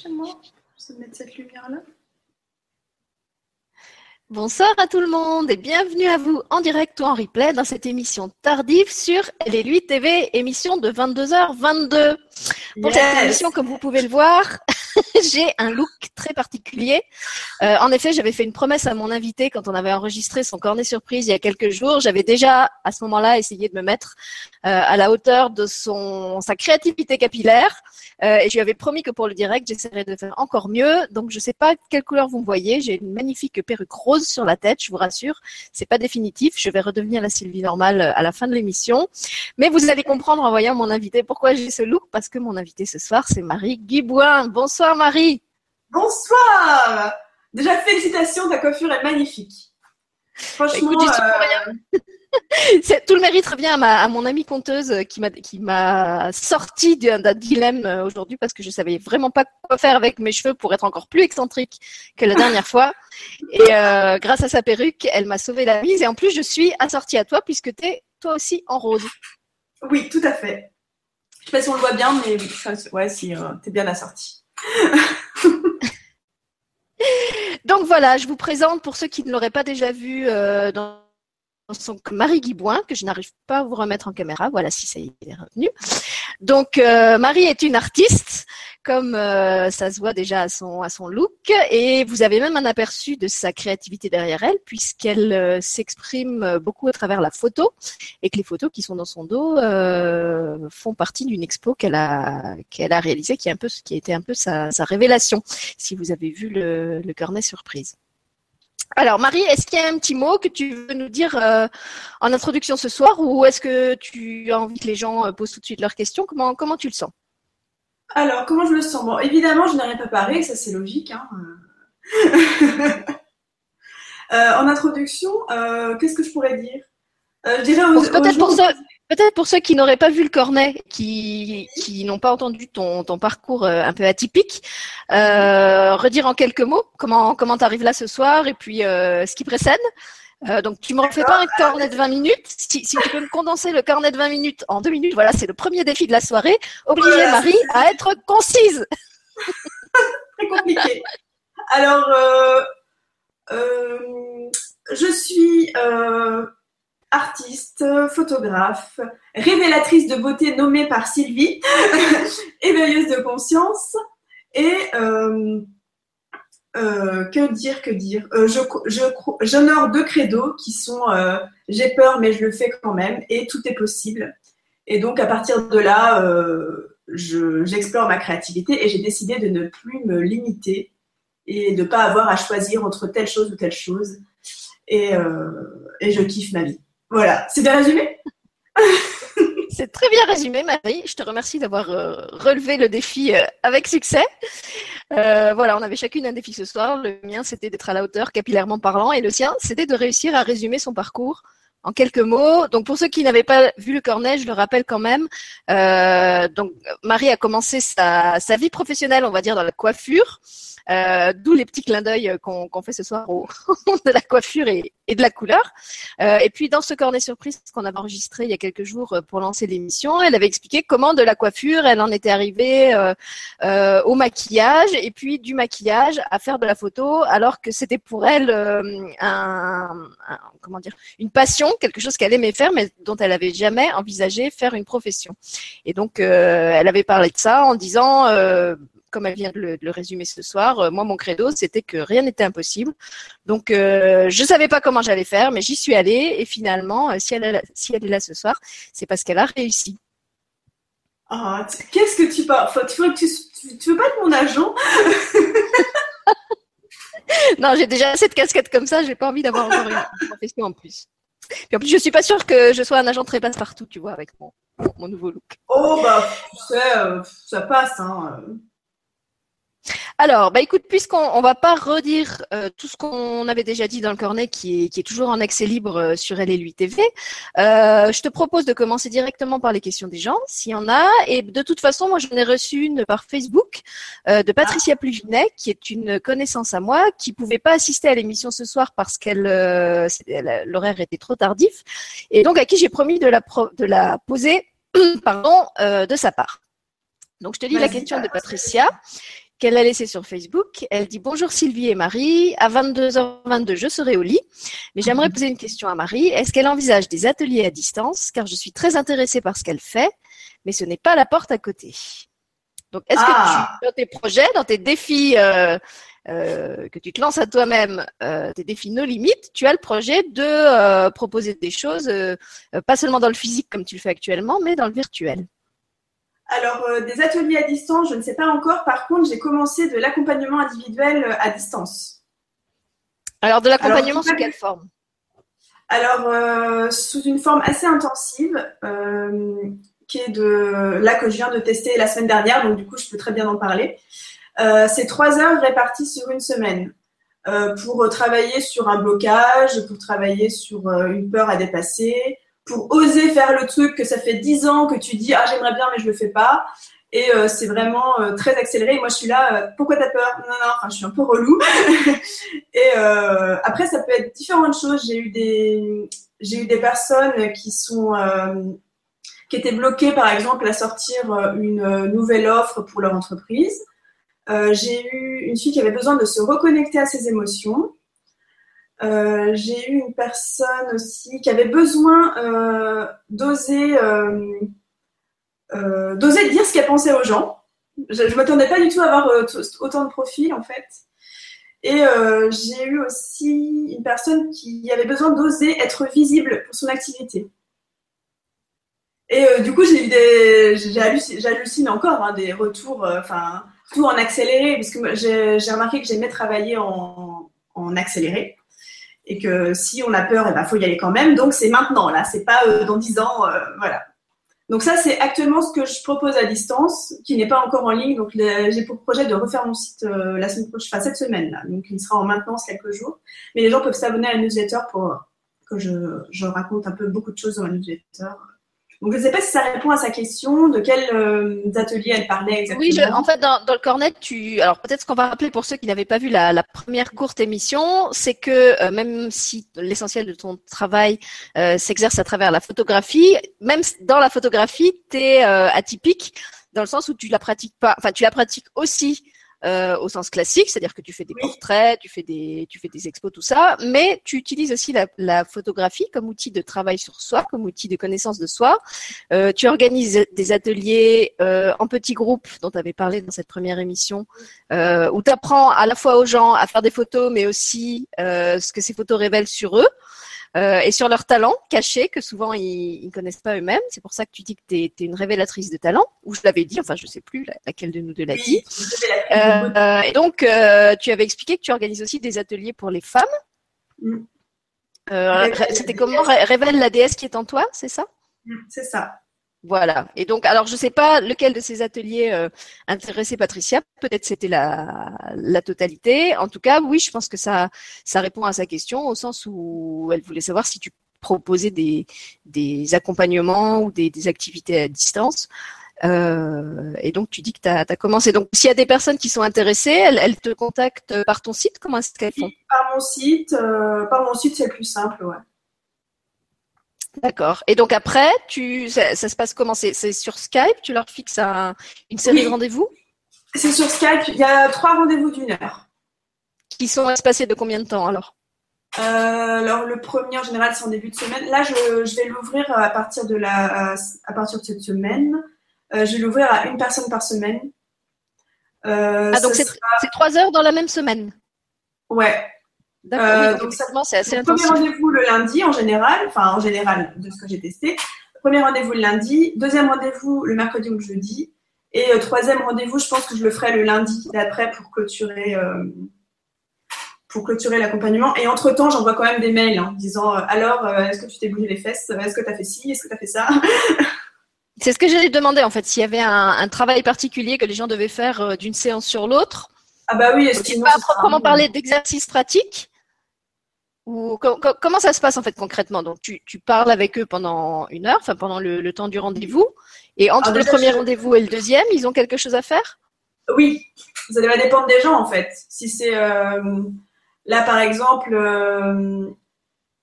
chez moi. Je vais mettre cette lumière-là. Bonsoir à tout le monde et bienvenue à vous en direct ou en replay dans cette émission tardive sur LLUI TV, émission de 22h22. Pour cette émission, comme vous pouvez le voir, j'ai un look très particulier. Euh, en effet, j'avais fait une promesse à mon invité quand on avait enregistré son cornet surprise il y a quelques jours. J'avais déjà à ce moment-là essayé de me mettre euh, à la hauteur de son sa créativité capillaire. Euh, et je lui avais promis que pour le direct, j'essaierais de faire encore mieux. Donc, je ne sais pas quelle couleur vous me voyez. J'ai une magnifique perruque rose sur la tête, je vous rassure. C'est pas définitif. Je vais redevenir la Sylvie normale à la fin de l'émission. Mais vous allez comprendre en voyant mon invité pourquoi j'ai ce look, parce que mon invité ce soir, c'est Marie Guibouin. Bonsoir, Marie. Bonsoir. Déjà, félicitations, ta coiffure est magnifique. Franchement, Écoute, euh, tout le mérite revient à, mon amie conteuse qui m'a qui m'a sorti d'un dilemme euh, aujourd'hui parce que je savais vraiment pas quoi faire avec mes cheveux pour être encore plus excentrique que la dernière fois. Et euh, grâce à sa perruque, elle m'a sauvé la mise. Et en plus, je suis assortie à toi puisque tu es toi aussi en rose. Oui, tout à fait. Je sais pas si on le voit bien, mais oui, ouais, si euh, tu es bien assortie. Donc voilà, je vous présente pour ceux qui ne l'auraient pas déjà vu dans donc Marie Guibouin, que je n'arrive pas à vous remettre en caméra. Voilà, si ça y est revenu. Donc euh, Marie est une artiste, comme euh, ça se voit déjà à son à son look, et vous avez même un aperçu de sa créativité derrière elle, puisqu'elle euh, s'exprime beaucoup à travers la photo, et que les photos qui sont dans son dos font partie d'une expo qu'elle a qu'elle a réalisée, qui est un peu qui a été un peu sa, sa révélation. Si vous avez vu le, le cornet surprise. Alors Marie, est-ce qu'il y a un petit mot que tu veux nous dire euh, en introduction ce soir ou est-ce que tu as envie que les gens euh, posent tout de suite leurs questions? Comment, comment tu le sens? Alors, comment je le sens? Bon, évidemment, je n'ai rien préparé, ça c'est logique. Hein. Euh, en introduction, qu'est-ce que je pourrais dire? Je dirais Peut-être pour. Peut-être pour ceux qui n'auraient pas vu le cornet, qui, qui n'ont pas entendu ton, ton parcours euh, un peu atypique, euh, redire en quelques mots comment comment arrives là ce soir et puis euh, ce qui précède. Euh, donc tu me refais pas un cornet de 20 minutes. Si, si, tu peux me condenser le cornet de 20 minutes en deux minutes, voilà, c'est le premier défi de la soirée. Obliger Marie à être concise. Très compliqué. Alors, je suis artiste, photographe, révélatrice de beauté nommée par Sylvie, éveilleuse de conscience et euh, euh, que dire, que dire euh, J'honore deux credos qui sont j'ai peur mais je le fais quand même et tout est possible. Et donc à partir de là, j'explore ma créativité et j'ai décidé de ne plus me limiter et de ne pas avoir à choisir entre telle chose ou telle chose. et je kiffe ma vie. Voilà, c'est bien résumé? C'est très bien résumé, Marie. Je te remercie d'avoir euh, relevé le défi euh, avec succès. Euh, voilà, on avait chacune un défi ce soir. Le mien, c'était d'être à la hauteur, capillairement parlant, et le sien, c'était de réussir à résumer son parcours en quelques mots. Donc, pour ceux qui n'avaient pas vu le cornet, je le rappelle quand même. donc, Marie a commencé sa, vie professionnelle, on va dire, dans la coiffure. Euh, d'où les petits clins d'œil euh, qu'on fait ce soir au de la coiffure et, de la couleur. Euh, et puis dans ce cornet surprise qu'on avait enregistré il y a quelques jours pour lancer l'émission, elle avait expliqué comment de la coiffure, elle en était arrivée au maquillage et puis du maquillage à faire de la photo, alors que c'était pour elle un, comment dire une passion, quelque chose qu'elle aimait faire, mais dont elle avait jamais envisagé faire une profession. Et donc elle avait parlé de ça en disant comme elle vient de le, résumer ce soir, euh, moi, mon credo, c'était que rien n'était impossible. Donc, euh, je ne savais pas comment j'allais faire, mais j'y suis allée. Et finalement, euh, si, elle, si elle est là ce soir, c'est parce qu'elle a réussi. Ah, qu'est-ce que tu parles tu, tu, veux pas être mon agent? Non, j'ai déjà cette casquette comme ça, j'ai pas envie d'avoir encore une profession en plus. Puis en plus, je suis pas sûre que je sois un agent très passe-partout, tu vois, avec mon, mon, nouveau look. Oh, bah, tu sais, ça passe, hein. Alors, bah écoute, puisqu'on ne va pas redire euh, tout ce qu'on avait déjà dit dans le cornet, qui est, qui est toujours en accès libre euh, sur LLU TV, euh, je te propose de commencer directement par les questions des gens, s'il y en a. Et de toute façon, moi, j'en ai reçu une par Facebook de Patricia Pluginet, qui est une connaissance à moi, qui pouvait pas assister à l'émission ce soir parce qu'elle l'horaire était trop tardif, et donc à qui j'ai promis de la, de la poser, pardon, de sa part. Donc, je te lis la question de Patricia qu'elle a laissé sur Facebook. Elle dit Bonjour Sylvie et Marie. À 22h22, je serai au lit. Mais j'aimerais poser une question à Marie. Est-ce qu'elle envisage des ateliers à distance? Car je suis très intéressée par ce qu'elle fait, mais ce n'est pas la porte à côté. Donc, est-ce que Ah. tu, dans tes projets, dans tes défis euh, euh, que tu te lances à toi-même, euh, tes défis no limites, tu as le projet de proposer des choses, pas seulement dans le physique comme tu le fais actuellement, mais dans le virtuel? Alors, euh, des ateliers à distance, je ne sais pas encore. Par contre, j'ai commencé de l'accompagnement individuel euh, à distance. Alors, de l'accompagnement sous quelle forme? Alors, euh, sous une forme assez intensive, euh, qui est de là que je viens de tester la semaine dernière, donc du coup, je peux très bien en parler. C'est trois heures réparties sur une semaine pour travailler sur un blocage, pour travailler sur une peur à dépasser, pour oser faire le truc que ça fait dix ans que tu dis ah j'aimerais bien mais je le fais pas. Et euh, c'est vraiment euh, très accéléré. Moi, je suis là. euh, pourquoi t'as peur? Non, non. Enfin, je suis un peu relou. et après, ça peut être différentes choses. J'ai eu des, j'ai eu des personnes qui sont, qui étaient bloquées, par exemple, à sortir une nouvelle offre pour leur entreprise. J'ai eu une fille qui avait besoin de se reconnecter à ses émotions. Euh, j'ai eu une personne aussi qui avait besoin euh, d'oser euh, d'oser dire ce qu'elle pensait aux gens. Je ne m'attendais pas du tout à avoir autant de profils en fait. Et j'ai eu aussi une personne qui avait besoin d'oser être visible pour son activité. Et du coup, j'ai eu des, j'hallucine encore hein, des retours, enfin tout en accéléré, parce que j'ai remarqué que j'aimais travailler en accéléré et que si on a peur, il ben, faut y aller quand même. Donc c'est maintenant là, c'est pas euh, dans 10 ans, euh, voilà. Donc ça, c'est actuellement ce que je propose à distance, qui n'est pas encore en ligne. Donc j'ai pour projet de refaire mon site euh, la semaine prochaine, enfin cette semaine là. Donc il sera en maintenance quelques jours. Mais les gens peuvent s'abonner à la newsletter pour que je, je raconte un peu beaucoup de choses dans la newsletter. Donc je ne sais pas si ça répond à sa question, de quels euh, ateliers elle parlait exactement. Oui, je- en fait, dans, dans le cornet, tu. Alors peut-être ce qu'on va rappeler pour ceux qui n'avaient pas vu la, la première courte émission, c'est que euh, même si l'essentiel de ton travail euh, s'exerce à travers la photographie, même dans la photographie, tu es atypique dans le sens où tu la pratiques pas. Enfin, tu la pratiques aussi. Euh, au sens classique, c'est-à-dire que tu fais des portraits, tu fais des, tu fais des expos, tout ça, mais tu utilises aussi la, la photographie comme outil de travail sur soi, comme outil de connaissance de soi. Euh, tu organises des ateliers euh, en petits groupes dont tu avais parlé dans cette première émission, euh, où tu apprends à la fois aux gens à faire des photos, mais aussi euh, ce que ces photos révèlent sur eux euh, et sur leurs talents cachés que souvent ils ne connaissent pas eux-mêmes. C'est pour ça que tu dis que tu es, une révélatrice de talent, ou je l'avais dit, enfin je sais plus la- laquelle de nous deux l'a dit. Euh, et donc, euh, tu avais expliqué que tu organises aussi des ateliers pour les femmes. Mm. C'était comment Ré- Révèle la déesse qui est en toi, c'est ça? C'est ça. Voilà. Et donc, alors, je sais pas lequel de ces ateliers euh, intéressait Patricia. Peut-être c'était la, la totalité. En tout cas, oui, je pense que ça, répond à sa question au sens où elle voulait savoir si tu proposais des, accompagnements ou des, activités à distance. Euh, et donc, tu dis que tu as, commencé. Donc, s'il y a des personnes qui sont intéressées, elles, te contactent par ton site? Comment est-ce qu'elles font? Par mon site, euh, par mon site, c'est plus simple, ouais. D'accord. Et donc après, tu, ça, ça se passe comment? C'est sur Skype? Tu leur fixes un- une série Oui. de rendez-vous? C'est sur Skype. Il y a trois rendez-vous d'une heure. qui sont espacés de combien de temps alors? Euh, alors le premier en général c'est en début de semaine. Là je, je vais l'ouvrir à partir de la à partir de cette semaine. Euh, je vais l'ouvrir à une personne par semaine. Euh, Ah, donc ce c'est sera- c'est trois heures dans la même semaine? ouais. D'accord. Euh, oui, donc ça- c'est assez premier rendez-vous le lundi en général, enfin en général de ce que j'ai testé. Premier rendez-vous le lundi, deuxième rendez-vous le mercredi ou le jeudi, et euh, troisième rendez-vous, je pense que je le ferai le lundi d'après pour clôturer euh, pour clôturer l'accompagnement. Et entre temps, j'envoie quand même des mails en disant euh, alors euh, est-ce que tu t'es bougé les fesses, est-ce que tu as fait ci, est-ce que tu as fait ça? C'est ce que j'allais demander en fait, s'il y avait un, un travail particulier que les gens devaient faire euh, d'une séance sur l'autre. Ah bah oui, sinon pas proprement parler d'exercice pratique. Ou co- co- comment ça se passe en fait concrètement? Donc tu, tu parles avec eux pendant une heure, enfin pendant le, le temps du rendez-vous, et entre le premier je- rendez-vous et le deuxième, ils ont quelque chose à faire? Oui, ça va dépendre des gens en fait. Si c'est euh, là par exemple, euh,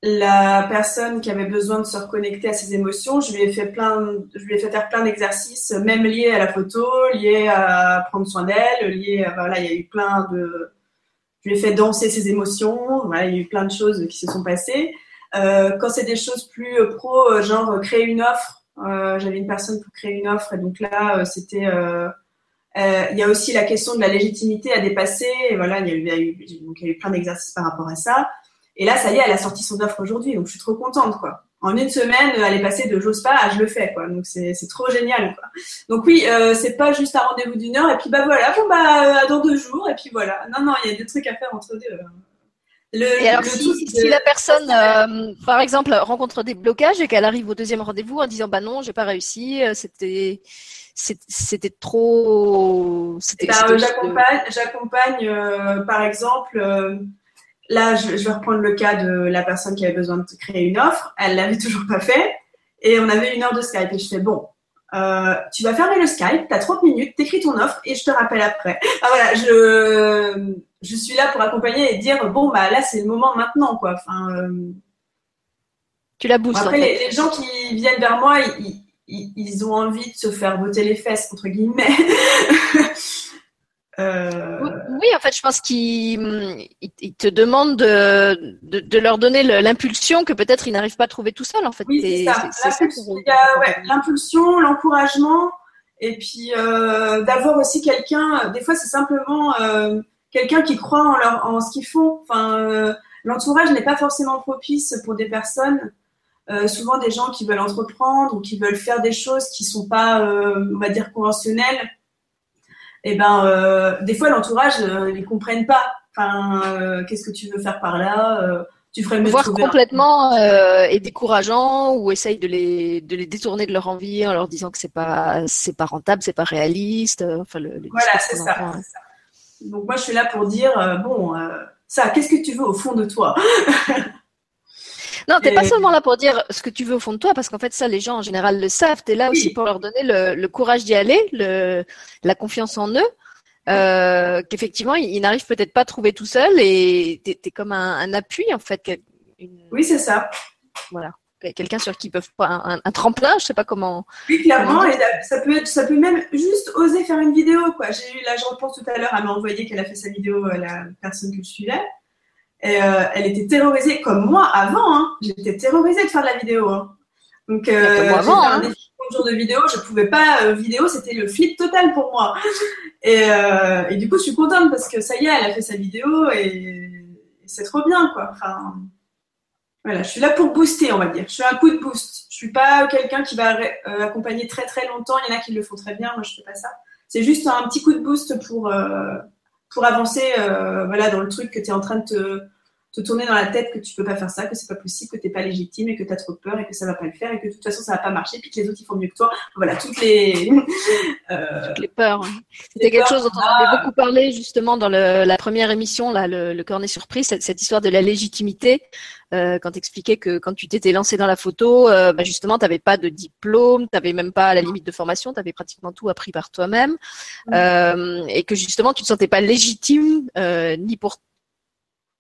la personne qui avait besoin de se reconnecter à ses émotions, je lui ai fait plein, je lui ai fait faire plein d'exercices, même liés à la photo, liés à prendre soin d'elle, liés, à, voilà, il y a eu plein de, je lui ai fait danser ses émotions, voilà, il y a eu plein de choses qui se sont passées. Euh, quand c'est des choses plus euh, pro, euh, genre créer une offre, euh, j'avais une personne pour créer une offre et donc là c'était, il y a aussi la question de la légitimité à dépasser. Et voilà, il y a eu, donc, il y a eu plein d'exercices par rapport à ça. Et là, ça y est, elle a sorti son offre aujourd'hui, donc je suis trop contente, quoi. En une semaine, elle est passée de j'ose pas à je le fais, quoi. Donc c'est trop génial, quoi. Donc oui, euh, c'est pas juste un rendez-vous d'une heure et puis bah voilà, bon bah dans deux jours et puis voilà. Non non, il y a des trucs à faire entre deux. Le, et alors, si, si, la personne, euh, par exemple, rencontre des blocages et qu'elle arrive au deuxième rendez-vous en disant bah non, j'ai pas réussi, euh, c'était c'était trop. Ben, j'accompagne, euh, par exemple Là, je, vais reprendre le cas de la personne qui avait besoin de créer une offre. Elle l'avait toujours pas fait. Et on avait une heure de Skype. Et je fais, bon, euh, tu vas fermer le Skype, tu as 30 minutes, t'écris ton offre et je te rappelle après. Ah voilà, je, je suis là pour accompagner et dire, bon, bah là, c'est le moment maintenant, quoi. Enfin, euh, Tu la boostes. Après, les, gens qui viennent vers moi, ils, ils, ont envie de se faire botter les fesses, entre guillemets. Euh, oui, en fait, je pense qu'ils te demandent de, de, leur donner l'impulsion que peut-être ils n'arrivent pas à trouver tout seul. En fait, oui, c'est L'impulsion, l'encouragement, et puis euh, d'avoir aussi quelqu'un. Des fois, c'est simplement euh, quelqu'un qui croit en, leur, en ce qu'ils font. Enfin, l'entourage n'est pas forcément propice pour des personnes. souvent, des gens qui veulent entreprendre ou qui veulent faire des choses qui sont pas, on va dire, conventionnelles et eh ben euh, des fois l'entourage euh, ils comprennent pas. Enfin, euh, qu'est-ce que tu veux faire par là euh, Tu ferais mieux voir complètement et décourageant ou essaye de les de les détourner de leur envie en leur disant que c'est pas c'est pas rentable, c'est pas réaliste. Enfin, le, voilà, c'est ça, ça, Donc moi je suis là pour dire bon ça, qu'est-ce que tu veux au fond de toi? Non, t'es pas seulement là pour dire ce que tu veux au fond de toi, parce qu'en fait, ça, les gens en général le savent. T'es là aussi pour leur donner le, courage d'y aller, le, la confiance en eux. Euh, qu'effectivement, ils, n'arrivent peut-être pas à trouver tout seul et t'es es comme un, appui en fait. Oui, c'est ça. Voilà quelqu'un sur qui ils peuvent pas un, tremplin, je sais pas comment. Oui, clairement, et ça peut être, ça peut même juste oser faire une vidéo quoi. J'ai eu là, je repense tout à l'heure, elle m'a envoyé qu'elle a fait sa vidéo, euh, la personne que je suivais. Et euh, elle était terrorisée comme moi avant. Hein. J'étais terrorisée de faire de la vidéo. Hein. Donc, euh, j'ai fait un hein. jour de vidéo, je pouvais pas euh, vidéo, c'était le flip total pour moi. Et, euh, et, du coup, je suis contente parce que ça y est, elle a fait sa vidéo et, c'est trop bien, quoi. Enfin, voilà, je suis là pour booster, on va dire. Je suis un coup de boost. Je suis pas quelqu'un qui va euh, accompagner très très longtemps. Il y en a qui le font très bien. Moi, je fais pas ça. C'est juste un petit coup de boost pour pour avancer euh, voilà, dans le truc que tu es en train de te, te, tourner dans la tête que tu peux pas faire ça, que c'est pas possible, que tu n'es pas légitime et que tu as trop peur et que ça va pas le faire et que de toute façon ça va pas marcher puis que les autres ils font mieux que toi. Voilà, toutes les euh, toutes les peurs. C'était quelque chose dont on avait beaucoup parlé justement dans le, la première émission là, le, le cornet surprise, cette, cette histoire de la légitimité. Euh, quand tu expliquais que quand tu t'étais lancé dans la photo, euh, bah justement, tu n'avais pas de diplôme, tu n'avais même pas à la limite de formation, tu avais pratiquement tout appris par toi-même, euh, et que justement, tu ne te sentais pas légitime ni pour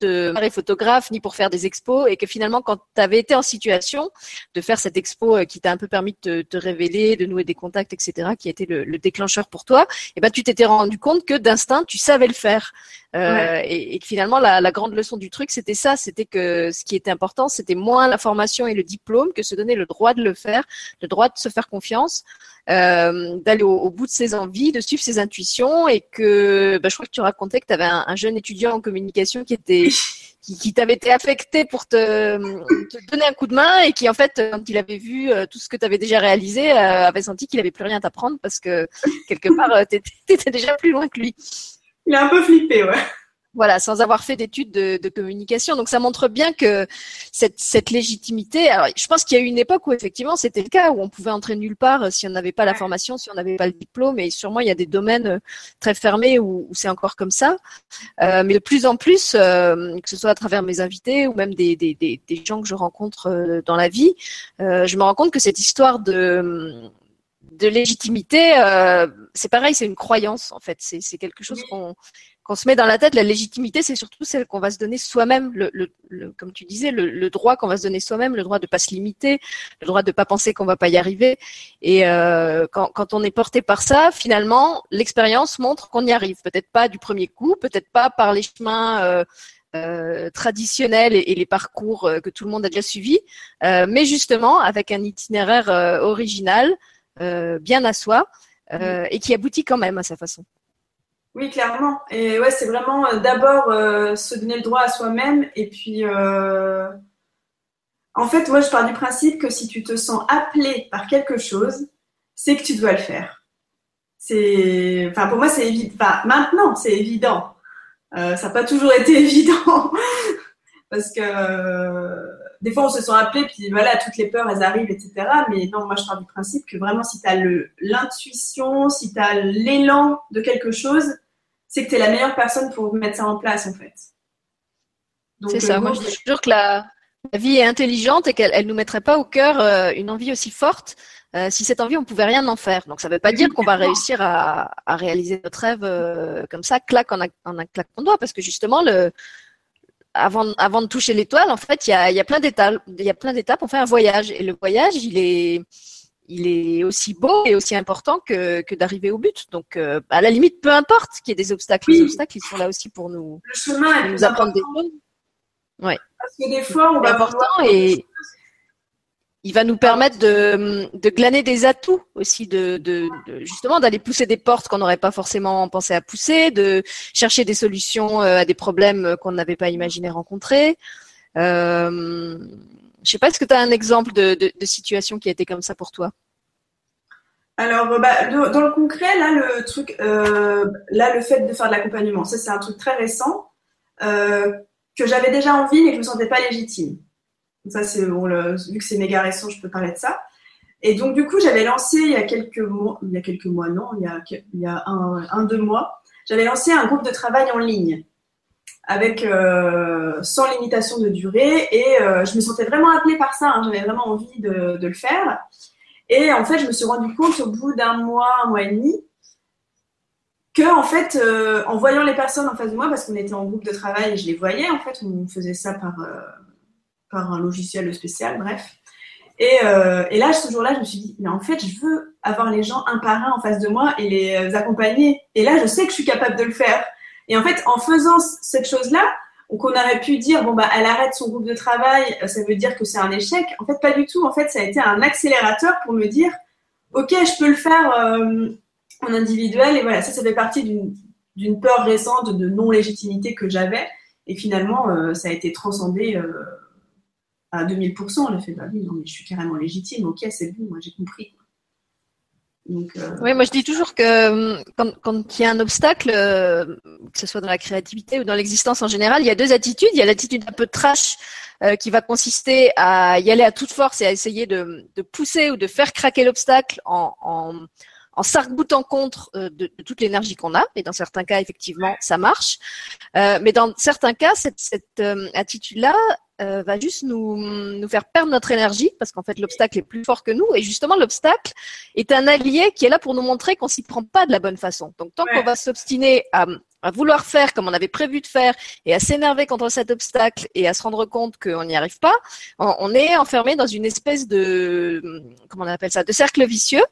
de photographe ni pour faire des expos et que finalement quand tu avais été en situation de faire cette expo euh, qui t'a un peu permis de te, révéler, de nouer des contacts, etc., qui a été le, déclencheur pour toi, et eh ben tu t'étais rendu compte que d'instinct tu savais le faire euh, et, que finalement la, la, grande leçon du truc c'était ça, c'était que ce qui était important c'était moins la formation et le diplôme que se donner le droit de le faire, le droit de se faire confiance. Euh, d'aller au, bout de ses envies, de suivre ses intuitions et que bah, je crois que tu racontais que tu avais un, jeune étudiant en communication qui était qui, t'avait été affecté pour te, donner un coup de main et qui en fait quand il avait vu euh, tout ce que tu avais déjà réalisé euh, avait senti qu'il avait plus rien à t'apprendre parce que quelque part tu étais déjà plus loin que lui. Il a un peu flippé, ouais. Voilà, sans avoir fait d'études de, communication. Donc ça montre bien que cette, cette légitimité. Alors, je pense qu'il y a eu une époque où effectivement c'était le cas où on pouvait entrer nulle part euh, si on n'avait pas la formation, si on n'avait pas le diplôme. Et sûrement il y a des domaines euh, très fermés où, c'est encore comme ça. Euh, mais de plus en plus, que ce soit à travers mes invités ou même des, des, des, gens que je rencontre dans la vie, je me rends compte que cette histoire de de légitimité, euh, c'est pareil, c'est une croyance en fait. C'est quelque chose qu'on qu'on se met dans la tête. La légitimité, c'est surtout celle qu'on va se donner soi-même, le, le, comme tu disais, le, le droit qu'on va se donner soi-même, le droit de pas se limiter, le droit de pas penser qu'on va pas y arriver. Et euh, quand, quand on est porté par ça, finalement, l'expérience montre qu'on y arrive. Peut-être pas du premier coup, peut-être pas par les chemins. Euh, euh, traditionnels et, les parcours euh, que tout le monde a déjà suivis, euh, mais justement avec un itinéraire original, bien à soi, et qui aboutit quand même à sa façon. Oui, clairement. Et ouais, c'est vraiment d'abord se donner le droit à soi-même, et puis en fait, moi, je pars du principe que si tu te sens appelé par quelque chose, c'est que tu dois le faire. C'est, enfin, pour moi, c'est évident. Enfin, maintenant, c'est évident. Euh, ça n'a pas toujours été évident parce que euh, des fois on se sent appelé puis voilà toutes les peurs elles arrivent etc. Mais non moi je pars du principe que vraiment si tu as l'intuition, si tu as l'élan de quelque chose, c'est que tu es la meilleure personne pour mettre ça en place en fait. C'est ça, euh, moi je dis toujours que la, la vie est intelligente et qu'elle ne nous mettrait pas au cœur une envie aussi forte euh, si cette envie, on pouvait rien en faire. Donc ça ne veut pas dire qu'on va réussir à, à, réaliser notre rêve euh, comme ça, claque en, en un claquement de doigt, parce que justement, le, avant, avant de toucher l'étoile, en fait, il y a, y a plein d'étapes. Il y a plein d'étapes. On fait un voyage, et le voyage, il est, il est aussi beau et aussi important que, que d'arriver au but. Donc, euh, à la limite, peu importe qu'il y ait des obstacles, les obstacles, ils sont là aussi pour nous, le chemin nous apprendre des choses. Ouais. Parce que des fois, on va important et il va nous permettre de, glaner des atouts aussi, de, justement d'aller pousser des portes qu'on n'aurait pas forcément pensé à pousser, de chercher des solutions euh, à des problèmes qu'on n'avait pas imaginé rencontrer. Euh, je sais pas, est-ce que tu as un exemple de, de, situation qui a été comme ça pour toi? Alors, bah, dans le concret, là, le truc, euh, là, le fait de faire de l'accompagnement, ça, c'est un truc très récent euh, que j'avais déjà envie, mais que je me sentais pas légitime. Ça, c'est vu que c'est méga récent, je peux parler de ça. Et donc, du coup, j'avais lancé il y a quelques mois, il y a quelques mois, non, il y a, il y a un, un, deux mois, j'avais lancé un groupe de travail en ligne avec euh, sans limitation de durée et euh, je me sentais vraiment appelée par ça. Hein, j'avais vraiment envie de, le faire. Et en fait, je me suis rendu compte au bout d'un mois, un mois et demi, que en fait, euh, en voyant les personnes en face de moi, parce qu'on était en groupe de travail et je les voyais, en fait, on faisait ça par par un logiciel spécial, bref. Et, euh, et, là, ce jour-là, je me suis dit, mais en fait, je veux avoir les gens un par un en face de moi et les euh, accompagner. Et là, je sais que je suis capable de le faire. Et en fait, en faisant cette chose-là, qu'on aurait pu dire, bon, bah, elle arrête son groupe de travail, euh, ça veut dire que c'est un échec. En fait, pas du tout. En fait, ça a été un accélérateur pour me dire, OK, je peux le faire en individuel. Et voilà, ça, ça fait partie d'une peur récente de non-légitimité que j'avais. Et finalement, ça a été transcendé à 2000%, le fait, bah oui, non, mais je suis carrément légitime, ok, c'est bon, moi j'ai compris. Donc, euh... Oui, moi je dis toujours que hum, quand, quand il y a un obstacle, euh, que ce soit dans la créativité ou dans l'existence en général, il y a deux attitudes. Il y a l'attitude un peu trash euh, qui va consister à y aller à toute force et à essayer de, pousser ou de faire craquer l'obstacle en, en, en s'arc-boutant contre euh, de, toute l'énergie qu'on a. Et dans certains cas, effectivement, ça marche. Euh, mais dans certains cas, cette, euh, attitude-là, euh, va juste nous, nous faire perdre notre énergie parce qu'en fait l'obstacle est plus fort que nous et justement l'obstacle est un allié qui est là pour nous montrer qu'on s'y prend pas de la bonne façon. Donc tant qu'on va s'obstiner à, à vouloir faire comme on avait prévu de faire et à s'énerver contre cet obstacle et à se rendre compte qu'on n'y arrive pas, on, est enfermé dans une espèce de comment on appelle ça, de cercle vicieux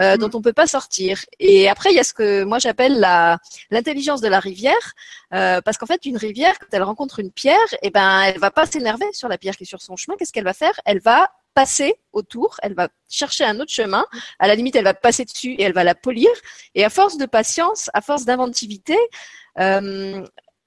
euh, mm. dont on peut pas sortir. Et après il y a ce que moi j'appelle la l'intelligence de la rivière, euh, parce qu'en fait une rivière quand elle rencontre une pierre, et eh ben elle va pas s'énerver sur la pierre qui est sur son chemin. Qu'est-ce qu'elle va faire? Elle va passer autour, elle va chercher un autre chemin. À la limite, elle va passer dessus et elle va la polir. Et à force de patience, à force d'inventivité, euh,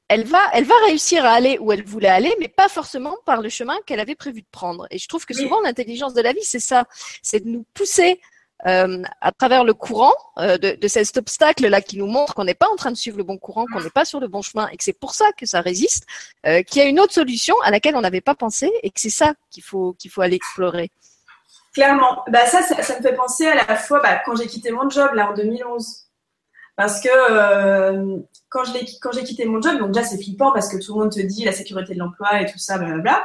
elle va, elle va réussir à aller où elle voulait aller, mais pas forcément par le chemin qu'elle avait prévu de prendre. Et je trouve que souvent l'intelligence de la vie, c'est ça, c'est de nous pousser euh, à travers le courant euh, de, cet obstacle-là qui nous montre qu'on n'est pas en train de suivre le bon courant, qu'on n'est pas sur le bon chemin et que c'est pour ça que ça résiste, euh, qu'il y a une autre solution à laquelle on n'avait pas pensé et que c'est ça qu'il faut, aller explorer. Clairement. Bah ça, me fait penser à la fois bah, quand j'ai quitté mon job là en 2011. Parce que euh, quand j'ai quitté mon job, donc déjà c'est flippant parce que tout le monde te dit la sécurité de l'emploi et tout ça, blablabla.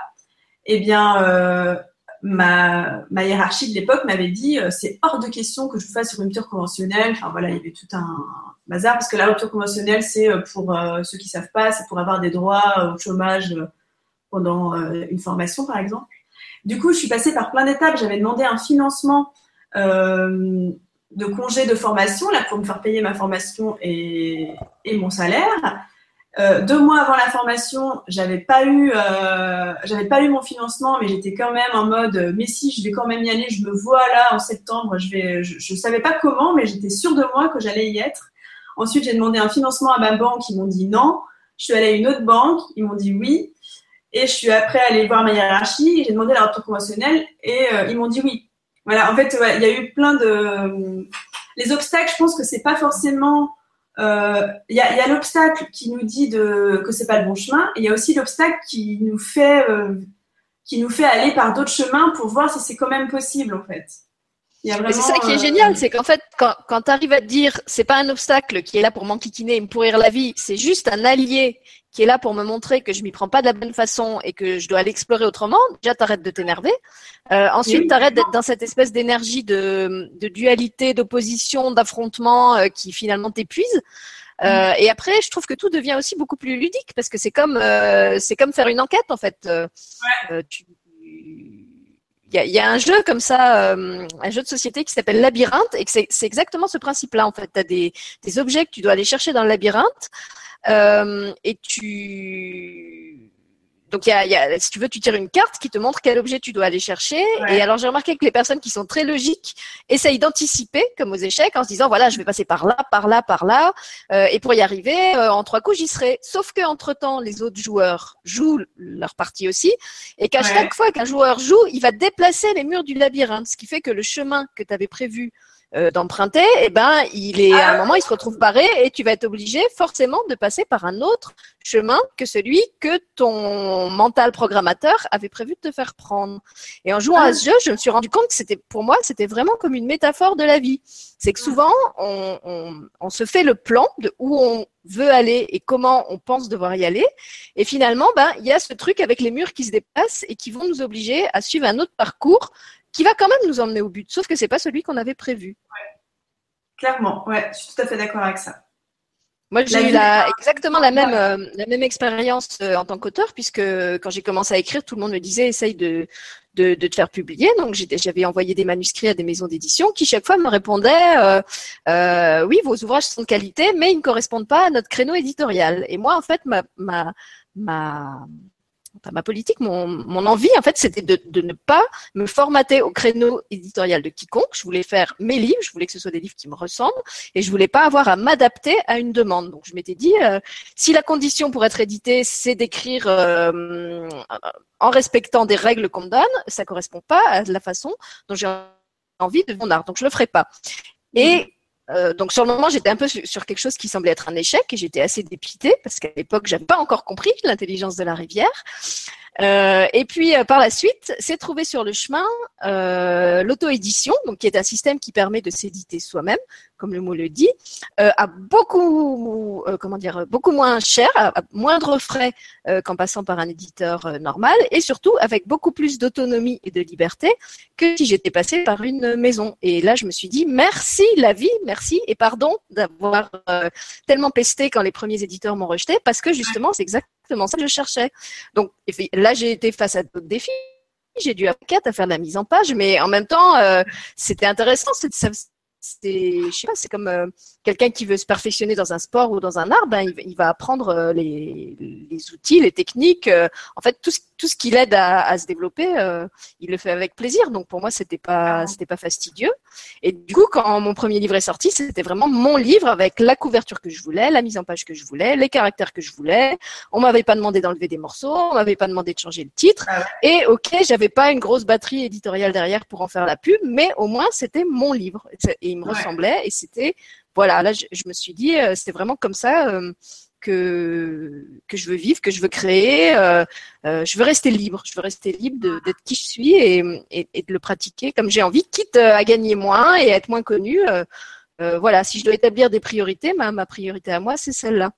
Eh bien, ma, ma hiérarchie de l'époque m'avait dit euh, c'est hors de question que je fasse une rupture conventionnelle. Enfin voilà, il y avait tout un bazar parce que la rupture conventionnelle, c'est euh, pour euh, ceux qui savent pas, c'est pour avoir des droits au chômage pendant une formation par exemple. Du coup, je suis passée par plein d'étapes. J'avais demandé un financement de congé de formation là pour me faire payer ma formation et, et mon salaire. Euh, deux mois avant la formation, j'avais pas eu, euh, j'avais pas eu mon financement, mais j'étais quand même en mode, mais si, je vais quand même y aller. Je me vois là en septembre. Je vais, je, je savais pas comment, mais j'étais sûre de moi que j'allais y être. Ensuite, j'ai demandé un financement à ma banque. Ils m'ont dit non. Je suis allée à une autre banque. Ils m'ont dit oui. Et je suis après allée voir ma hiérarchie. J'ai demandé la rupture conventionnelle et euh, ils m'ont dit oui. Voilà. En fait, il y a eu plein de les obstacles. Je pense que c'est pas forcément il euh, y a, y a l'obstacle qui nous dit de, que c'est pas le bon chemin, et il y a aussi l'obstacle qui nous fait euh, qui nous fait aller par d'autres chemins pour voir si c'est quand même possible en fait. C'est ça qui est euh, génial, c'est qu'en fait, quand, quand tu arrives à te dire, c'est pas un obstacle qui est là pour m'enquiquiner et me pourrir la vie, c'est juste un allié qui est là pour me montrer que je m'y prends pas de la bonne façon et que je dois l'explorer autrement, déjà t'arrêtes de t'énerver. Euh, ensuite, t'arrêtes d'être dans cette espèce d'énergie de, de, dualité, d'opposition, d'affrontement euh, qui finalement t'épuise. Euh, et après, je trouve que tout devient aussi beaucoup plus ludique parce que c'est comme euh, c'est comme faire une enquête en fait. Euh, tu, il y a, y a, un jeu comme ça, un jeu de société qui s'appelle Labyrinthe, et c'est exactement ce principe-là. En fait, tu as des, des, objets que tu dois aller chercher dans le labyrinthe. Euh, et tu donc, il y a, y a, si tu veux, tu tires une carte qui te montre quel objet tu dois aller chercher. Et alors, j'ai remarqué que les personnes qui sont très logiques essayent d'anticiper, comme aux échecs, en se disant, voilà, je vais passer par là, par là, par là. Euh, et pour y arriver, euh, en trois coups, j'y serai. Sauf que entre temps, les autres joueurs jouent leur partie aussi. Et qu'à chaque fois qu'un joueur joue, il va déplacer les murs du labyrinthe. Ce qui fait que le chemin que tu avais prévu euh, d'emprunter, eh ben, il est à un moment, il se retrouve barré et tu vas être obligé forcément de passer par un autre chemin que celui que ton mental programmateur avait prévu de te faire prendre. Et en jouant à ce jeu, je me suis rendu compte que c'était, pour moi, c'était vraiment comme une métaphore de la vie. C'est que souvent, on, on, on se fait le plan de où on veut aller et comment on pense devoir y aller. Et finalement, ben, il y a ce truc avec les murs qui se dépassent et qui vont nous obliger à suivre un autre parcours qui va quand même nous emmener au but, sauf que c'est pas celui qu'on avait prévu. Clairement, ouais, je suis tout à fait d'accord avec ça. Moi, j'ai eu la, exactement la même, euh, la même expérience euh, en tant qu'auteur, puisque quand j'ai commencé à écrire, tout le monde me disait essaye de, de, de te faire publier. Donc, j'avais envoyé des manuscrits à des maisons d'édition qui, chaque fois, me répondaient euh, oui, vos ouvrages sont de qualité, mais ils ne correspondent pas à notre créneau éditorial. Et moi, en fait, ma, ma, ma ma politique, mon, mon envie, en fait, c'était de, de, ne pas me formater au créneau éditorial de quiconque. Je voulais faire mes livres, je voulais que ce soit des livres qui me ressemblent, et je voulais pas avoir à m'adapter à une demande. Donc, je m'étais dit, euh, si la condition pour être édité, c'est d'écrire euh, en respectant des règles qu'on me donne, ça correspond pas à la façon dont j'ai envie de mon art. Donc, je le ferai pas. Et euh, donc sur le moment, j'étais un peu sur quelque chose qui semblait être un échec et j'étais assez dépitée parce qu'à l'époque, j'avais pas encore compris l'intelligence de la rivière. Euh, et puis euh, par la suite, c'est trouvé sur le chemin l'auto-édition, donc qui est un système qui permet de s'éditer soi-même, comme le mot le dit, à beaucoup, comment dire, beaucoup moins cher, à, moindre frais qu'en passant par un éditeur normal, et surtout avec beaucoup plus d'autonomie et de liberté que si j'étais passée par une maison. Et là, je me suis dit merci la vie, et pardon d'avoir tellement pesté quand les premiers éditeurs m'ont rejeté, parce que justement, c'est exact exactement ça que je cherchais. Donc là, j'ai été face à d'autres défis. J'ai dû apprendre à faire de la mise en page, mais en même temps, euh, c'était intéressant. Ça, c'est, je sais pas, c'est comme euh, quelqu'un qui veut se perfectionner dans un sport ou dans un art, ben il, va apprendre euh, les, les, outils, les techniques, euh, en fait tout ce, tout ce qui l'aide à, à, se développer, il le fait avec plaisir. Donc pour moi c'était pas c'était pas fastidieux. Et du coup quand mon premier livre est sorti, c'était vraiment mon livre avec la couverture que je voulais, la mise en page que je voulais, les caractères que je voulais. On m'avait pas demandé d'enlever des morceaux, on m'avait pas demandé de changer le titre. Ah et ok, j'avais pas une grosse batterie éditoriale derrière pour en faire la pub, mais au moins c'était mon livre. Et il me ressemblait et c'était voilà là je, me suis dit euh, c'était vraiment comme ça euh, que que je veux vivre que je veux créer euh, je veux rester libre je veux rester libre d'être qui je suis et, et, de le pratiquer comme j'ai envie quitte à gagner moins et à être moins connu voilà si je dois établir des priorités ma, ma priorité à moi c'est celle-là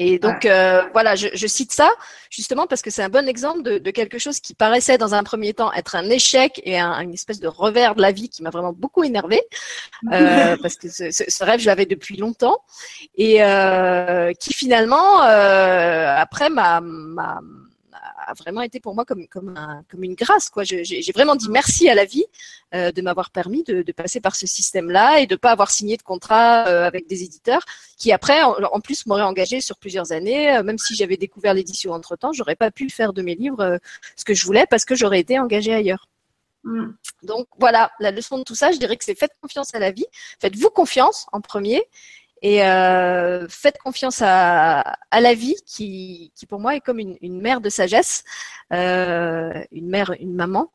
Et donc euh, voilà, je, je, cite ça justement parce que c'est un bon exemple de, de, quelque chose qui paraissait dans un premier temps être un échec et un, une espèce de revers de la vie qui m'a vraiment beaucoup énervé euh, parce que ce, ce, rêve je l'avais depuis longtemps. Et euh, qui finalement euh, après m'a a vraiment été pour moi comme comme un, comme une grâce quoi. J'ai vraiment dit merci à la vie euh, de m'avoir permis de, de, passer par ce système-là et de pas avoir signé de contrat euh, avec des éditeurs qui après en, plus m'auraient engagé sur plusieurs années. Euh, même si j'avais découvert l'édition entre temps, j'aurais pas pu faire de mes livres ce que je voulais parce que j'aurais été engagée ailleurs. Mm. Donc voilà, la leçon de tout ça, je dirais que c'est faites confiance à la vie, faites-vous confiance en premier et euh, faites confiance à, à, la vie qui, qui, pour moi, est comme une, mère de sagesse, euh, une mère, une maman,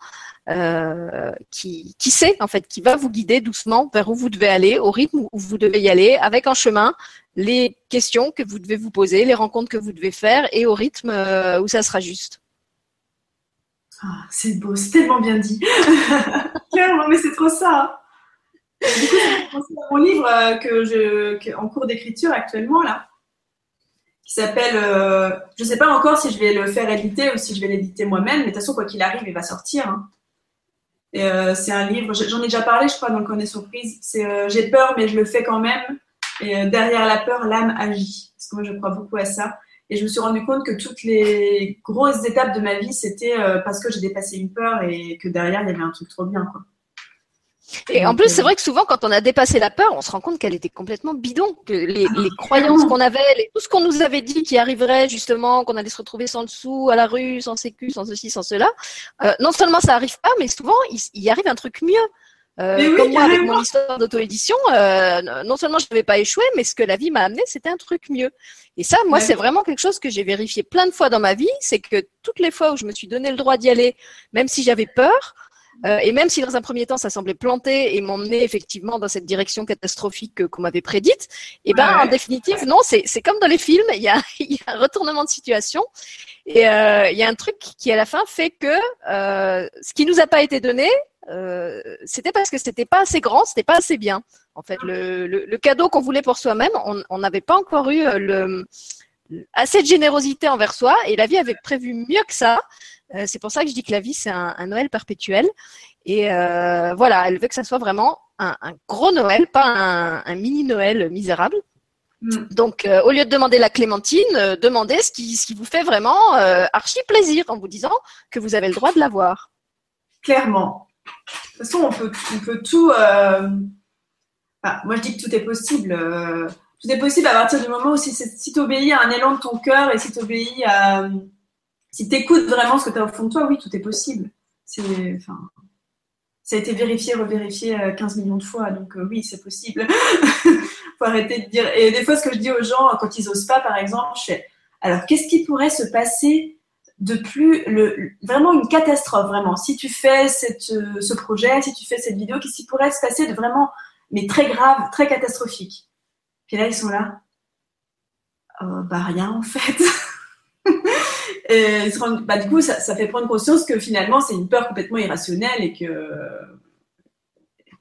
euh, qui, qui sait, en fait, qui va vous guider doucement vers où vous devez aller, au rythme où vous devez y aller, avec en chemin les questions que vous devez vous poser, les rencontres que vous devez faire et au rythme où ça sera juste. Ah, c'est beau, c'est tellement bien dit. Clairement, mais c'est trop ça. Du coup, c'est mon livre euh, que je, en cours d'écriture actuellement, là, qui s'appelle, euh, je ne sais pas encore si je vais le faire éditer ou si je vais l'éditer moi-même, mais de toute façon, quoi qu'il arrive, il va sortir. Hein. Euh, c'est un livre, j'en ai déjà parlé, je crois, dans le Cornet Surprise. C'est J'ai peur, mais je le fais quand même. Et derrière la peur, l'âme agit. Parce que moi, je crois beaucoup à ça. Et je me suis rendu compte que toutes les grosses étapes de ma vie, c'était parce que j'ai dépassé une peur et que derrière, il y avait un truc trop bien, quoi. Et en plus, c'est vrai que souvent, quand on a dépassé la peur, on se rend compte qu'elle était complètement bidon, que les, les croyances qu'on avait, tout ce qu'on nous avait dit qui arriverait justement, qu'on allait se retrouver sans dessous, à la rue, sans sécu, sans ceci, sans cela. Euh, non seulement ça arrive pas, mais souvent il, y arrive un truc mieux. Euh, comme moi avec mon histoire d'auto-édition, euh, non seulement je n'avais pas échoué, mais ce que la vie m'a amené, c'était un truc mieux. Et ça, moi, c'est vraiment quelque chose que j'ai vérifié plein de fois dans ma vie, c'est que toutes les fois où je me suis donné le droit d'y aller, même si j'avais peur, euh, et même si dans un premier temps ça semblait planter et m'emmener effectivement dans cette direction catastrophique qu'on m'avait prédite, et eh ben en définitive non, c'est c'est comme dans les films, il y a y a un retournement de situation et euh, il y a un truc qui à la fin fait que euh, ce qui nous a pas été donné, euh, c'était parce que c'était pas assez grand, c'était pas assez bien. En fait, le, le, le cadeau qu'on voulait pour soi-même, on n'avait pas encore eu euh, le assez de générosité envers soi et la vie avait prévu mieux que ça. Euh, c'est pour ça que je dis que la vie, c'est un, Noël perpétuel. Et euh, voilà, elle veut que ça soit vraiment un, gros Noël, pas un, mini Noël misérable. Mm. Donc, euh, au lieu de demander la clémentine, demandez ce qui, ce qui vous fait vraiment archi plaisir en vous disant que vous avez le droit de l'avoir. Clairement. De toute façon, on peut, on peut tout. moi, je dis que tout est possible. tout est possible à partir du moment où si, si tu obéis à un élan de ton cœur et si tu obéis à si tu écoutes vraiment ce que tu as au fond de toi, oui, tout est possible. C'est, enfin, ça a été vérifié, revérifié 15 euh, millions de fois, donc euh, oui, c'est possible. faut arrêter de dire. Et des fois, ce que je dis aux gens quand ils osent pas, par exemple, je fais alors qu'est-ce qui pourrait se passer de plus le, vraiment une catastrophe vraiment? Si tu fais cette, euh, ce projet, si tu fais cette vidéo, qu'est-ce qui pourrait se passer de vraiment mais très grave, très catastrophique? Puis là, ils sont là. bah rien en fait. Et bah, du coup, ça, ça, fait prendre conscience que finalement, c'est une peur complètement irrationnelle et que,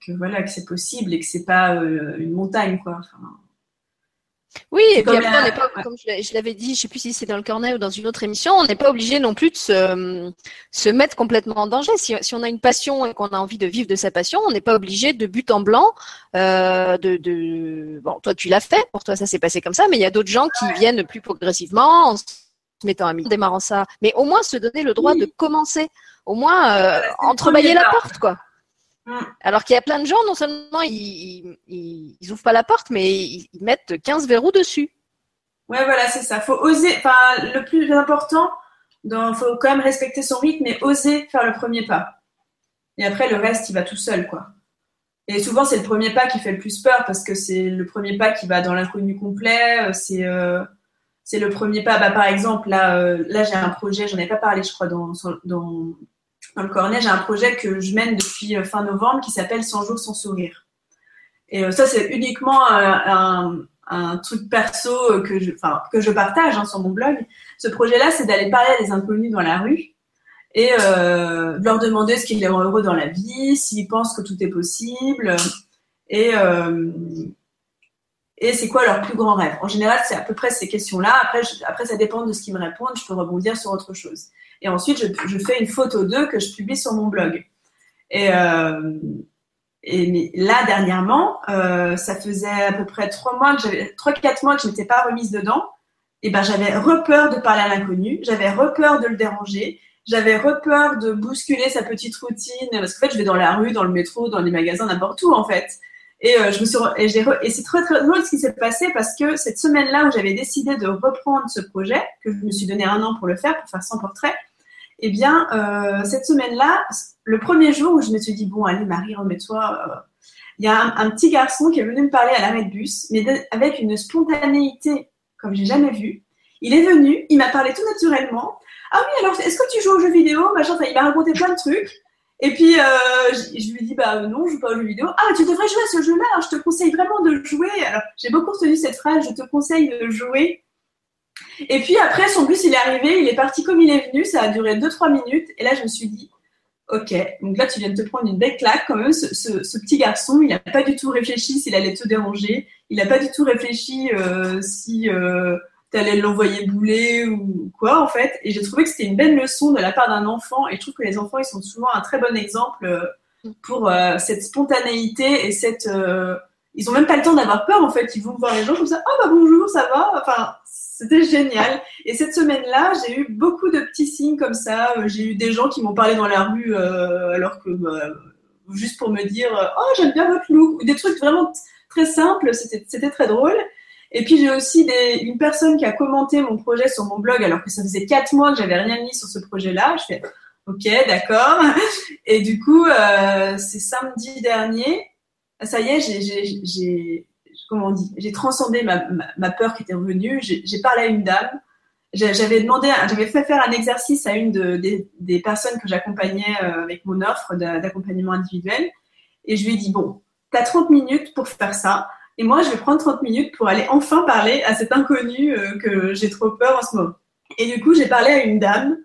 que voilà, que c'est possible et que c'est pas euh, une montagne, quoi. oui, et puis après, on n'est pas, comme je l'avais dit, je sais plus si c'est dans le cornet ou dans une autre émission, on n'est pas obligé non plus de se, se mettre complètement en danger. Si, si on a une passion et qu'on a envie de vivre de sa passion, on n'est pas obligé de but en blanc. Euh, de, de, bon, toi tu l'as fait, pour toi ça s'est passé comme ça, mais il y a d'autres gens qui viennent plus progressivement en mettant à mi démarrant ça, mais au moins se donner le droit de commencer, au moins euh, entrebâiller la porte, quoi. Mm. Alors qu'il y a plein de gens, non seulement ils, ils, ouvrent pas la porte, mais ils, mettent 15 verrous dessus. Ouais, voilà, c'est ça. Faut oser. Enfin, le plus important, il faut quand même respecter son rythme et oser faire le premier pas. Et après, le reste, il va tout seul, quoi. Et souvent, c'est le premier pas qui fait le plus peur parce que c'est le premier pas qui va dans l'inconnu complet. Euh, c'est euh, c'est le premier pas. Bah, par exemple, là, euh, là j'ai un projet, j'en ai pas parlé, je crois, dans, dans, le cornet, j'ai un projet que je mène depuis euh, fin novembre qui s'appelle 100 jours sans sourire. Et euh, ça, c'est uniquement un, truc perso que je, partage hein, sur mon blog. Ce projet-là, c'est d'aller parler à des inconnus dans la rue et leur demander ce qui les rend heureux dans la vie, s'ils pensent que tout est possible. Et, et c'est quoi leur plus grand rêve? En général, c'est à peu près ces questions-là. Après, après, ça dépend de ce qu'ils me répondent. Je peux rebondir sur autre chose. Et ensuite, je, fais une photo d'eux que je publie sur mon blog. Et, euh, là, dernièrement, euh, ça faisait à peu près trois mois trois quatre mois que je n'étais pas remise dedans. Et ben, j'avais repeur de parler à l'inconnu. J'avais repeur de le déranger. J'avais repeur de bousculer sa petite routine parce qu'en fait, je vais dans la rue, dans le métro, dans les magasins, n'importe où en fait. Et euh, je me suis et, j'ai et c'est très très drôle ce qui s'est passé parce que cette semaine-là où j'avais décidé de reprendre ce projet, que je me suis donné un an pour le faire, pour faire 100 portraits, eh bien euh, cette semaine-là, le premier jour où je me suis dit bon allez Marie remets-toi, euh, il y a un, petit garçon qui est venu me parler à l'arrêt de bus, mais avec une spontanéité comme j'ai jamais vu. Il est venu, il m'a parlé tout naturellement. Ah oui alors est-ce que tu joues aux jeux vidéo il m'a raconté plein de trucs. Et puis, euh, je, lui dis, bah non, je joue pas aux jeux vidéo. Ah, tu devrais jouer à ce jeu-là, je te conseille vraiment de jouer. Alors, j'ai beaucoup retenu cette phrase, je te conseille de jouer. Et puis après, son bus, il est arrivé, il est parti comme il est venu, ça a duré 2-3 minutes. Et là, je me suis dit, ok, donc là, tu viens de te prendre une belle claque quand même. Ce, ce, ce petit garçon, il n'a pas du tout réfléchi s'il allait te déranger. Il n'a pas du tout réfléchi euh, si... Euh, t'allais l'envoyer bouler ou quoi en fait. Et j'ai trouvé que c'était une belle leçon de la part d'un enfant. Et je trouve que les enfants, ils sont souvent un très bon exemple euh, pour euh, cette spontanéité et cette. Euh, ils ont même pas le temps d'avoir peur en fait. Ils vont voir les gens comme ça. Oh bah bonjour, ça va. Enfin, c'était génial. Et cette semaine-là, j'ai eu beaucoup de petits signes comme ça. J'ai eu des gens qui m'ont parlé dans la rue alors que bah, juste pour me dire oh j'aime bien votre look. Des trucs vraiment très simples. C'était très drôle. Et puis j'ai aussi une personne qui a commenté mon projet sur mon blog alors que ça faisait quatre mois que j'avais rien mis sur ce projet-là. Je fais ok, d'accord. Et du coup, euh, c'est samedi dernier. Ça y est, j'ai comment on j'ai transcendé ma, peur qui était revenue. J'ai parlé à une dame. J'avais demandé, j'avais fait faire un exercice à une de, des, des personnes que j'accompagnais euh, avec mon offre d'accompagnement individuel. Et je lui ai dit, bon, tu as 30 minutes pour faire ça. Et moi, je vais prendre 30 minutes pour aller enfin parler à cet inconnu euh, que j'ai trop peur en ce moment. Et du coup, j'ai parlé à une dame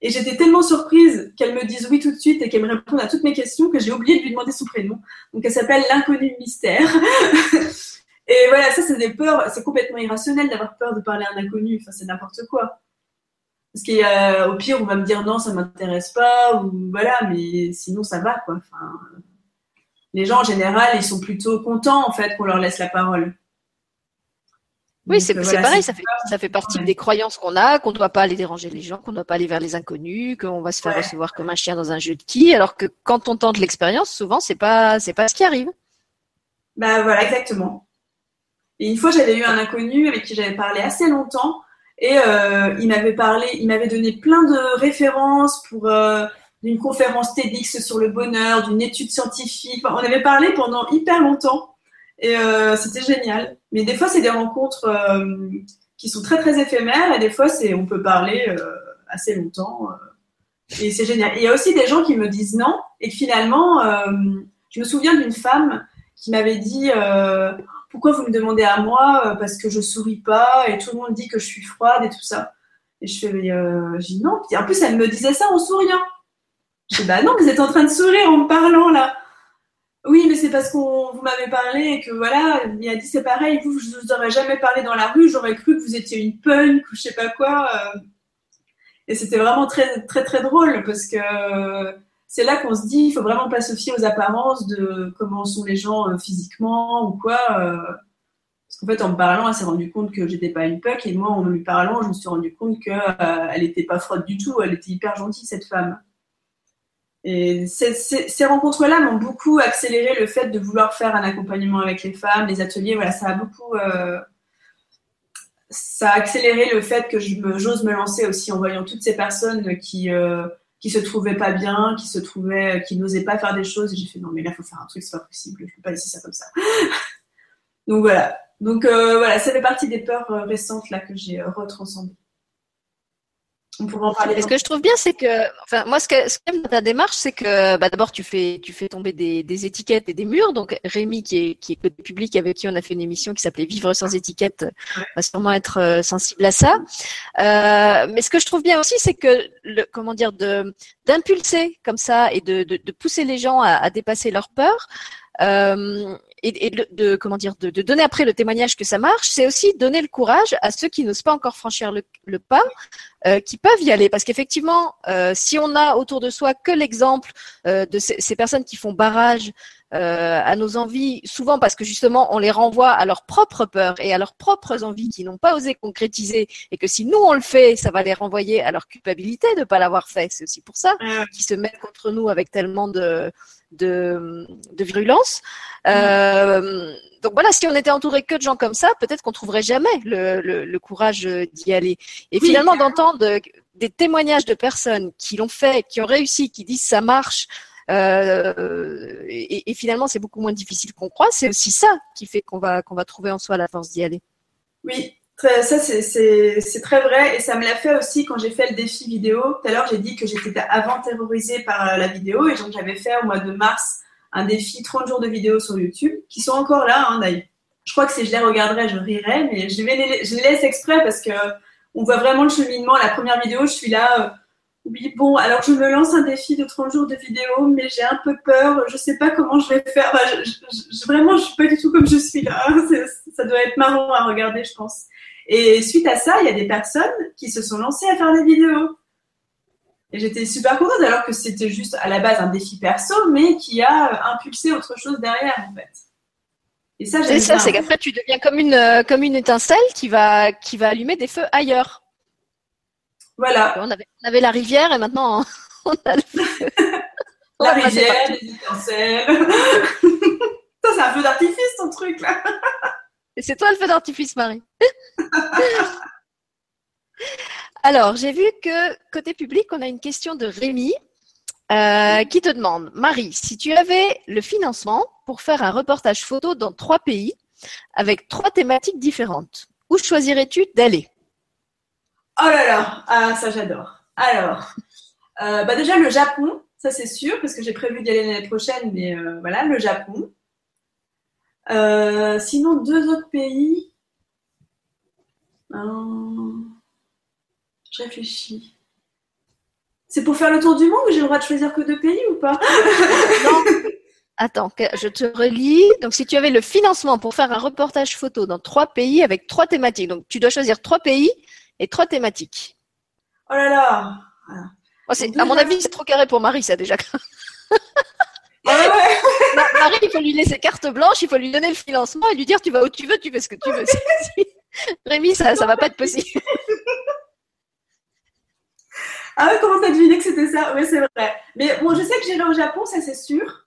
et j'étais tellement surprise qu'elle me dise oui tout de suite et qu'elle me réponde à toutes mes questions que j'ai oublié de lui demander son prénom. Donc, elle s'appelle l'inconnu mystère. et voilà, ça, c'est des peurs. C'est complètement irrationnel d'avoir peur de parler à un inconnu. Enfin, c'est n'importe quoi. Parce qu'au pire, on va me dire non, ça m'intéresse pas, ou voilà, mais sinon, ça va, quoi. Enfin, les gens en général, ils sont plutôt contents en fait qu'on leur laisse la parole. Oui, c'est euh, pareil, ça fait, ça fait partie des croyances qu'on a, qu'on ne doit pas aller déranger les gens, qu'on ne doit pas aller vers les inconnus, qu'on va se faire recevoir comme un chien dans un jeu de qui, alors que quand on tente l'expérience, souvent c'est pas c'est pas ce qui arrive. Bah voilà, exactement. Et une fois, j'avais eu un inconnu avec qui j'avais parlé assez longtemps, et euh, il m'avait parlé, il m'avait donné plein de références pour euh, d'une conférence TEDx sur le bonheur, d'une étude scientifique. on avait parlé pendant hyper longtemps et euh, c'était génial. Mais des fois, c'est des rencontres euh, qui sont très très éphémères et des fois, c'est on peut parler euh, assez longtemps et c'est génial. il y a aussi des gens qui me disent non et que finalement, je me souviens d'une femme qui m'avait dit pourquoi vous me demandez à moi parce que je souris pas et tout le monde dit que je suis froide et tout ça? Et je fais, dis non. en plus, elle me disait ça en souriant. Je dis, bah non, vous êtes en train de sourire en me parlant là. Oui, mais c'est parce qu'on vous m'avez parlé et que voilà, il a dit c'est pareil, vous, je vous aurais jamais parlé dans la rue, j'aurais cru que vous étiez une punk ou je sais pas quoi. Euh. Et c'était vraiment très, très, très drôle parce que c'est là qu'on se dit, il faut vraiment pas se fier aux apparences de comment sont les gens euh, physiquement ou quoi. Euh. Parce qu'en fait, en me parlant, elle s'est rendue compte que j'étais pas une punk et moi, en lui parlant, je me suis rendu compte qu'elle était pas froide du tout, elle était hyper gentille cette femme. Et ces, rencontres-là m'ont beaucoup accéléré le fait de vouloir faire un accompagnement avec les femmes, les ateliers. Voilà, ça a beaucoup, euh, ça accéléré le fait que j'ose me, lancer aussi en voyant toutes ces personnes qui euh, qui se trouvaient pas bien, qui se trouvaient, qui n'osaient pas faire des choses. J'ai fait non mais là il faut faire un truc, c'est pas possible, je peux pas laisser ça comme ça. Donc voilà. Donc euh, voilà, ça fait partie des peurs récentes là que j'ai retranscendées en parler. ce que je trouve bien, c'est que, enfin, moi, ce que, ce que j'aime dans ta démarche, c'est que, bah, d'abord, tu fais, tu fais tomber des, des, étiquettes et des murs. Donc, Rémi, qui est, qui est public, avec qui on a fait une émission qui s'appelait Vivre sans étiquette, va sûrement être euh, sensible à ça. Euh, mais ce que je trouve bien aussi, c'est que, le, comment dire, de, d'impulser comme ça et de, de, de pousser les gens à, à dépasser leur peur. Euh, et, de, comment dire de, donner après le témoignage que ça marche, c'est aussi donner le courage à ceux qui n'osent pas encore franchir le, pas, euh, qui peuvent y aller. Parce qu'effectivement, euh, si on a autour de soi que l'exemple euh, de ces, ces, personnes qui font barrage euh, à nos envies, souvent parce que justement on les renvoie à leurs propres peurs et à leurs propres envies qui n'ont pas osé concrétiser, et que si nous on le fait, ça va les renvoyer à leur culpabilité de ne pas l'avoir fait. C'est aussi pour ça qu'ils se mettent contre nous avec tellement de de, de virulence. Euh, donc voilà, si on était entouré que de gens comme ça, peut-être qu'on trouverait jamais le, le, le courage d'y aller. Et finalement, d'entendre des témoignages de personnes qui l'ont fait, qui ont réussi, qui disent ça marche, euh, et, et, finalement, c'est beaucoup moins difficile qu'on croit. C'est aussi ça qui fait qu'on va qu'on va trouver en soi la force d'y aller. Oui, ça c'est très vrai et ça me l'a fait aussi quand j'ai fait le défi vidéo. Tout à l'heure, j'ai dit que j'étais avant terrorisée par la vidéo et donc j'avais fait au mois de mars un défi 30 jours de vidéos sur YouTube qui sont encore là hein. Je crois que si je les regarderais, je rirais, mais je, les, je laisse exprès parce que on voit vraiment le cheminement. La première vidéo, je suis là. Euh, oui, bon, alors je me lance un défi de 30 jours de vidéo, mais j'ai un peu peur, je sais pas comment je vais faire. je, vraiment, je suis pas du tout comme je suis là. Ça doit être marrant à regarder, je pense. Et suite à ça, il y a des personnes qui se sont lancées à faire des vidéos. Et j'étais super contente, alors que c'était juste à la base un défi perso, mais qui a impulsé autre chose derrière, en fait. Et ça, C'est ça, c'est qu'après, tu deviens comme une, euh, comme une étincelle qui va, qui va allumer des feux ailleurs. Voilà. On avait, on avait la rivière et maintenant on a le feu. la rivière, les étincelles. ça, c'est un feu d'artifice, ton truc, là. C'est toi le feu d'artifice, Marie. Alors, j'ai vu que côté public, on a une question de Rémi euh, qui te demande, Marie, si tu avais le financement pour faire un reportage photo dans trois pays avec trois thématiques différentes, où choisirais-tu d'aller? Oh là là, ah, ça j'adore. Alors, euh, bah déjà le Japon, ça c'est sûr, parce que j'ai prévu d'y aller l'année prochaine, mais euh, voilà, le Japon. Euh, sinon, deux autres pays. je réfléchis. C'est pour faire le tour du monde ou j'ai le droit de choisir que deux pays ou pas? Non. Attends, je te relis. Donc, si tu avais le financement pour faire un reportage photo dans trois pays avec trois thématiques, donc tu dois choisir trois pays et trois thématiques. Oh là là oh, À mon avis, c'est trop carré pour Marie, ça déjà. Marie, il faut lui laisser carte blanche, il faut lui donner le financement et lui dire tu vas où tu veux, tu fais ce que tu veux. Rémi, ça, ça va pas être possible. ah ouais, comment t'as deviné que c'était ça? Oui, c'est vrai. Mais bon, je sais que j'irai au Japon, ça c'est sûr.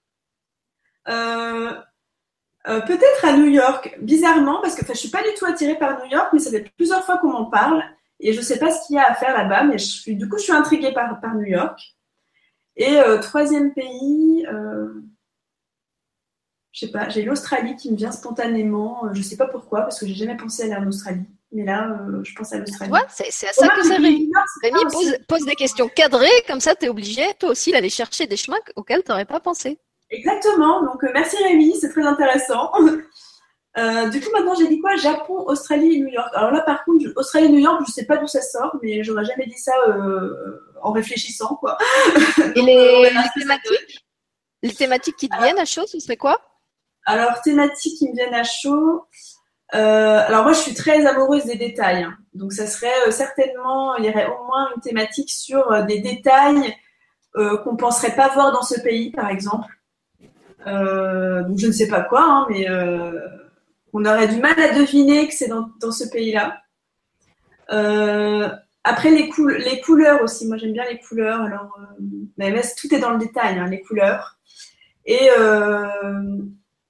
Euh, euh, peut-être à New York, bizarrement, parce que je suis pas du tout attirée par New York, mais ça fait plusieurs fois qu'on m'en parle et je sais pas ce qu'il y a à faire là-bas, mais je suis, du coup, je suis intriguée par, par New York. Et euh, troisième pays, euh, je sais pas, j'ai l'Australie qui me vient spontanément. Je sais pas pourquoi, parce que j'ai jamais pensé aller en Australie. Mais là, je pense à l'Australie. Ouais, c'est à ça que ça Rémi. Rémi pose, pose, des questions cadrées, comme ça, tu es obligé, toi aussi, d'aller chercher des chemins auxquels tu n'aurais pas pensé. Exactement. Donc, euh, merci Rémi, c'est très intéressant. Euh, du coup, maintenant, j'ai dit quoi? Japon, Australie et New York. Alors là, par contre, Australie et New York, je ne sais pas d'où ça sort, mais j'aurais jamais dit ça euh, en réfléchissant, quoi. Et les, thématiques Les thématiques qui te viennent à chaud, ce serait quoi? Alors, thématiques qui me viennent à chaud. alors moi, je suis très amoureuse des détails. Hein. Donc, ça serait certainement, il y aurait au moins une thématique sur des détails qu'on penserait pas voir dans ce pays, par exemple. Euh, donc je ne sais pas quoi, hein, mais euh, on aurait du mal à deviner que c'est dans, dans, ce pays-là. Euh, après les, les couleurs aussi, moi j'aime bien les couleurs. Alors, mais tout est dans le détail, hein, les couleurs. Et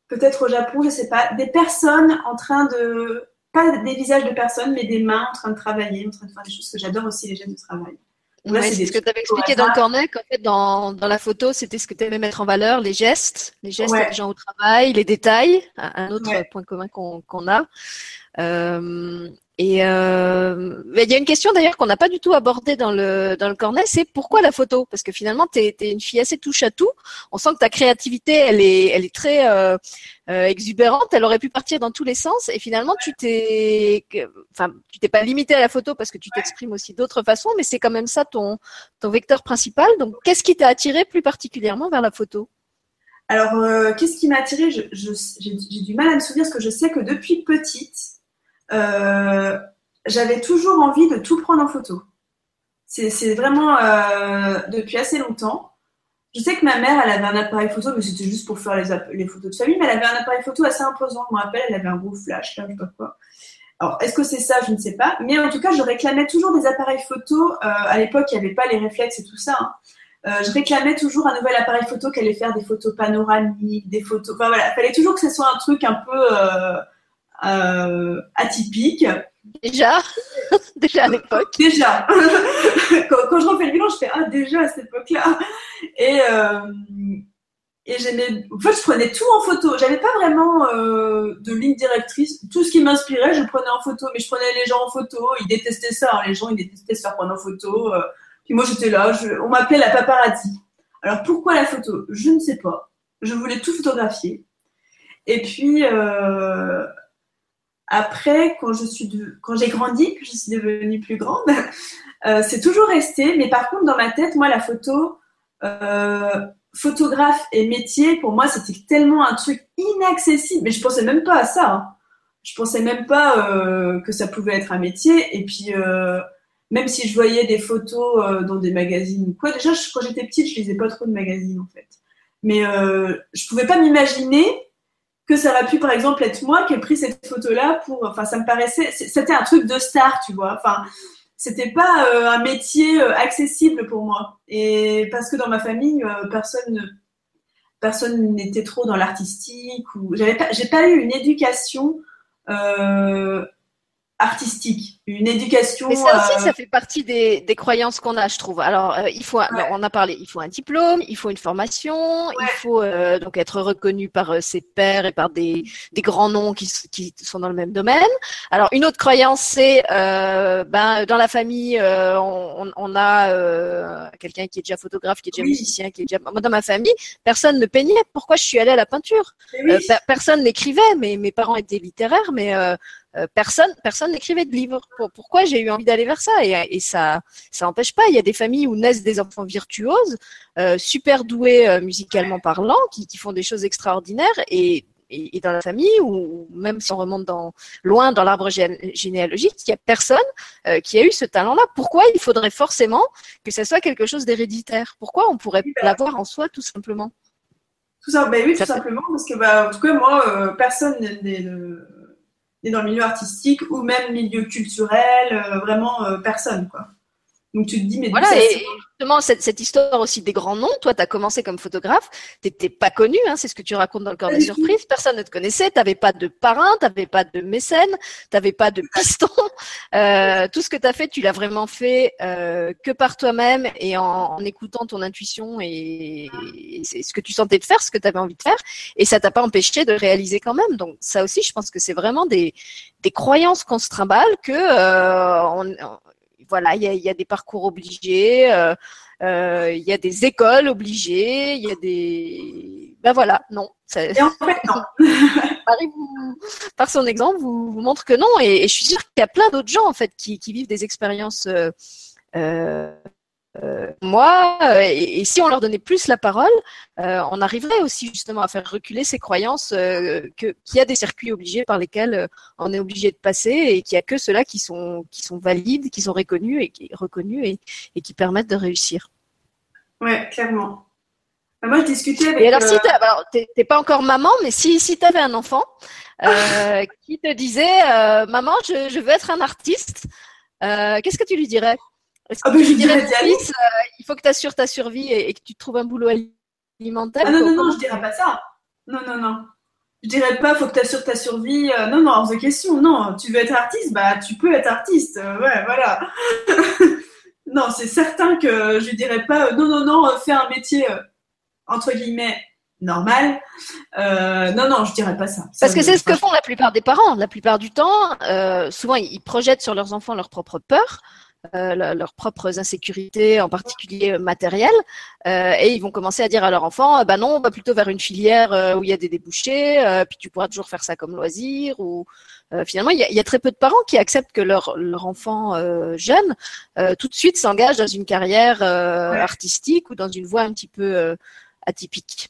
peut-être au Japon, je sais pas, des personnes en train de, pas des visages de personnes, mais des mains en train de travailler, en train de faire des choses que j'adore aussi les gestes de travail c'est ce que tu avais expliqué dans le cornet, qu'en fait, dans, dans la photo, c'était ce que tu aimais mettre en valeur, les gestes, les gestes des gens au travail, les détails, un autre point commun qu'on a. Euh, et euh, il y a une question d'ailleurs qu'on n'a pas du tout abordée dans le dans le cornet, c'est pourquoi la photo? Parce que finalement, tu es, une fille assez touche à tout. On sent que ta créativité, elle est elle est très euh, euh, exubérante. Elle aurait pu partir dans tous les sens. Et finalement, tu t'es enfin tu t'es pas limité à la photo parce que tu t'exprimes aussi d'autres façons, mais c'est quand même ça ton ton vecteur principal. Donc, qu'est-ce qui t'a attiré plus particulièrement vers la photo? Alors, qu'est-ce qui m'a attirée? J'ai du mal à me souvenir parce que je sais que depuis petite, euh, j'avais toujours envie de tout prendre en photo. C'est vraiment euh, depuis assez longtemps. Je sais que ma mère, elle avait un appareil photo, mais c'était juste pour faire les, photos de famille, mais elle avait un appareil photo assez imposant. Je me rappelle, elle avait un gros flash, là, je sais pas quoi. Alors, est-ce que c'est ça? Je ne sais pas. Mais en tout cas, je réclamais toujours des appareils photo. Euh, à l'époque, il n'y avait pas les réflexes et tout ça. Hein. Je réclamais toujours un nouvel appareil photo qui allait faire des photos panoramiques, des photos. Enfin voilà, il fallait toujours que ce soit un truc un peu euh atypique. Déjà, déjà à l'époque. Déjà. quand, quand, je refais le bilan, je fais ah déjà à cette époque-là. Et euh, et j'aimais. En fait, je prenais tout en photo. J'avais pas vraiment euh, de ligne directrice. Tout ce qui m'inspirait, je prenais en photo. Mais je prenais les gens en photo. Ils détestaient ça. Hein. Les gens, ils détestaient se faire prendre en photo. Puis moi, j'étais là. On m'appelait la paparazzi. Alors pourquoi la photo? Je ne sais pas. Je voulais tout photographier. Et puis euh, après, quand je suis quand j'ai grandi, que je suis devenue plus grande, euh, c'est toujours resté. Mais par contre, dans ma tête, moi, la photo. Euh, photographe et métier, pour moi, c'était tellement un truc inaccessible. Mais je pensais même pas à ça. Hein. Je pensais même pas euh, que ça pouvait être un métier. Et puis, même si je voyais des photos dans des magazines ou quoi, déjà, quand j'étais petite, je lisais pas trop de magazines, en fait. Mais je pouvais pas m'imaginer que ça aurait pu, par exemple, être moi qui ai pris cette photo-là pour. Enfin, ça me paraissait. C'était un truc de star, tu vois. Enfin, c'était pas euh, un métier euh, accessible pour moi. Et parce que dans ma famille, euh, personne personne n'était trop dans l'artistique ou j'avais pas j'ai pas eu une éducation artistique, une éducation. Mais ça aussi, ça fait partie des, des croyances qu'on a, je trouve. Alors, il faut, on a parlé, il faut un diplôme, il faut une formation, il faut donc être reconnu par ses pairs et par des, des grands noms qui, qui sont dans le même domaine. Alors, une autre croyance, c'est ben dans la famille, on, on, a quelqu'un qui est déjà photographe, qui est déjà musicien, qui est déjà. Moi, dans ma famille, personne ne peignait. Pourquoi je suis allée à la peinture? Personne n'écrivait. Mais mes parents étaient littéraires, mais euh, personne personne n'écrivait de livres. Pourquoi j'ai eu envie d'aller vers ça? Et, ça ça n'empêche pas. Il y a des familles où naissent des enfants virtuoses, euh, super doués euh, musicalement parlant, qui, qui, font des choses extraordinaires et, et, dans la famille ou même si on remonte dans loin dans l'arbre généalogique, il y a personne qui a eu ce talent-là. Pourquoi il faudrait forcément que ça soit quelque chose d'héréditaire? Pourquoi on pourrait l'avoir en soi tout simplement? Tout ça, ben oui, tout simplement parce que bah, en tout cas moi, personne n'est dans le milieu artistique ou même milieu culturel, euh, vraiment euh, personne, quoi. Donc tu te dis, mais voilà, et justement, cette, cette, histoire aussi des grands noms, toi, tu as commencé comme photographe, tu n'étais pas connu, hein, c'est ce que tu racontes dans le corps des surprises, personne ne te connaissait, tu n'avais pas de parrain, tu n'avais pas de mécène, tu n'avais pas de piston. Euh, tout ce que tu as fait, tu l'as vraiment fait euh, que par toi-même et en, en, écoutant ton intuition et, et c'est ce que tu sentais de faire, ce que tu avais envie de faire, et ça t'a pas empêché de réaliser quand même. Donc ça aussi, je pense que c'est vraiment des, des croyances qu'on se trimballe que euh, on, voilà, il y a, des parcours obligés, euh, euh, il y a des écoles obligées, il y a des. Ben voilà, non. Et en fait, non. Paris, par son exemple, vous, vous montre que non. Et, je suis sûre qu'il y a plein d'autres gens en fait qui, vivent des expériences euh, euh, moi, euh, et, si on leur donnait plus la parole, euh, on arriverait aussi justement à faire reculer ces croyances qu'il y a des circuits obligés par lesquels on est obligé de passer et qu'il n'y a que ceux-là qui sont, qui sont valides, qui sont reconnus et qui, reconnus et, et qui permettent de réussir. Ouais, clairement. Bah, moi, je discutais avec. Et alors, si t'es pas encore maman, mais si, si tu avais un enfant qui te disait Maman, je, je, veux être un artiste, qu'est-ce que tu lui dirais? Ah ben, je dirais euh, il faut que tu assures ta survie et, que tu trouves un boulot alimentaire. Ah non, non, non, je dirais pas ça. Non, non, non. Je dirais pas, faut que tu assures ta survie. Euh, non, non, hors de question. Non, tu veux être artiste, bah tu peux être artiste. Euh, ouais, voilà. non, c'est certain que je dirais pas, non, non, non, fais un métier, entre guillemets, normal. non, non, je dirais pas ça. Parce que c'est ce que font la plupart des parents. La plupart du temps, souvent, ils projettent sur leurs enfants leurs propres peurs. Euh, leurs propres insécurités, en particulier matérielles, euh, et ils vont commencer à dire à leur enfant, bah non, on va plutôt vers une filière euh, où il y a des débouchés, puis tu pourras toujours faire ça comme loisir. Ou finalement, il y, a, très peu de parents qui acceptent que leur, leur enfant jeune tout de suite s'engage dans une carrière artistique ou dans une voie un petit peu atypique.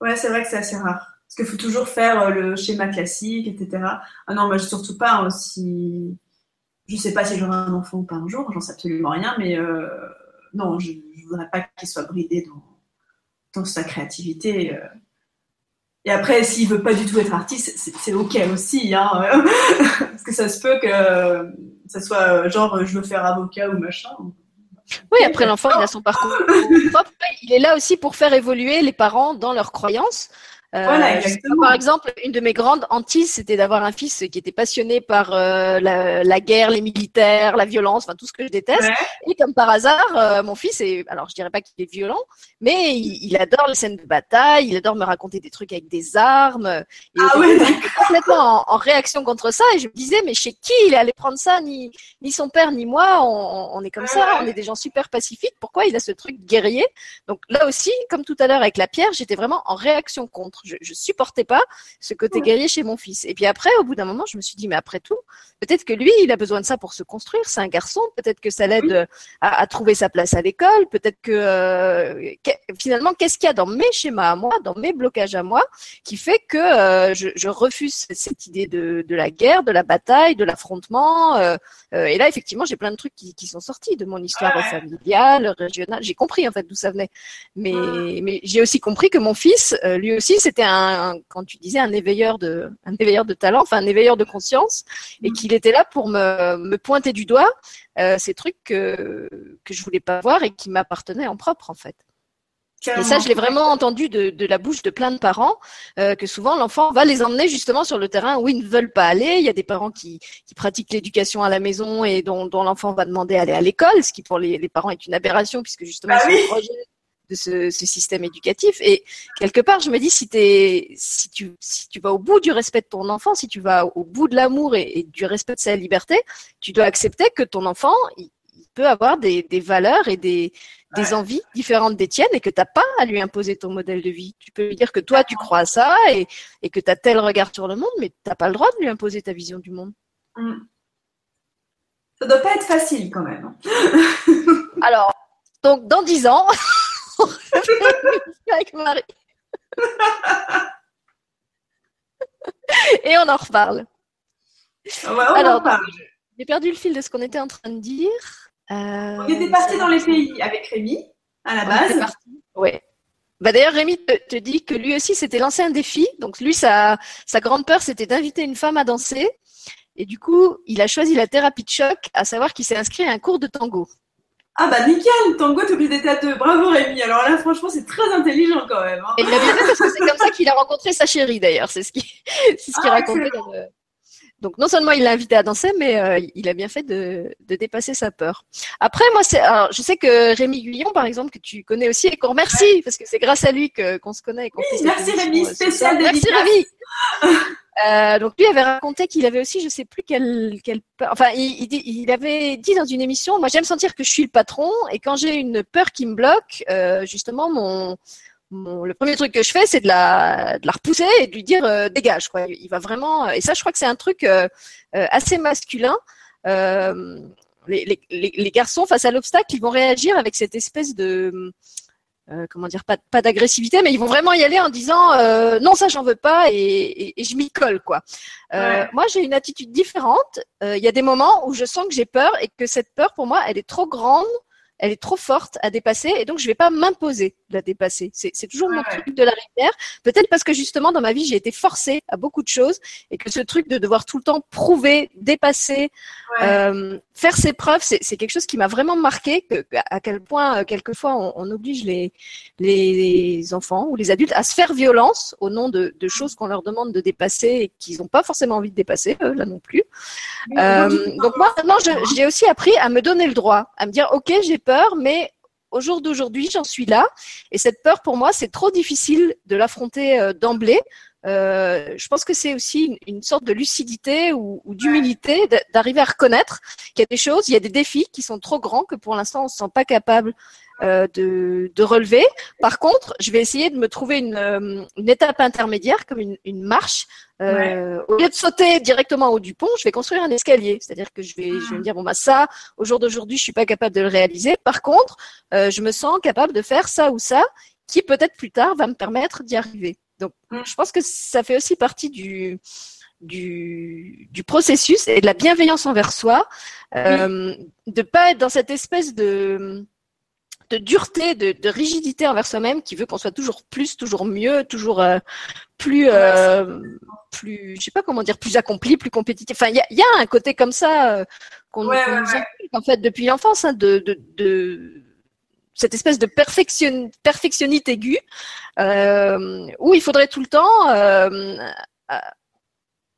Ouais, c'est vrai que c'est assez rare. Parce qu'il faut toujours faire euh, le schéma classique, etc. Ah non, moi, surtout pas hein, Je sais pas si j'aurai un enfant ou pas un jour, j'en sais absolument rien, mais euh, non, je ne voudrais pas qu'il soit bridé dans, sa créativité. Euh. Et après, s'il veut pas du tout être artiste, c'est ok aussi, hein, parce que ça se peut que ça soit genre je veux faire avocat ou machin. Oui, après l'enfant, il a son parcours. Il est là aussi pour faire évoluer les parents dans leurs croyances. Euh, par exemple, une de mes grandes hantises, c'était d'avoir un fils qui était passionné par euh, la, guerre, les militaires, la violence, enfin tout ce que je déteste. Et comme par hasard, euh, mon fils est, alors je dirais pas qu'il est violent, mais il, adore les scènes de bataille, il adore me raconter des trucs avec des armes. Il ah ouais, complètement en, réaction contre ça. Et je me disais, mais chez qui il est allé prendre ça? Ni, ni son père ni moi, on, est comme ça, on est des gens super pacifiques. Pourquoi il a ce truc guerrier? Donc là aussi, comme tout à l'heure avec la pierre, j'étais vraiment en réaction contre. Je, je supportais pas ce côté guerrier chez mon fils. Et puis après, au bout d'un moment, je me suis dit, mais après tout, peut-être que lui, il a besoin de ça pour se construire. C'est un garçon. Peut-être que ça l'aide à, trouver sa place à l'école. Peut-être que euh, finalement, qu'est-ce qu'il y a dans mes schémas à moi, dans mes blocages à moi, qui fait que euh, je, refuse cette idée de, la guerre, de la bataille, de l'affrontement. Euh, et là, effectivement, j'ai plein de trucs qui, sont sortis de mon histoire familiale, régionale. J'ai compris en fait d'où ça venait. Mais, mais j'ai aussi compris que mon fils, lui aussi, c'était un, quand tu disais un éveilleur de, un éveilleur de talent, enfin un éveilleur de conscience, et mm. qu'il était là pour me, me pointer du doigt euh, ces trucs que que je voulais pas voir et qui m'appartenaient en propre en fait. Et ça, je l'ai vraiment entendu de, de, la bouche de plein de parents, euh, que souvent l'enfant va les emmener justement sur le terrain où ils ne veulent pas aller. Il y a des parents qui, qui pratiquent l'éducation à la maison et dont, dont l'enfant va demander à aller à l'école, ce qui pour les, les parents est une aberration puisque justement bah ils sont de ce, système éducatif. Et quelque part, je me dis, si, es, si, tu, si tu vas au bout du respect de ton enfant, si tu vas au bout de l'amour et, du respect de sa liberté, tu dois accepter que ton enfant, il, peut avoir des, valeurs et des, des envies différentes des tiennes et que tu n'as pas à lui imposer ton modèle de vie. Tu peux lui dire que toi, tu crois à ça et, et que tu as tel regard sur le monde, mais tu n'as pas le droit de lui imposer ta vision du monde. Mm. Ça doit pas être facile quand même. Alors, donc dans dix ans, avec Marie. Et on en reparle. Ah Alors, j'ai perdu le fil de ce qu'on était en train de dire. Euh, on était parti dans les pays avec Rémi, à la base. Oui. Bah d'ailleurs, Rémi te, dit que lui aussi s'était lancé un défi. Donc lui, sa, sa grande peur, c'était d'inviter une femme à danser. Et du coup, il a choisi la thérapie de choc, à savoir qu'il s'est inscrit à un cours de tango. Ah bah nickel, tango, d'être à deux. Bravo Rémi. Alors là, franchement, c'est très intelligent quand même. Hein. Et il a bien fait parce que c'est comme ça qu'il a rencontré sa chérie d'ailleurs. C'est ce qui, c'est ce qu'il ah, racontait dans le... Donc non seulement il l'a invité à danser, mais euh, il a bien fait de, de dépasser sa peur. Après, moi, c'est, alors, je sais que Rémi Guillon, par exemple, que tu connais aussi, et qu'on remercie parce que c'est grâce à lui que qu'on se connaît. Et qu'on oui, merci Rémi, spécial Merci Rémi. Euh, donc lui avait raconté qu'il avait aussi, je sais plus quelle, quelle peur. Enfin, il, avait dit dans une émission, moi j'aime sentir que je suis le patron et quand j'ai une peur qui me bloque, euh, justement mon, le premier truc que je fais, c'est de la, de la repousser et de lui dire euh, dégage. Quoi. Il va vraiment. Et ça, je crois que c'est un truc assez masculin. Les, les, les, garçons face à l'obstacle, ils vont réagir avec cette espèce de euh, comment dire, pas, pas d'agressivité, mais ils vont vraiment y aller en disant euh, non, ça j'en veux pas et, et, je m'y colle quoi. Euh, Moi j'ai une attitude différente. Euh, il y a des moments où je sens que j'ai peur et que cette peur pour moi elle est trop grande elle est trop forte à dépasser et donc je vais pas m'imposer de la dépasser. C'est toujours mon truc de la rivière. Peut-être parce que justement dans ma vie j'ai été forcée à beaucoup de choses et que ce truc de devoir tout le temps prouver, dépasser, euh, faire ses preuves, c'est quelque chose qui m'a vraiment marqué. Que, à quel point euh, quelquefois on, on, oblige les les enfants ou les adultes à se faire violence au nom de, de choses qu'on leur demande de dépasser et qu'ils n'ont pas forcément envie de dépasser eux, là non plus. Euh, donc moi maintenant j'ai aussi appris à me donner le droit, à me dire ok j'ai peur mais au jour d'aujourd'hui, j'en suis là. Et cette peur, pour moi, c'est trop difficile de l'affronter euh, d'emblée. Euh, je pense que c'est aussi une, sorte de lucidité ou, d'humilité d'arriver à reconnaître qu'il y a des choses, il y a des défis qui sont trop grands que pour l'instant on ne se sent pas capable euh, de, de, relever. Par contre, je vais essayer de me trouver une, euh, une étape intermédiaire, comme une, une marche. Euh, Au lieu de sauter directement au haut du pont, je vais construire un escalier. C'est-à-dire que je vais, je vais me dire bon bah ça, au jour d'aujourd'hui, je suis pas capable de le réaliser. Par contre, euh, je me sens capable de faire ça ou ça qui peut-être plus tard va me permettre d'y arriver. Donc, Mm. je pense que ça fait aussi partie du, du, du processus et de la bienveillance envers soi, euh, de pas être dans cette espèce de, de dureté, de, de rigidité envers soi-même qui veut qu'on soit toujours plus, toujours mieux, toujours euh, plus, euh, plus, je sais pas comment dire, plus accompli, plus compétitif. Enfin, il y a, il y a un côté comme ça euh, qu'on Ouais, nous en fait depuis l'enfance, hein, de, de, de cette espèce de perfection, perfectionnite aiguë euh, où il faudrait tout le temps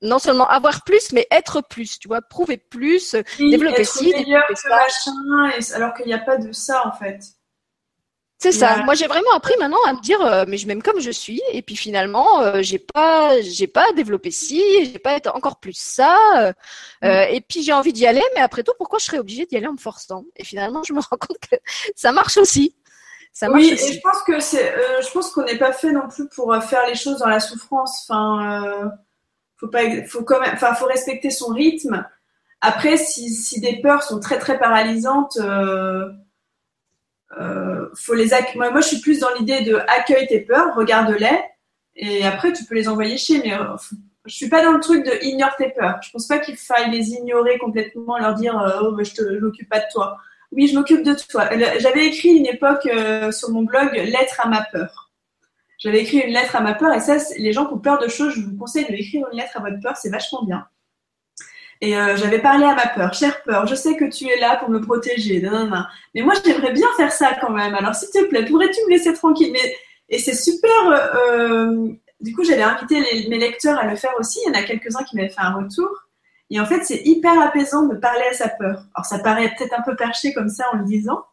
non seulement avoir plus, mais être plus, tu vois, prouver plus, Oui, développer être ci, meilleur développer que ça. machin, et- alors qu'il n'y a pas de ça en fait. C'est ça. Moi, j'ai vraiment appris maintenant à me dire, euh, mais je m'aime comme je suis. Et puis finalement, euh, j'ai pas, j'ai pas développé ci, j'ai pas été encore plus ça. euh, euh, et puis j'ai envie d'y aller, mais après tout, pourquoi je serais obligée d'y aller en me forçant? Et finalement, je me rends compte que ça marche aussi. Ça marche Oui, et je pense que c'est, je pense qu'on n'est pas fait non plus pour faire les choses dans la souffrance. Enfin, faut pas, faut quand même, enfin, faut respecter son rythme. Après, si, si des peurs sont très très paralysantes, euh, euh, faut les moi, moi, je suis plus dans l'idée de accueille tes peurs, regarde-les, et après tu peux les envoyer chez. Mais euh, je suis pas dans le truc de ignore tes peurs. Je pense pas qu'il faille les ignorer complètement, leur dire euh, oh, je je m'occupe pas de toi. Oui, je m'occupe de toi. J'avais écrit une époque euh, sur mon blog Lettre à ma peur. J'avais écrit une lettre à ma peur et ça, les gens qui ont peur de choses, je vous conseille de écrire une lettre à votre peur, c'est vachement bien. Et euh, j'avais parlé à ma peur, chère peur, je sais que tu es là pour me protéger, mais moi j'aimerais bien faire ça quand même. Alors s'il te plaît, pourrais-tu me laisser tranquille? Mais et c'est super. euh, du coup, j'avais invité mes lecteurs à le faire aussi. Il y en a quelques-uns qui m'avaient fait un retour. Et en fait, c'est hyper apaisant de parler à sa peur. Alors ça paraît peut-être un peu perché comme ça en le disant,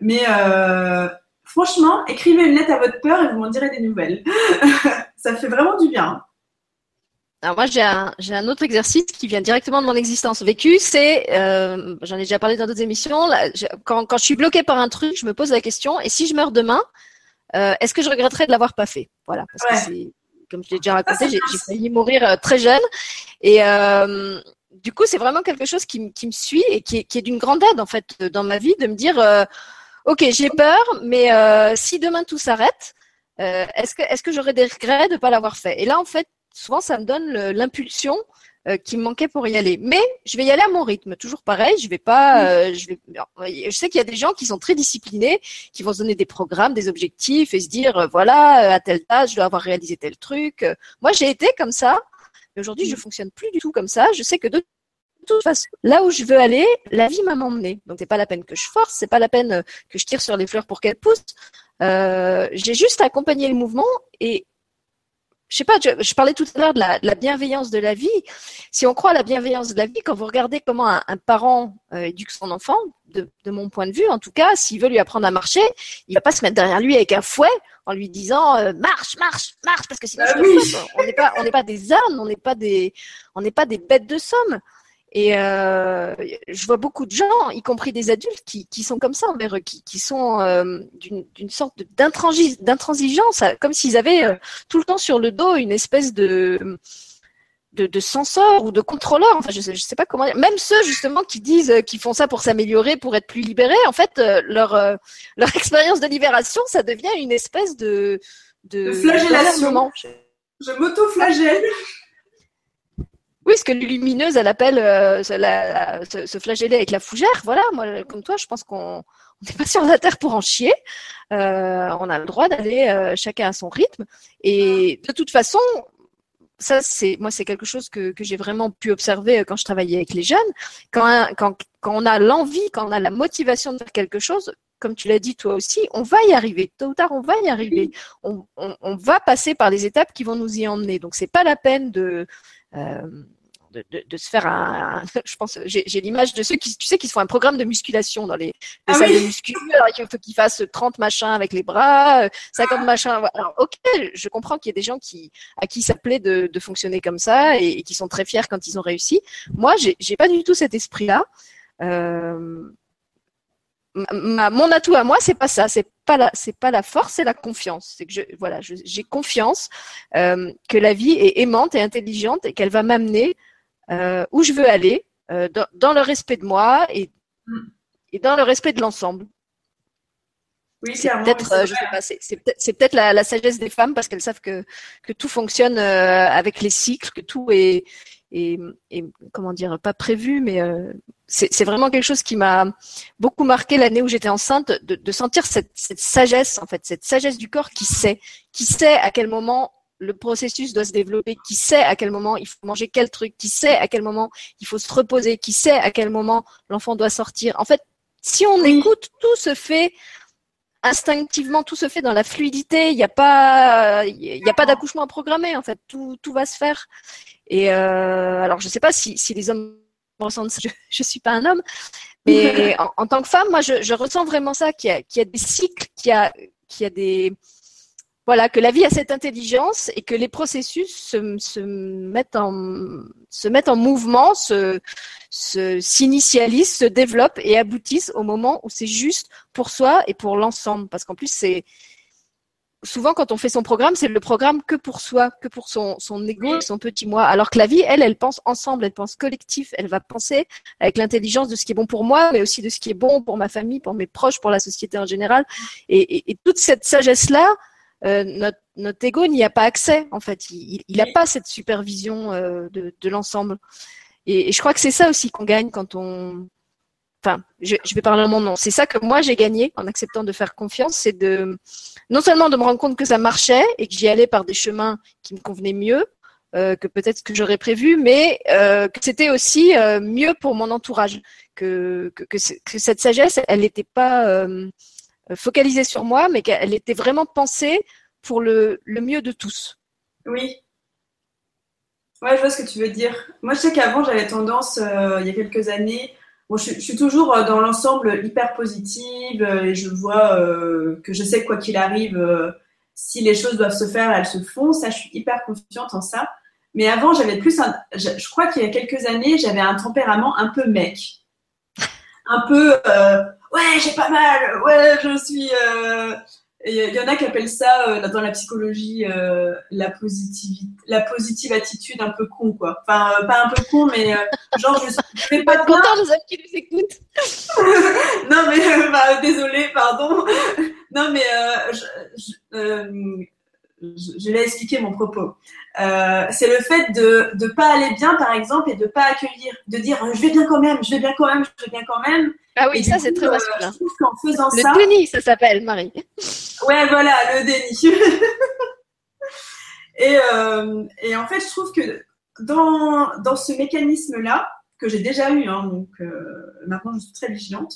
mais euh, franchement, écrivez une lettre à votre peur et vous m'en direz des nouvelles. ça fait vraiment du bien. Alors moi, j'ai un, un autre exercice qui vient directement de mon existence vécue. C'est, euh, j'en ai déjà parlé dans d'autres émissions. là, quand, quand je suis bloquée par un truc, je me pose la question et si je meurs demain, euh, est-ce que je regretterais de l'avoir pas fait? Voilà, parce Ouais. que comme je l'ai déjà raconté, j'ai failli mourir euh, très jeune et du coup, c'est vraiment quelque chose qui, me- qui me suit et qui est, qui est d'une grande aide en fait dans ma vie de me dire, ok, j'ai peur, mais si demain tout s'arrête, euh, est-ce que est-ce que j'aurais des regrets de pas l'avoir fait? Et là, en fait, souvent, ça me donne l'impulsion euh, qui me manquait pour y aller. Mais je vais y aller à mon rythme, toujours pareil. Je vais pas, euh, je vais. Je sais qu'il y a des gens qui sont très disciplinés, qui vont se donner des programmes, des objectifs et se dire, euh, voilà, à telle date, je dois avoir réalisé tel truc. Moi, j'ai été comme ça. Mais aujourd'hui, je fonctionne plus du tout comme ça. Je sais que de toute façon, là où je veux aller, la vie m'a emmené. Donc c'est pas la peine que je force, c'est pas la peine que je tire sur les fleurs pour qu'elles poussent. J'ai juste à accompagner le mouvement et je sais pas, je, je parlais tout à l'heure de la, de la bienveillance de la vie. Si on croit à la bienveillance de la vie, quand vous regardez comment un, un parent euh, éduque son enfant, de, de mon point de vue en tout cas, s'il veut lui apprendre à marcher, il va pas se mettre derrière lui avec un fouet en lui disant euh, marche, marche, marche, parce que sinon je te oui. fouette. On n'est pas, on n'est pas des ânes, on n'est pas des, on n'est pas des bêtes de somme. Et euh, je vois beaucoup de gens, y compris des adultes, qui, qui sont comme ça envers eux, qui, qui sont euh, d'une sorte d'intransigeance, comme s'ils avaient euh, tout le temps sur le dos une espèce de, de, de censeur ou de contrôleur. Enfin, je sais, je sais pas comment dire. Même ceux justement qui disent euh, qu'ils font ça pour s'améliorer, pour être plus libérés, en fait, leur leur expérience de libération, ça devient une espèce de de, De flagellation. Je m'auto-flagelle. Oui, ce que Lumineuse, elle appelle euh, se, la- la- se, se flageller avec la fougère. Voilà, moi, comme toi, je pense qu'on on n'est pas sur la terre pour en chier. Euh, on a le droit d'aller euh, chacun à son rythme. Et de toute façon, ça, c'est moi, c'est quelque chose que, que j'ai vraiment pu observer euh, quand je travaillais avec les jeunes. Quand, quand, quand on a l'envie, quand on a la motivation de faire quelque chose, comme tu l'as dit toi aussi, on va y arriver. Tôt ou tard, on va y arriver. On, va passer par les étapes qui vont nous y emmener. Donc, c'est pas la peine de euh, de, de, de se faire un, un- je pense j'ai l'image de ceux qui tu sais qui se font un programme de musculation dans les, les Ah salles oui. de muscu alors il faut qu'ils fassent 30 machins avec les bras euh, 50 machins alors ok je comprends qu'il y ait des gens qui à qui ça plaît de, de fonctionner comme ça et, et qui sont très fiers quand ils ont réussi moi j'ai pas du tout cet esprit là euh, ma- mon atout à moi, c'est pas ça, c'est pas la, c'est pas la force, c'est la confiance. C'est que je, voilà, j'ai confiance euh, que la vie est aimante et intelligente et qu'elle va m'amener euh, où je veux aller, euh, dans, dans le respect de moi et, Mm. et dans le respect de l'ensemble. Oui, c'est peut-être, euh, je sais pas, c'est peut-être la, la sagesse des femmes parce qu'elles savent que que tout fonctionne euh, avec les cycles, que tout est est, est- comment dire pas prévu, mais c'est c'est vraiment quelque chose qui m'a beaucoup marqué l'année où j'étais enceinte, de, de sentir cette, cette sagesse en fait, cette sagesse du corps qui sait, qui sait à quel moment le processus doit se développer, qui sait à quel moment il faut manger quel truc, qui sait à quel moment il faut se reposer, qui sait à quel moment l'enfant doit sortir? En fait, si on Oui. écoute, tout se fait instinctivement, tout se fait dans la fluidité. Il n'y a pas, il y a pas d'accouchement programmé en fait. Tout, tout va se faire. Et euh, alors, je sais pas si, si les hommes ressentent ça. Je, je suis pas un homme, mais en, en tant que femme, moi, je, je ressens vraiment ça. Qu'il y y a des cycles, qu'il y a, qu'il y a des voilà, que la vie a cette intelligence et que les processus se, se mettent en se mettent en mouvement, se se s'initialisent, se développent et aboutissent au moment où c'est juste pour soi et pour l'ensemble. Parce qu'en plus, c'est souvent quand on fait son programme, c'est le programme que pour soi, que pour son son ego, et son petit moi. Alors que la vie, elle, elle pense ensemble, elle pense collectif, elle va penser avec l'intelligence de ce qui est bon pour moi, mais aussi de ce qui est bon pour ma famille, pour mes proches, pour la société en général. Et, et, et toute cette sagesse là euh, notre, notre ego n'y a pas accès en fait. Il n'a pas cette supervision euh, de, de l'ensemble. Et, et, je crois que c'est ça aussi qu'on gagne quand on. Enfin, je, je vais parler en mon nom. C'est ça que moi j'ai gagné en acceptant de faire confiance, c'est de non seulement de me rendre compte que ça marchait et que j'y allais par des chemins qui me convenaient mieux euh, que peut-être que j'aurais prévu, mais euh, que c'était aussi euh, mieux pour mon entourage, que, que, que, que cette sagesse, elle n'était pas focalisée sur moi, mais qu'elle était vraiment pensée pour le, le mieux de tous. Oui. Ouais, je vois ce que tu veux dire. Moi, je sais qu'avant, j'avais tendance, euh, il y a quelques années, bon, je, suis toujours dans l'ensemble hyper positive euh, et je vois euh, que je sais quoi qu'il arrive, euh, si les choses doivent se faire, elles se font. Ça, je suis hyper confiante en ça. Mais avant, j'avais plus un, je, crois qu'il y a quelques années, j'avais un tempérament un peu mec. Un peu, euh, ouais, j'ai pas mal, ouais, je suis. euh, Il y en a qui appellent ça euh, dans la psychologie euh, la positive, la positive attitude un peu con, quoi. Enfin, euh, pas un peu con, mais euh, genre je, je vais pas. Content les qui nous écoutent. non mais euh, bah, désolé, pardon. non mais euh, je, je, euh, je, vais expliquer mon propos. Euh, c'est le fait de de pas aller bien, par exemple, et de pas accueillir, de dire je vais bien quand même, je vais bien quand même, je vais bien quand même. Ah oui, Et ça c'est très euh, masculin. je trouve qu'en faisant Le ça, déni, ça s'appelle, Marie. Ouais, voilà, le déni. et, euh, et en fait, je trouve que dans, dans ce mécanisme-là, que j'ai déjà eu, hein, donc euh, maintenant je suis très vigilante,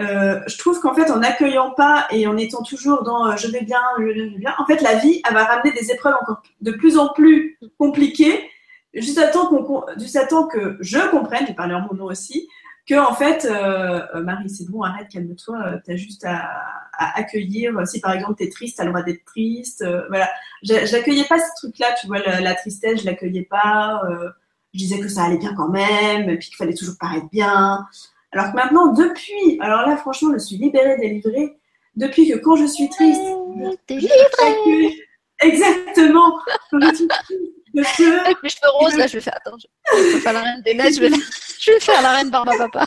euh, je trouve qu'en fait, en n'accueillant pas et en étant toujours dans euh, je vais bien, je vais bien, en fait, la vie, elle va ramener des épreuves encore de plus en plus compliquées, juste à temps, qu'on, juste à temps que je comprenne, j'ai parlé en mon nom aussi, que en fait, euh, Marie, c'est bon, arrête, calme-toi, euh, t'as juste à, à, accueillir. Si par exemple t'es triste, t'as le droit d'être triste. Euh, voilà, j'accueillais pas ce truc-là, tu vois, la, tristesse, je l'accueillais pas. Euh, je disais que ça allait bien quand même, et puis qu'il fallait toujours paraître bien. Alors que maintenant, depuis, alors là, franchement, je suis libérée, délivrée. Depuis que quand je suis triste, délivrée. Exactement. Quand je suis triste, je pleure. Avec mes cheveux roses, là, je vais faire. Attends, je, je vais faire la reine des neiges, je vais, je vais faire la reine Barba Papa.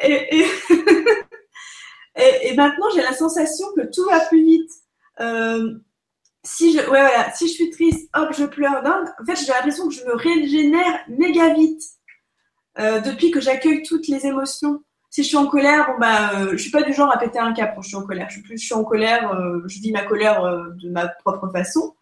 Et, et, et, et maintenant, j'ai la sensation que tout va plus vite. Euh, si je, ouais, voilà, si je suis triste, hop, je pleure. Non, en fait, j'ai l'impression que je me régénère méga vite euh, depuis que j'accueille toutes les émotions. Si je suis en colère, bon bah, euh, je suis pas du genre à péter un cap quand je suis en colère. Je suis plus, je suis en colère, euh, je vis ma colère de ma propre façon.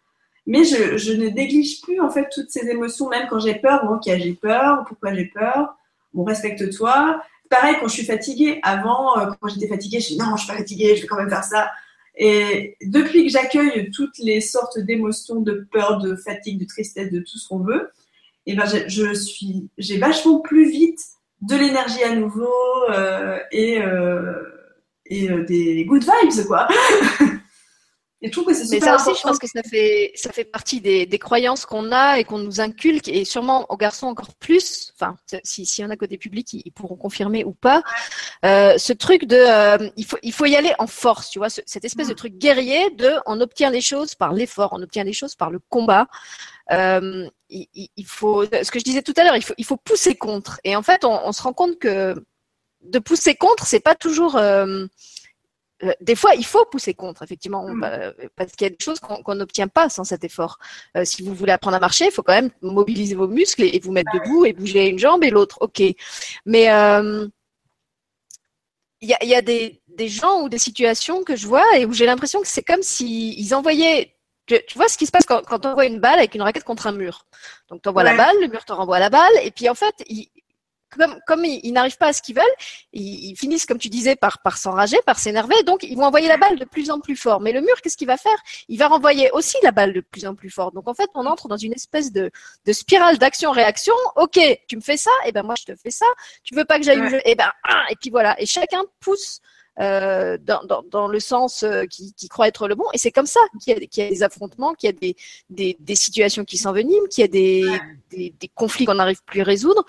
Mais je, ne néglige plus en fait toutes ces émotions, même quand j'ai peur. Bon, ok, j'ai peur. Pourquoi j'ai peur? Bon, respecte-toi. Pareil quand je suis fatiguée. Avant, quand j'étais fatiguée, je dis non, je suis pas fatiguée, je vais quand même faire ça. Et depuis que j'accueille toutes les sortes d'émotions, de peur, de fatigue, de tristesse, de tout ce qu'on veut, et ben je, je suis, j'ai vachement plus vite de l'énergie à nouveau euh, et euh, et euh, des good vibes quoi. et je trouve que c'est super Mais ça aussi, je pense que ça fait ça fait partie des, des croyances qu'on a et qu'on nous inculque et sûrement aux garçons encore plus. Enfin, si s'il y en a côté public, ils, ils pourront confirmer ou pas. Euh, ce truc de euh, il faut il faut y aller en force, tu vois, ce, cette espèce de truc guerrier de on obtient les choses par l'effort, on obtient les choses par le combat. Euh, il, il, faut, ce que je disais tout à l'heure, il faut, il faut pousser contre. Et en fait, on, on se rend compte que de pousser contre, c'est pas toujours, euh, des fois, il faut pousser contre, effectivement, Mm. euh, parce qu'il y a des choses qu'on n'obtient pas sans cet effort. Euh, si vous voulez apprendre à marcher, il faut quand même mobiliser vos muscles et, et vous mettre debout et bouger une jambe et l'autre. Ok, mais euh, il y a, il y a des, des gens ou des situations que je vois et où j'ai l'impression que c'est comme si ils envoyaient. Tu, vois ce qui se passe quand, quand on envoie une balle avec une raquette contre un mur. Donc tu envoies la balle, le mur te renvoie la balle, et puis en fait, comme, comme ils, ils n'arrivent pas à ce qu'ils veulent, ils, ils finissent, comme tu disais, par, par s'enrager, par s'énerver. Donc, ils vont envoyer la balle de plus en plus fort. Mais le mur, qu'est-ce qu'il va faire? Il va renvoyer aussi la balle de plus en plus fort. Donc, en fait, on entre dans une espèce de, de spirale d'action-réaction. Ok, tu me fais ça, et ben moi je te fais ça. Tu veux pas que j'aille Ouais. où je... Et ben, ah, et puis voilà. Et chacun pousse. Euh, dans, dans, dans le sens euh, qui, qui croit être le bon. Et c'est comme ça qu'il y, y a des affrontements qu'il y a des, des, des situations qui s'enveniment qu'il y a des, des, des conflits qu'on n'arrive plus à résoudre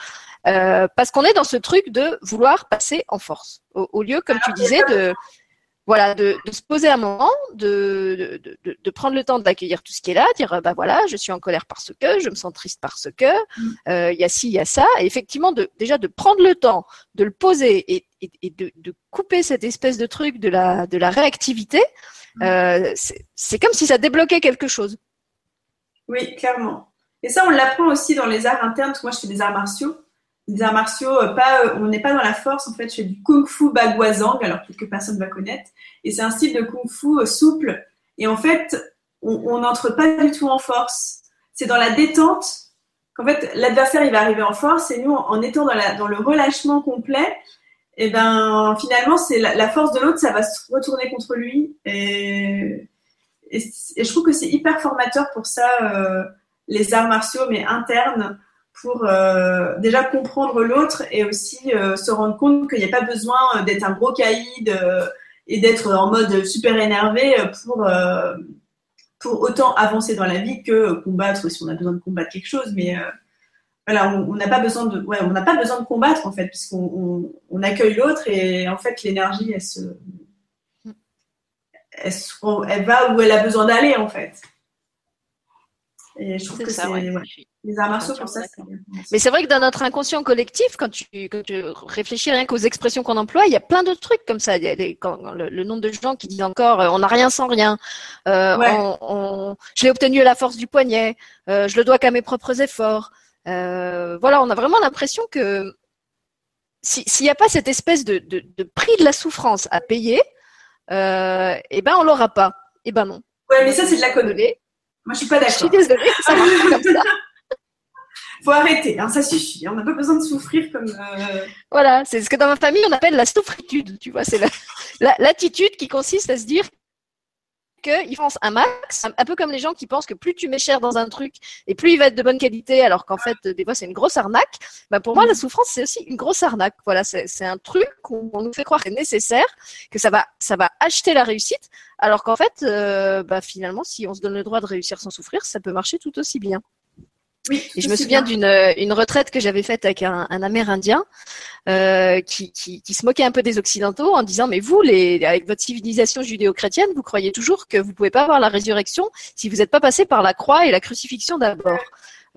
euh, parce qu'on est dans ce truc de vouloir passer en force, au, au lieu, comme tu disais, de voilà, de, de se poser un moment, de, de, de, de prendre le temps d'accueillir tout ce qui est là, dire bah voilà, je suis en colère parce que, je me sens triste parce que, euh, il y a ci, il y a ça, et effectivement de déjà de prendre le temps, de le poser et, et, et de, de couper cette espèce de truc de la de la réactivité, euh, c'est c'est comme si ça débloquait quelque chose. Oui, clairement. Et ça, on l'apprend aussi dans les arts internes, parce que moi, je fais des arts martiaux. Des arts martiaux, euh, pas, euh, on n'est pas dans la force, en fait, je fais du kung fu baguazhang, alors quelques personnes va connaître. Et c'est un style de kung fu euh, souple. Et en fait, on n'entre pas du tout en force. C'est dans la détente qu'en fait, l'adversaire, il va arriver en force, et nous, en étant dans, la, dans le relâchement complet, et ben, finalement, c'est la, force de l'autre, ça va se retourner contre lui. Et, je trouve que c'est hyper formateur pour ça, les arts martiaux, mais internes, pour euh, déjà comprendre l'autre et aussi euh, se rendre compte qu'il n'y a pas besoin euh, d'être un gros caïd euh, et d'être en mode super énervé pour, pour autant avancer dans la vie que combattre si on a besoin de combattre quelque chose. Mais voilà, on n'a pas besoin de, ouais, on n'a pas besoin de combattre en fait, puisqu'on on, on accueille l'autre et en fait l'énergie, elle se, elle, se- elle va où elle a besoin d'aller en fait. Et je trouve que ça, c'est ouais. ouais, les arts martiaux pour ça. c'est d'accord. bien. Mais c'est vrai que dans notre inconscient collectif, quand tu, quand tu réfléchis rien qu'aux expressions qu'on emploie, il y a plein de trucs comme ça. Il y a les- quand- le, le nombre de gens qui disent encore euh, on n'a rien sans rien. Euh, Ouais. on- on- je l'ai obtenu à la force du poignet. Euh, je le dois qu'à mes propres efforts. Euh, voilà, on a vraiment l'impression que si- s'il n'y a pas cette espèce de, de, de prix de la souffrance à payer, euh, eh ben on l'aura pas. Eh ben non. Ouais, mais ça c'est de la connerie. Moi je suis pas Je suis d'accord. désolée, ça marche comme ça. Faut arrêter, hein, ça suffit. On n'a pas besoin de souffrir comme. euh, Voilà, c'est ce que dans ma famille on appelle la souffritude. Tu vois, c'est la- la- l'attitude qui consiste à se dire qu'ils pensent un max, un peu comme les gens qui pensent que plus tu mets cher dans un truc et plus il va être de bonne qualité, alors qu'en fait des fois c'est une grosse arnaque. Bah, pour moi la souffrance c'est aussi une grosse arnaque. Voilà, c'est c'est un truc où on nous fait croire que c'est nécessaire, que ça va ça va acheter la réussite, alors qu'en fait euh, bah, finalement si on se donne le droit de réussir sans souffrir, ça peut marcher tout aussi bien. Oui, Et je me souviens d'une euh, une retraite que j'avais faite avec un, un Amérindien euh, qui, qui, qui se moquait un peu des Occidentaux en disant mais vous, les, avec votre civilisation judéo-chrétienne, vous croyez toujours que vous pouvez pas avoir la résurrection si vous n'êtes pas passé par la croix et la crucifixion d'abord.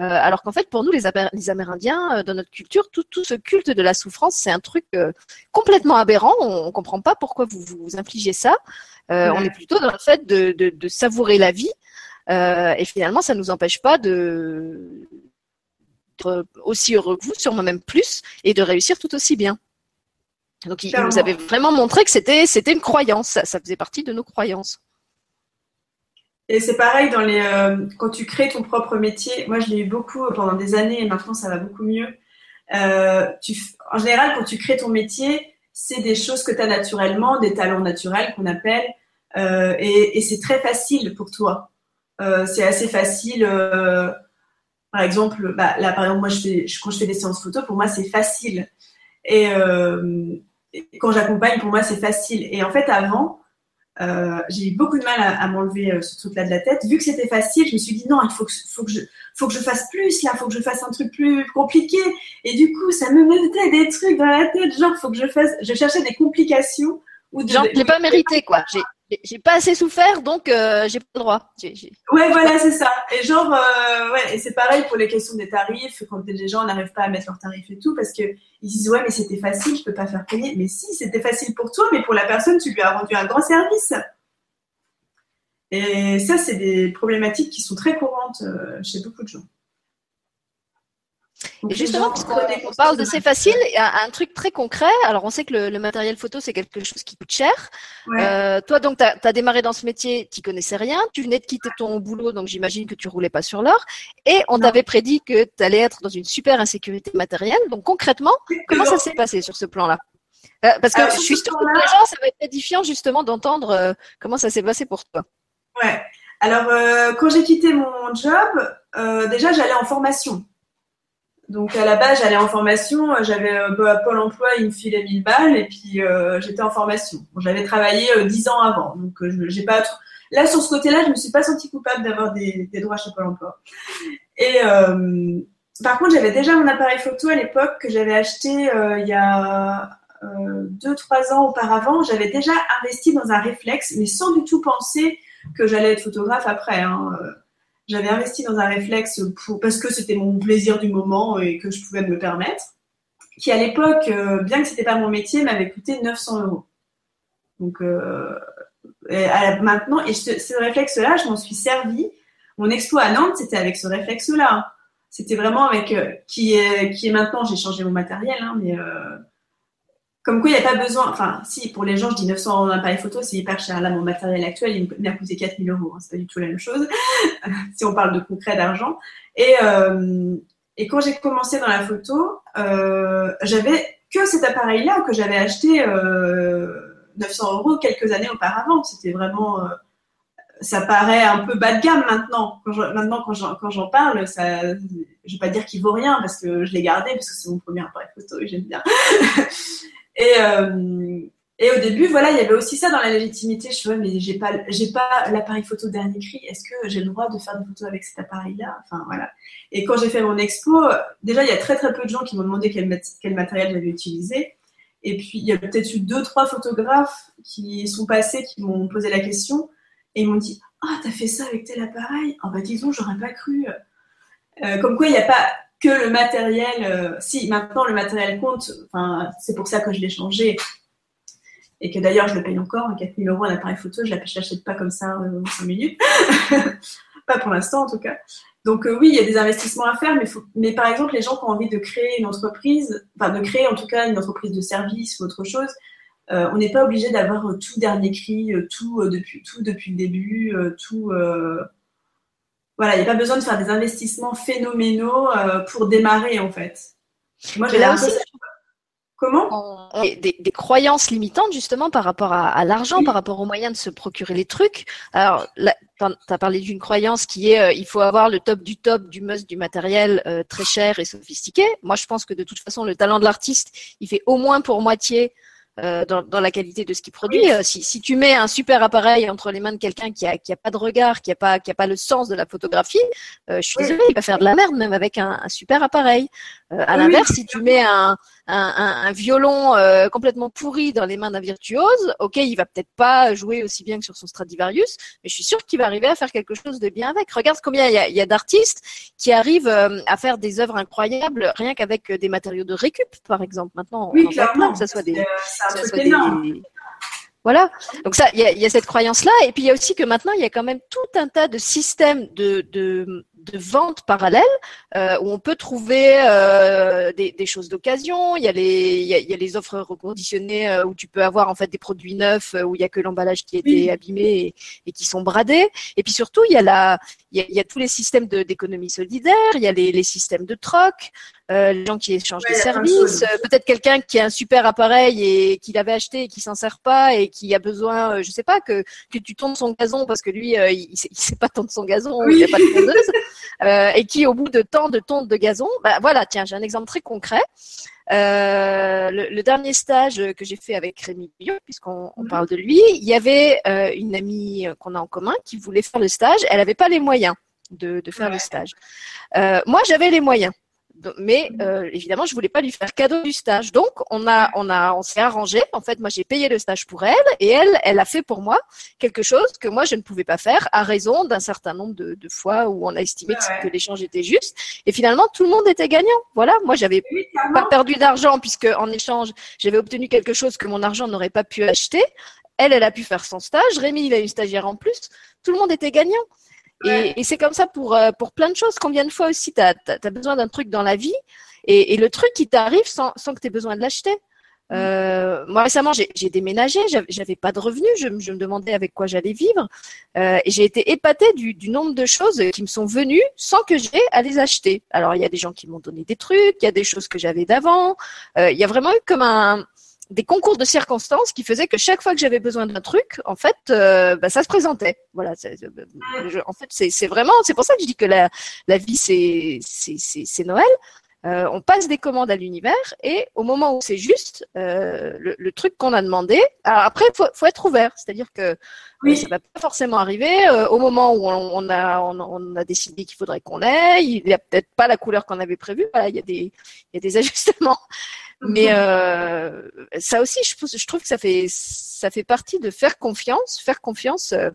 Euh, alors qu'en fait, pour nous, les, Amé- les Amérindiens, euh, dans notre culture, tout, tout ce culte de la souffrance, c'est un truc euh, complètement aberrant. On, on comprend pas pourquoi vous vous infligez ça. Ouais. On est plutôt dans le fait de, de, de savourer la vie. Euh, et finalement, ça nous empêche pas de d'être aussi heureux que vous, sûrement même plus, et de réussir tout aussi bien. Donc, il, il nous avait vraiment montré que c'était c'était une croyance, ça, ça faisait partie de nos croyances. Et c'est pareil dans les euh, quand tu crées ton propre métier. Moi, je l'ai eu beaucoup pendant des années et maintenant ça va beaucoup mieux. Euh, tu, en général, quand tu crées ton métier, c'est des choses que tu as naturellement, des talents naturels qu'on appelle, euh, et, et c'est très facile pour toi. Euh, c'est assez facile. euh, par exemple, bah, là, par exemple, moi, je fais, je- quand je fais des séances photo, pour moi, c'est facile. Et, euh, et quand j'accompagne, pour moi, c'est facile. Et en fait, avant, euh, j'ai eu beaucoup de mal à, à m'enlever euh, ce truc-là de la tête. Vu que c'était facile, je me suis dit non, il faut que, faut que je, faut que je fasse plus là, faut que je fasse un truc plus compliqué. Et du coup, ça me mettait des trucs dans la tête, genre faut que je fasse. Je cherchais des complications ou de. Genre, je l'ai pas mérité, quoi. J'ai j'ai pas assez souffert, donc euh, j'ai pas le droit. Ouais, voilà, c'est ça. Et genre, euh, ouais, et c'est pareil pour les questions des tarifs, quand les gens n'arrivent pas à mettre leurs tarifs et tout, parce que ils disent ouais, mais c'était facile, je peux pas faire payer. Mais si, c'était facile pour toi, mais pour la personne, tu lui as rendu un grand service. Et ça, c'est des problématiques qui sont très courantes euh, chez beaucoup de gens. Et justement, puisqu'on parle de c'est facile, il y a un truc très concret. Alors, on sait que le, matériel photo, c'est quelque chose qui coûte cher. Euh, toi, donc, tu as, démarré dans ce métier, tu connaissais rien. Tu venais de quitter ton boulot, donc j'imagine que tu roulais pas sur l'or. Et on t'avait prédit que tu allais être dans une super insécurité matérielle. Donc, concrètement, comment ça s'est passé sur ce plan-là? Euh, Parce que je suis sûre que les gens, ça va être édifiant justement d'entendre euh, comment ça s'est passé pour toi. Ouais. Alors, quand j'ai quitté mon job, déjà, j'allais en formation. Donc à la base, j'allais en formation, j'avais euh, bah, Pôle emploi, il me filait 1000 balles et puis euh, j'étais en formation. j'avais travaillé euh, 10 ans avant, donc j'ai pas là sur ce côté-là, je me suis pas sentie coupable d'avoir des, des, droits chez Pôle emploi. Et par contre, j'avais déjà mon appareil photo à l'époque que j'avais acheté il y a 2-3 ans auparavant. J'avais déjà investi dans un réflexe, mais sans du tout penser que j'allais être photographe après. Hein j'avais investi dans un réflexe parce que c'était mon plaisir du moment et que je pouvais me le permettre, qui à l'époque, euh, bien que c'était pas mon métier, m'avait coûté 900 euros. Donc euh, maintenant, et ce, réflexe-là, je m'en suis servi. Mon expo à Nantes, c'était avec ce réflexe-là. C'était vraiment avec euh, qui est qui est maintenant. J'ai changé mon matériel, hein, mais comme quoi, il n'y a pas besoin. Enfin, si, pour les gens, je dis 900 en appareil photo, c'est hyper cher. Là, mon matériel actuel, il m'a coûté 4000 euros. Hein, c'est pas du tout la même chose, si on parle de concret d'argent. Et, euh, et quand j'ai commencé dans la photo, euh, j'avais que cet appareil-là que j'avais acheté euh, 900 euros quelques années auparavant. C'était vraiment. Euh, ça paraît un peu bas de gamme maintenant. Quand maintenant, quand j'en parle, ça, je vais pas dire qu'il vaut rien parce que je l'ai gardé parce que c'est mon premier appareil photo et j'aime bien. Et, euh, et au début, voilà, il y avait aussi ça dans la légitimité. Je suis mais j'ai pas, j'ai pas l'appareil photo dernier cri. Est-ce que j'ai le droit de faire des photos avec cet appareil-là? Enfin voilà. Et quand j'ai fait mon expo, déjà il y a très très peu de gens qui m'ont demandé quel, matériel j'avais utilisé. Et puis il y a peut-être eu deux trois photographes qui sont passés, qui m'ont posé la question et ils m'ont dit ah oh, t'as fait ça avec tel appareil? Ah bah disons j'aurais pas cru. Euh, comme quoi il n'y a pas que le matériel, euh, si maintenant le matériel compte, enfin, c'est pour ça que je l'ai changé et que d'ailleurs je le paye encore, 4000 euros un appareil photo, je ne l'achète pas comme ça euh, en 5 minutes, pas pour l'instant en tout cas. Donc euh, oui, il y a des investissements à faire, mais, mais par exemple les gens qui ont envie de créer une entreprise, enfin de créer en tout cas une entreprise de service ou autre chose, on n'est pas obligé d'avoir tout dernier cri, tout depuis tout depuis le début, tout voilà, il n'y a pas besoin de faire des investissements phénoménaux euh, pour démarrer en fait. Moi, j'ai aussi. Comment? des, des, croyances limitantes justement par rapport à, l'argent, par rapport aux moyens de se procurer les trucs. Alors, tu as parlé d'une croyance qui est euh, il faut avoir le top du top du must du matériel euh, très cher et sophistiqué. Moi, je pense que de toute façon, le talent de l'artiste, il fait au moins pour moitié euh, dans, dans, la qualité de ce qu'il produit. Euh, si, si, tu mets un super appareil entre les mains de quelqu'un qui a, qui a pas de regard, qui a pas, qui a pas le sens de la photographie, euh, je suis désolée, il va faire de la merde même avec un, un super appareil. à l'inverse, si tu mets un, un, un, violon euh, complètement pourri dans les mains d'un virtuose, ok, il va peut-être pas jouer aussi bien que sur son Stradivarius, mais je suis sûre qu'il va arriver à faire quelque chose de bien avec. Regarde combien il y a, y a d'artistes qui arrivent euh, à faire des œuvres incroyables rien qu'avec des matériaux de récup, par exemple. Maintenant, oui, clairement, que ça soit des, voilà. Donc ça, il y a, y a, cette croyance-là, et puis il y a aussi que maintenant il y a quand même tout un tas de systèmes de, de, de vente parallèle euh, où on peut trouver euh, des, des, choses d'occasion. Il y a les il y a, y a les offres reconditionnées euh, où tu peux avoir en fait des produits neufs euh, où il y a que l'emballage qui a été abîmé et, et, qui sont bradés. Et puis surtout il y a la il y a, il y a tous les systèmes d'économie solidaire. Il y a les, les systèmes de troc. Euh, les gens qui échangent des services, euh, peut-être quelqu'un qui a un super appareil et qui l'avait acheté et qui s'en sert pas et qui a besoin, je sais pas, que que tu tournes son gazon parce que lui il, il, sait, il sait pas tondre son gazon, il n'y a pas de tondeuse. Euh, et qui, au bout de tant de tontes de gazon, bah, voilà, tiens, j'ai un exemple très concret. Euh, le, dernier stage que j'ai fait avec Rémi Guillaume, puisqu'on mhm. parle de lui, il y avait euh, une amie qu'on a en commun qui voulait faire le stage. Elle n'avait pas les moyens de, de faire le stage. moi, j'avais les moyens. Mais euh, évidemment, je voulais pas lui faire cadeau du stage. Donc, on a, on a, on s'est arrangé. En fait, moi, j'ai payé le stage pour elle, et elle, elle a fait pour moi quelque chose que moi, je ne pouvais pas faire à raison d'un certain nombre de, de, fois où on a estimé que, l'échange était juste. Et finalement, tout le monde était gagnant. Voilà, moi, j'avais pas perdu d'argent puisque en échange, j'avais obtenu quelque chose que mon argent n'aurait pas pu acheter. Elle, elle a pu faire son stage. Rémi, il a une stagiaire en plus. Tout le monde était gagnant. Et, c'est comme ça pour, euh, pour plein de choses. Combien de fois aussi tu as, besoin d'un truc dans la vie et, le truc qui t'arrive sans, sans que tu aies besoin de l'acheter. Euh, moi récemment, j'ai déménagé, j'avais pas de revenus, je, je, me demandais avec quoi j'allais vivre, euh, et j'ai été épatée du, du, nombre de choses qui me sont venues sans que j'ai à les acheter. Alors il y a des gens qui m'ont donné des trucs, il y a des choses que j'avais d'avant, euh, il y a vraiment eu comme un, des concours de circonstances qui faisaient que chaque fois que j'avais besoin d'un truc, en fait, euh, bah, ça se présentait. Voilà. Euh, en fait, c'est vraiment, c'est pour ça que je dis que la, la vie c'est c'est Noël. Euh, on passe des commandes à l'univers et au moment où c'est juste, euh, le, le, truc qu'on a demandé. Alors après, faut, faut être ouvert, c'est-à-dire que euh, oui. ça va pas forcément arriver euh, au moment où on, on a on, on, a décidé qu'il faudrait qu'on ait. Il y a peut-être pas la couleur qu'on avait prévue. Voilà, il y a des il y a des ajustements. Mais euh, ça aussi, je, je, trouve que ça fait, ça fait partie de faire confiance, faire confiance, euh,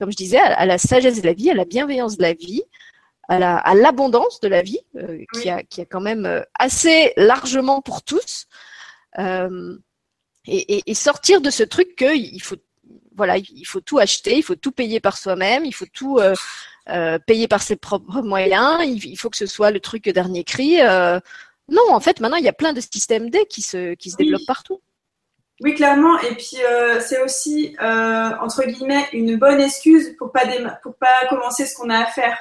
comme je disais, à, la sagesse de la vie, à la bienveillance de la vie, à, la, à l'abondance de la vie, euh, qui, a, qui a quand même assez largement pour tous, et, et, et, sortir de ce truc que il faut, voilà, il faut tout acheter, il faut tout payer par soi-même, il faut tout payer par ses propres moyens, il, il, faut que ce soit le truc dernier cri. Non, en fait, maintenant, il y a plein de systèmes D qui se, qui se développent partout. Oui, clairement. Et puis, euh, c'est aussi, euh, entre guillemets, une bonne excuse pour pas, pour pas commencer ce qu'on a à faire.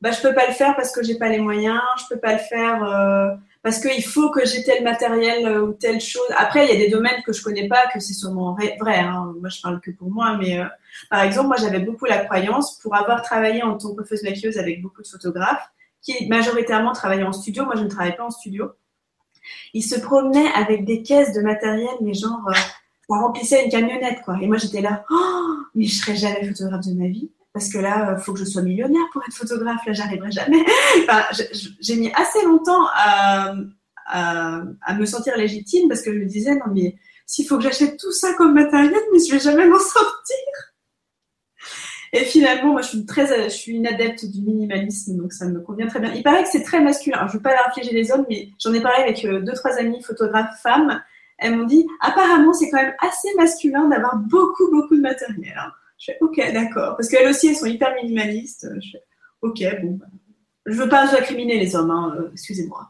Bah, je peux pas le faire parce que j'ai pas les moyens. Je peux pas le faire euh, parce qu'il faut que j'ai tel matériel ou telle chose. Après, il y a des domaines que je connais pas, que c'est sûrement vrai. Hein. Moi, je parle que pour moi. Mais par exemple, moi, j'avais beaucoup la croyance, pour avoir travaillé en tant que coiffeuse maquilleuse avec beaucoup de photographes, qui majoritairement travaillait en studio. Moi, je ne travaille pas en studio. Il se promenait avec des caisses de matériel, mais genre, euh, remplissait une camionnette, quoi. Et moi, j'étais là, oh, mais je serai jamais photographe de ma vie. Parce que là, il faut que je sois millionnaire pour être photographe. Là, j'arriverai jamais. j'ai mis assez longtemps à, à, à, me sentir légitime parce que je me disais, non, mais s'il faut que j'achète tout ça comme matériel, mais je vais jamais m'en sortir. Et finalement, moi, je suis très, je suis une adepte du minimalisme, donc ça me convient très bien. Il paraît que c'est très masculin. Alors, je veux pas infliger les hommes, mais j'en ai parlé avec euh, deux, trois amis photographes femmes. Elles m'ont dit, apparemment, c'est quand même assez masculin d'avoir beaucoup, beaucoup de matériel. Hein. Je fais, ok, d'accord. Parce qu'elles aussi, elles sont hyper minimalistes. Je fais, ok, bon. Bah, je veux pas incriminer les hommes, hein, euh, excusez-moi.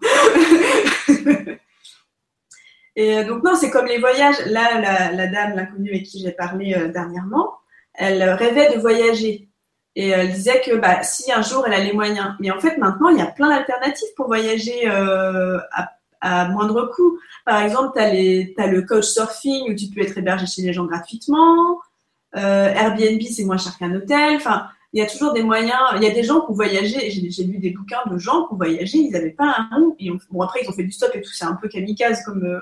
Et euh, donc non, c'est comme les voyages. Là, la dame, l'inconnue avec qui j'ai parlé dernièrement, elle rêvait de voyager. Et elle disait que bah, si un jour elle a les moyens. Mais en fait, maintenant, il y a plein d'alternatives pour voyager euh, à, moindre coût. Par exemple, tu as, le coach surfing où tu peux être hébergé chez les gens gratuitement. Euh, Airbnb, c'est moins cher qu'un hôtel. Enfin, il y a toujours des moyens. Il y a des gens qui ont voyagé. J'ai lu des bouquins de gens qui ont voyagé. Ils n'avaient pas un nom. bon, après, ils ont fait du stop et tout. C'est un peu kamikaze comme, euh,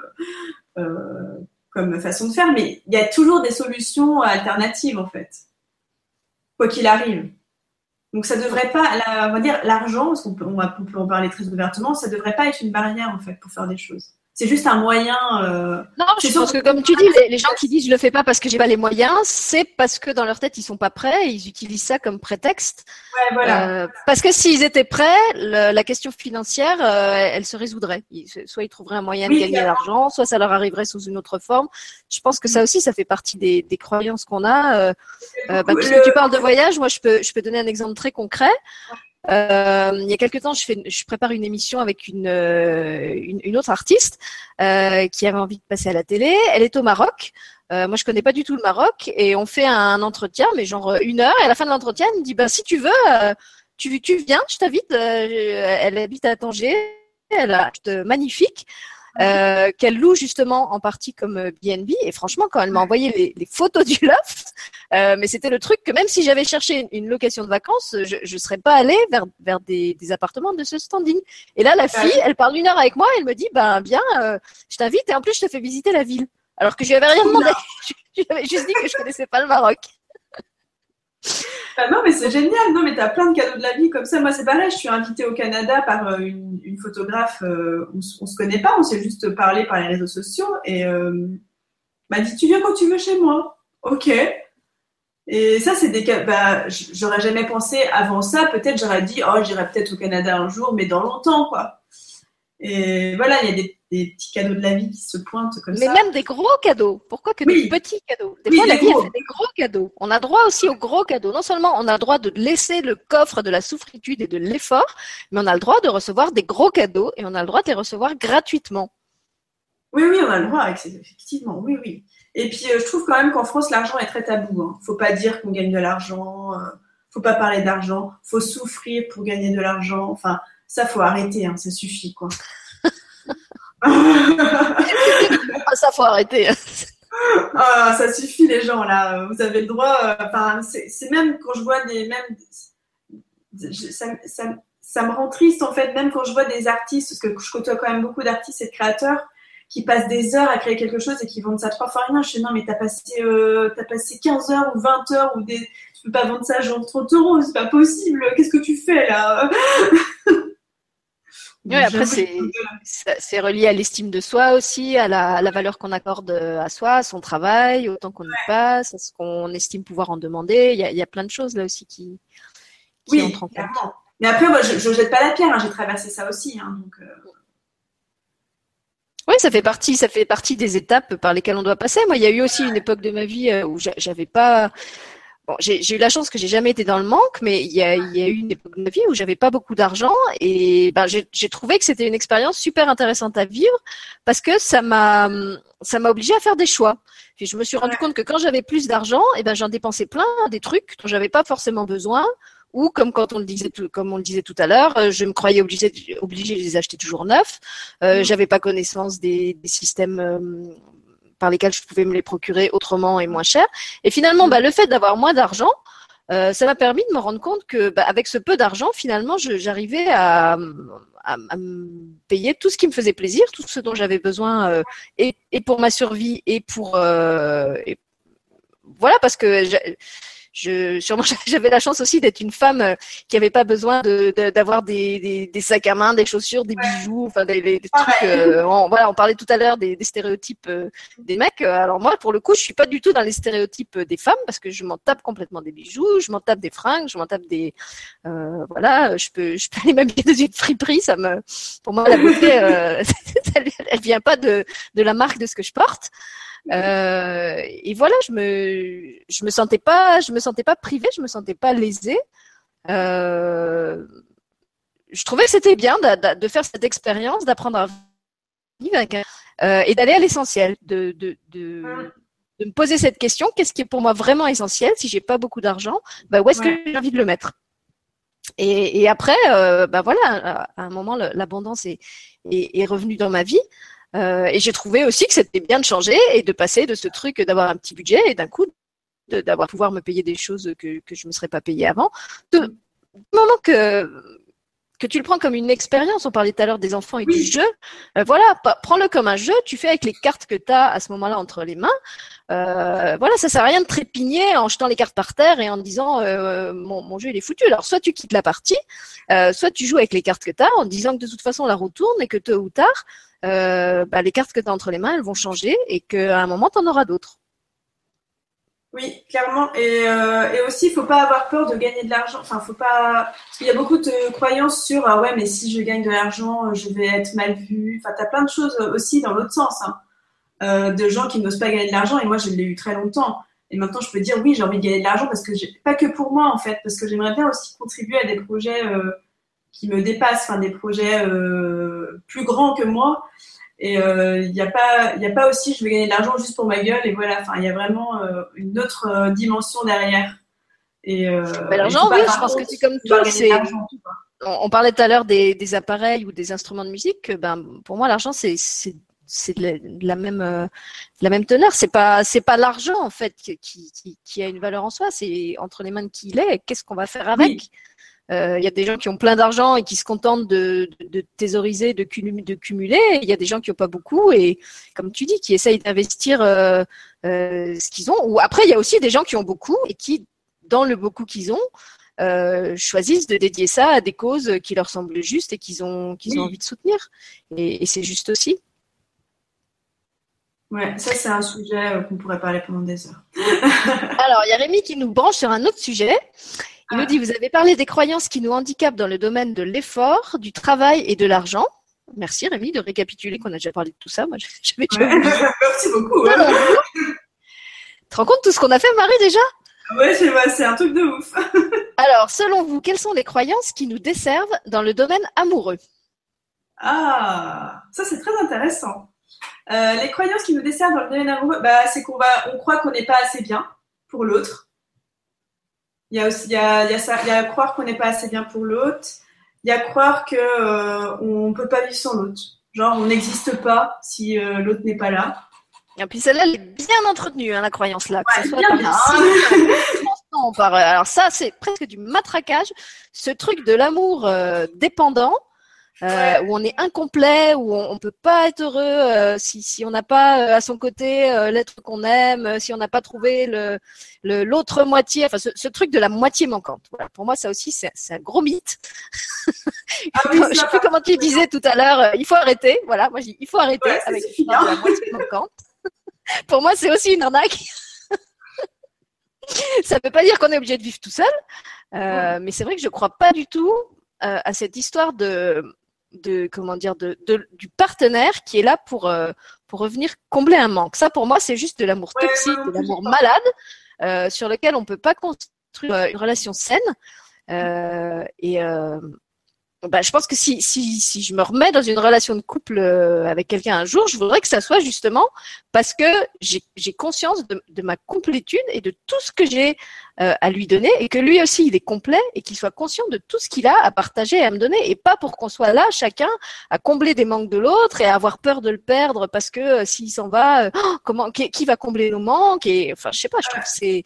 euh comme façon de faire, mais il y a toujours des solutions alternatives en fait, quoi qu'il arrive. Donc ça devrait pas, on va dire l'argent, parce qu'on peut, on, peut en parler très ouvertement, ça devrait pas être une barrière en fait pour faire des choses c'est juste un moyen. Euh... Non, je pense que comme tu dis, les, gens qui disent je le fais pas parce que j'ai pas les moyens, c'est parce que dans leur tête ils sont pas prêts, et ils utilisent ça comme prétexte. Ouais, voilà. Euh, parce que s'ils étaient prêts, le, la question financière, euh, elle se résoudrait. soit ils trouveraient un moyen de gagner de l'argent, soit ça leur arriverait sous une autre forme. Je pense que ça aussi, ça fait partie des, des croyances qu'on a. Euh, euh bah, puisque tu parles de voyage, moi je peux je peux donner un exemple très concret. Euh, il y a quelques temps, je, fais, je prépare une émission avec une, euh, une, une, autre artiste euh, qui avait envie de passer à la télé. Elle est au Maroc. Euh, moi, je connais pas du tout le Maroc et on fait un entretien, mais genre une heure. Et à la fin de l'entretien, elle me dit, bah si tu veux, euh, tu, tu viens, je t'invite. elle habite à Tanger. Elle a magnifique euh, qu'elle loue justement en partie comme BNB. Et franchement, quand elle m'a envoyé les, les, photos du loft, euh, mais c'était le truc que même si j'avais cherché une, location de vacances, je ne serais pas allée vers, vers des, des, appartements de ce standing. Et là, la fille, elle parle une heure avec moi, elle me dit, ben bien, euh, je t'invite et en plus je te fais visiter la ville. Alors que je lui avais rien demandé. je lui avais juste dit que je connaissais pas le Maroc. Bah non, mais c'est génial. Non, mais t'as plein de cadeaux de la vie comme ça. Moi, c'est pareil. Je suis invitée au Canada par euh, une, une photographe. Euh, on, on, se connaît pas, on s'est juste parlé par les réseaux sociaux et euh, m'a dit tu viens quand tu veux chez moi. Ok. Et ça, c'est des cas. Bah, j'aurais jamais pensé avant ça. Peut-être j'aurais dit oh j'irai peut-être au Canada un jour, mais dans longtemps quoi. Et voilà, il y a des des petits cadeaux de la vie qui se pointent comme Mais ça. Mais même des gros cadeaux. Pourquoi que des petits cadeaux? Des oui, fois, la vie gros. fait des gros cadeaux. On a droit aussi aux gros cadeaux. Non seulement on a le droit de laisser le coffre de la souffritude et de l'effort, mais on a le droit de recevoir des gros cadeaux et on a le droit de les recevoir gratuitement. Oui, oui, on a le droit, effectivement. Oui, oui. Et puis, euh, je trouve quand même qu'en France, l'argent est très tabou. Hein. Faut pas dire qu'on gagne de l'argent. Euh, faut pas parler d'argent. Faut souffrir pour gagner de l'argent. Enfin, ça, faut arrêter. Hein, ça suffit, quoi. ça faut arrêter. ah, ça suffit les gens là. Vous avez le droit. Enfin, c'est même quand je vois des même ça, me rend triste en fait, même quand je vois des artistes, parce que je côtoie quand même beaucoup d'artistes et de créateurs qui passent des heures à créer quelque chose et qui vendent ça trois fois rien. Je dis non mais t'as passé euh, as passé 15 heures ou 20 heures ou des tu peux pas vendre ça genre 30 euros, c'est pas possible. Qu'est-ce que tu fais là? Oui, après, c'est relié à l'estime de soi aussi, à la, à la valeur qu'on accorde à soi, à son travail, au temps qu'on y passe, à ce qu'on estime pouvoir en demander. Il y, a, il y, a, plein de choses là aussi qui, qui oui, entrent en compte. Mais après, moi, je ne jette pas la pierre, hein, j'ai traversé ça aussi. Hein, donc, euh... Oui, ça fait partie, ça fait partie des étapes par lesquelles on doit passer. Moi, il y a eu aussi une époque de ma vie où j'avais pas, Bon, j'ai eu la chance que j'ai jamais été dans le manque, mais il y a, il y a eu une époque de ma vie où j'avais pas beaucoup d'argent et ben, j'ai trouvé que c'était une expérience super intéressante à vivre parce que ça m'a ça m'a obligé à faire des choix. Puis je me suis rendu compte que quand j'avais plus d'argent, et ben j'en dépensais plein des trucs dont j'avais pas forcément besoin ou comme quand on le disait tout, comme on le disait tout à l'heure, je me croyais obligée obligée de les acheter toujours neufs. Euh, J'avais pas connaissance des, des systèmes euh, par lesquels je pouvais me les procurer autrement et moins cher. Et finalement, bah, le fait d'avoir moins d'argent, euh, ça m'a permis de me rendre compte que bah, avec ce peu d'argent, finalement, j'arrivais à, à, à, me payer tout ce qui me faisait plaisir, tout ce dont j'avais besoin, euh, et, et, pour ma survie et pour euh, et voilà parce que je, sûrement j'avais la chance aussi d'être une femme euh, qui avait pas besoin de, d'avoir des, des, des, sacs à main, des chaussures, des bijoux, enfin des, des trucs. Euh, on, voilà, on parlait tout à l'heure des, stéréotypes euh, des mecs. Alors moi, pour le coup, je suis pas du tout dans les stéréotypes des femmes parce que je m'en tape complètement des bijoux, je m'en tape des fringues, je m'en tape des euh, voilà, je peux je peux aller m'habiller dans une friperie, ça me pour moi la beauté elle, elle vient pas de de la marque de ce que je porte. Euh, et voilà, je me, je me sentais pas, je me sentais pas privée, je me sentais pas lésée. Euh, je trouvais que c'était bien de, de, faire cette expérience, d'apprendre à vivre avec un, euh, et d'aller à l'essentiel, de, de, de, de, me poser cette question qu'est-ce qui est pour moi vraiment essentiel Si j'ai pas beaucoup d'argent, bah, où est-ce ouais. que j'ai envie de le mettre? Et, et, après, euh, bah voilà, à un moment, l'abondance est, est, est revenue dans ma vie. Euh, et j'ai trouvé aussi que c'était bien de changer et de passer de ce truc d'avoir un petit budget et d'un coup d'avoir pouvoir me payer des choses que, que je ne me serais pas payé avant. De, du moment que, que tu le prends comme une expérience, on parlait tout à l'heure des enfants et oui. du jeu, euh, voilà, prends-le comme un jeu, tu fais avec les cartes que tu as à ce moment-là entre les mains. Euh, voilà, ça sert à rien de trépigner en jetant les cartes par terre et en disant euh, mon, mon, jeu il est foutu. Alors soit tu quittes la partie, soit tu joues avec les cartes que tu as en disant que de toute façon on la retourne et que tôt ou tard, euh, bah, les cartes que tu as entre les mains, elles vont changer et qu'à un moment, tu en auras d'autres. Oui, clairement. Et, euh, aussi, il faut pas avoir peur de gagner de l'argent. Enfin, faut pas. Parce y a beaucoup de croyances sur ah ouais, mais si je gagne de l'argent, je vais être mal vue. Enfin, tu as plein de choses aussi dans l'autre sens. Hein. Euh, de gens qui n'osent pas gagner de l'argent. Et moi, je l'ai eu très longtemps. Et maintenant, je peux dire oui, j'ai envie de gagner de l'argent parce que pas que pour moi en fait, parce que j'aimerais bien aussi contribuer à des projets euh, qui me dépassent, enfin des projets euh, plus grands que moi. Et il euh, n'y a pas, a pas aussi, je vais gagner de l'argent juste pour ma gueule. Et voilà, il y a vraiment euh, une autre euh, dimension derrière. Et bah, l'argent, oui, je pense que c'est comme toi. C'est. On, on, parlait tout à l'heure des, des, appareils ou des instruments de musique. Ben, pour moi, l'argent, c'est c'est de, de la, même de la même teneur. C'est pas c'est pas l'argent en fait qui, qui, qui, a une valeur en soi. C'est entre les mains de qui il est. Qu'est-ce qu'on va faire avec oui. Il euh, y a des gens qui ont plein d'argent et qui se contentent de, de, de thésauriser, de, de cumuler. Il y a des gens qui n'ont pas beaucoup et, comme tu dis, qui essayent d'investir euh, euh, ce qu'ils ont. Ou après, il y a aussi des gens qui ont beaucoup et qui dans le beaucoup qu'ils ont, euh, choisissent de dédier ça à des causes qui leur semblent justes et qu'ils ont, qu'ils ont envie de soutenir. Et, c'est juste aussi. Ouais, ça c'est un sujet euh, qu'on pourrait parler pendant des heures. Alors, il y a Rémi qui nous branche sur un autre sujet. Il nous dit, vous avez parlé des croyances qui nous handicapent dans le domaine de l'effort, du travail et de l'argent. Merci Rémi de récapituler qu'on a déjà parlé de tout ça. Moi, j'avais Merci beaucoup. Tu te rends compte tout ce qu'on a fait, Marie, déjà? Ouais, c'est un truc de ouf. Alors, selon vous, quelles sont les croyances qui nous desservent dans le domaine amoureux? Ah, ça c'est très intéressant. Euh, les croyances qui nous desservent dans le domaine amoureux, bah, c'est qu'on va, on croit qu'on n'est pas assez bien pour l'autre. Il y a aussi, il y a, il y a ça, il y a croire qu'on n'est pas assez bien pour l'autre. Il y a croire que euh, on peut pas vivre sans l'autre. Genre, on n'existe pas si euh, l'autre n'est pas là. Et puis celle-là, elle est bien entretenue, hein, la croyance là. Que soit bien, bien. par, alors ça, c'est presque du matraquage. Ce truc de l'amour euh, dépendant, euh, où on est incomplet, où on, ne peut pas être heureux euh, si, si on n'a pas euh, à son côté euh, l'être qu'on aime, si on n'a pas trouvé le l'autre moitié, enfin ce, ce, truc de la moitié manquante. Voilà, pour moi ça aussi c'est un gros mythe. Ah oui, je sais plus comment tu disais tout à l'heure, il faut arrêter. Voilà, moi je dis il faut arrêter avec la moitié manquante. pour moi c'est aussi une arnaque. ça ne veut pas dire qu'on est obligé de vivre tout seul, mais c'est vrai que je crois pas du tout à cette histoire de de comment dire de, du partenaire qui est là pour euh, pour revenir combler un manque. Ça pour moi c'est juste de l'amour toxique, de l'amour malade euh, sur lequel on peut pas construire euh, une relation saine. et bah, je pense que si, si, si je me remets dans une relation de couple euh, avec quelqu'un un jour, je voudrais que ça soit justement parce que j'ai conscience de, de, ma complétude et de tout ce que j'ai euh, à lui donner et que lui aussi il est complet et qu'il soit conscient de tout ce qu'il a à partager et à me donner et pas pour qu'on soit là chacun à combler des manques de l'autre et à avoir peur de le perdre parce que euh, s'il s'en va, oh, comment qui, qui, va combler nos manques et enfin je sais pas, je trouve que c'est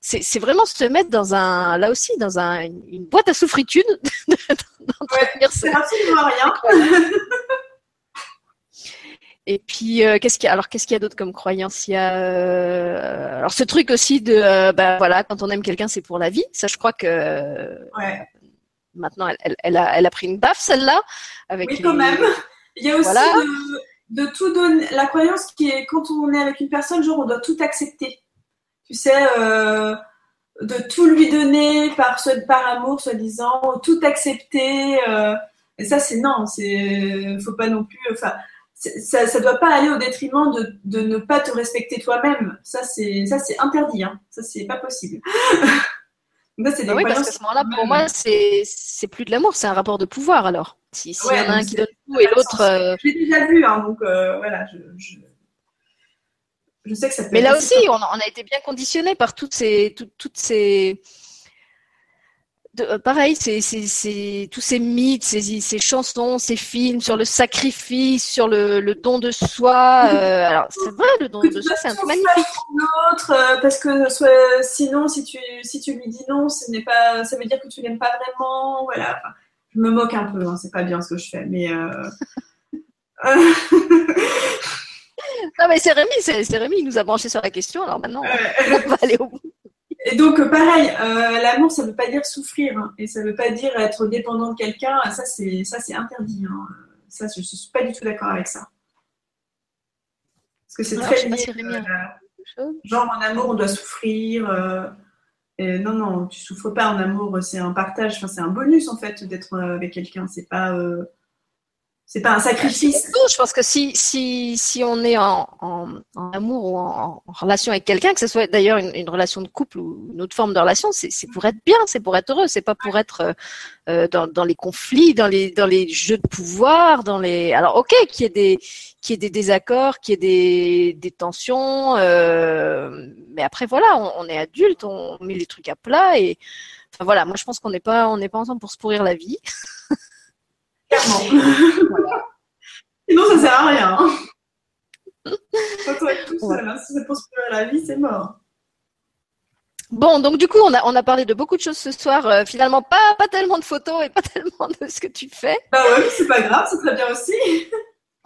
c'est vraiment se mettre dans un, là aussi, dans un, une boîte à souffritude. ouais, c'est absolument rien. Et puis, euh, qu'est-ce qu'il y a Alors, qu'est-ce qu'il y a d'autre comme croyance? Il y a euh, alors ce truc aussi de, euh, bah, voilà, quand on aime quelqu'un, c'est pour la vie. Ça, je crois que ouais. maintenant, elle, elle, a, elle a pris une baffe celle-là. Avec oui, quand même. Il y a aussi de, de, tout donner. La croyance qui est quand on est avec une personne, genre, on doit tout accepter tu sais, euh, de tout lui donner par, par amour, soi-disant, tout accepter. Euh, et ça, c'est non, c'est faut pas non plus. Enfin, ça, ça doit pas aller au détriment de, de ne pas te respecter toi-même. Ça, c'est ça, c'est interdit. Hein. Ça, c'est pas possible. Là, bah oui, parce qu'à ce moment-là, pour moi, c'est plus de l'amour, c'est un rapport de pouvoir alors. Si, si y en a un qui donne tout et l'autre. Euh... J'ai déjà vu, hein, donc euh, voilà, je, je, je sais que ça peut Mais là aussi, on, a été bien conditionné par toutes ces, toutes ces, euh, pareil, c'est, tous ces mythes, ces, ces, chansons, ces films sur le sacrifice, sur le, le don de soi. Euh, alors, c'est vrai, le don de soi, c'est un truc magnifique. L'autre, euh, parce que soit, sinon, si tu, si tu lui dis non, ce n'est pas, ça veut dire que tu l'aimes pas vraiment. Voilà. je me moque un peu, hein, c'est pas bien ce que je fais, mais. non, mais c'est Rémi, c'est Rémi, il nous a branché sur la question, alors maintenant, on va aller au bout. Et donc, euh, pareil, euh, l'amour, ça ne veut pas dire souffrir, hein, et ça ne veut pas dire être dépendant de quelqu'un. Ça, c'est ça, c'est interdit. Hein. Ça, je ne suis pas du tout d'accord avec ça. Parce que c'est très lié. Euh, genre, en amour, on doit souffrir. Et non, non, tu souffres pas en amour. C'est un partage. Enfin, c'est un bonus en fait d'être avec quelqu'un. C'est pas c'est pas un sacrifice. je pense que si, si, si on est en, en, en amour ou en, en, relation avec quelqu'un, que ce soit d'ailleurs une, une, relation de couple ou une autre forme de relation, c'est pour être bien, c'est pour être heureux, c'est pas pour être euh, euh, dans, dans, les conflits, dans les, dans les jeux de pouvoir, dans les. Alors ok, qu'il y ait des, qu'il y ait des désaccords, qu'il y ait des, des tensions, euh, mais après voilà, on, on, est adulte, on met les trucs à plat et enfin voilà, moi je pense qu'on n'est pas, on n'est pas ensemble pour se pourrir la vie. Clairement. Sinon, ça sert à rien. Quand on est tout seul, hein. si c'est pour se faire la vie, c'est mort. Bon, donc du coup, on a, on a parlé de beaucoup de choses ce soir. Euh, finalement, pas, pas tellement de photos et pas tellement de ce que tu fais. Bah ouais, c'est pas grave, c'est très bien aussi.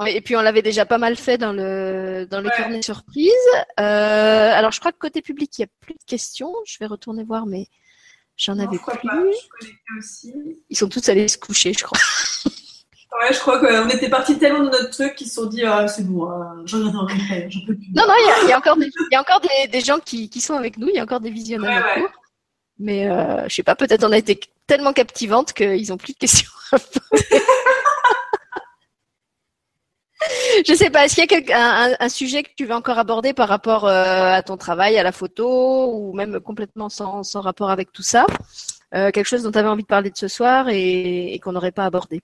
et puis on l'avait déjà pas mal fait dans le dans les carnets surprises. Euh, alors je crois que côté public il n'y a plus de questions. Je vais retourner voir, mais j'en avais plus. Ils sont tous allés se coucher, je crois. Ouais, je crois qu'on était partis tellement de notre truc qu'ils se sont dit ah, c'est bon, euh, j'en ai j'en peux plus. Non, non, il y, a, encore, des, y a encore des, des gens qui, qui, sont avec nous, il y a encore des visionnaires ouais, Mais euh, je sais pas, peut-être on a été tellement captivante qu'ils n'ont plus de questions à poser. je sais pas, est-ce qu'il y a un, un, sujet que tu veux encore aborder par rapport euh, à ton travail, à la photo, ou même complètement sans, sans rapport avec tout ça euh, Quelque chose dont tu avais envie de parler de ce soir et, et qu'on n'aurait pas abordé?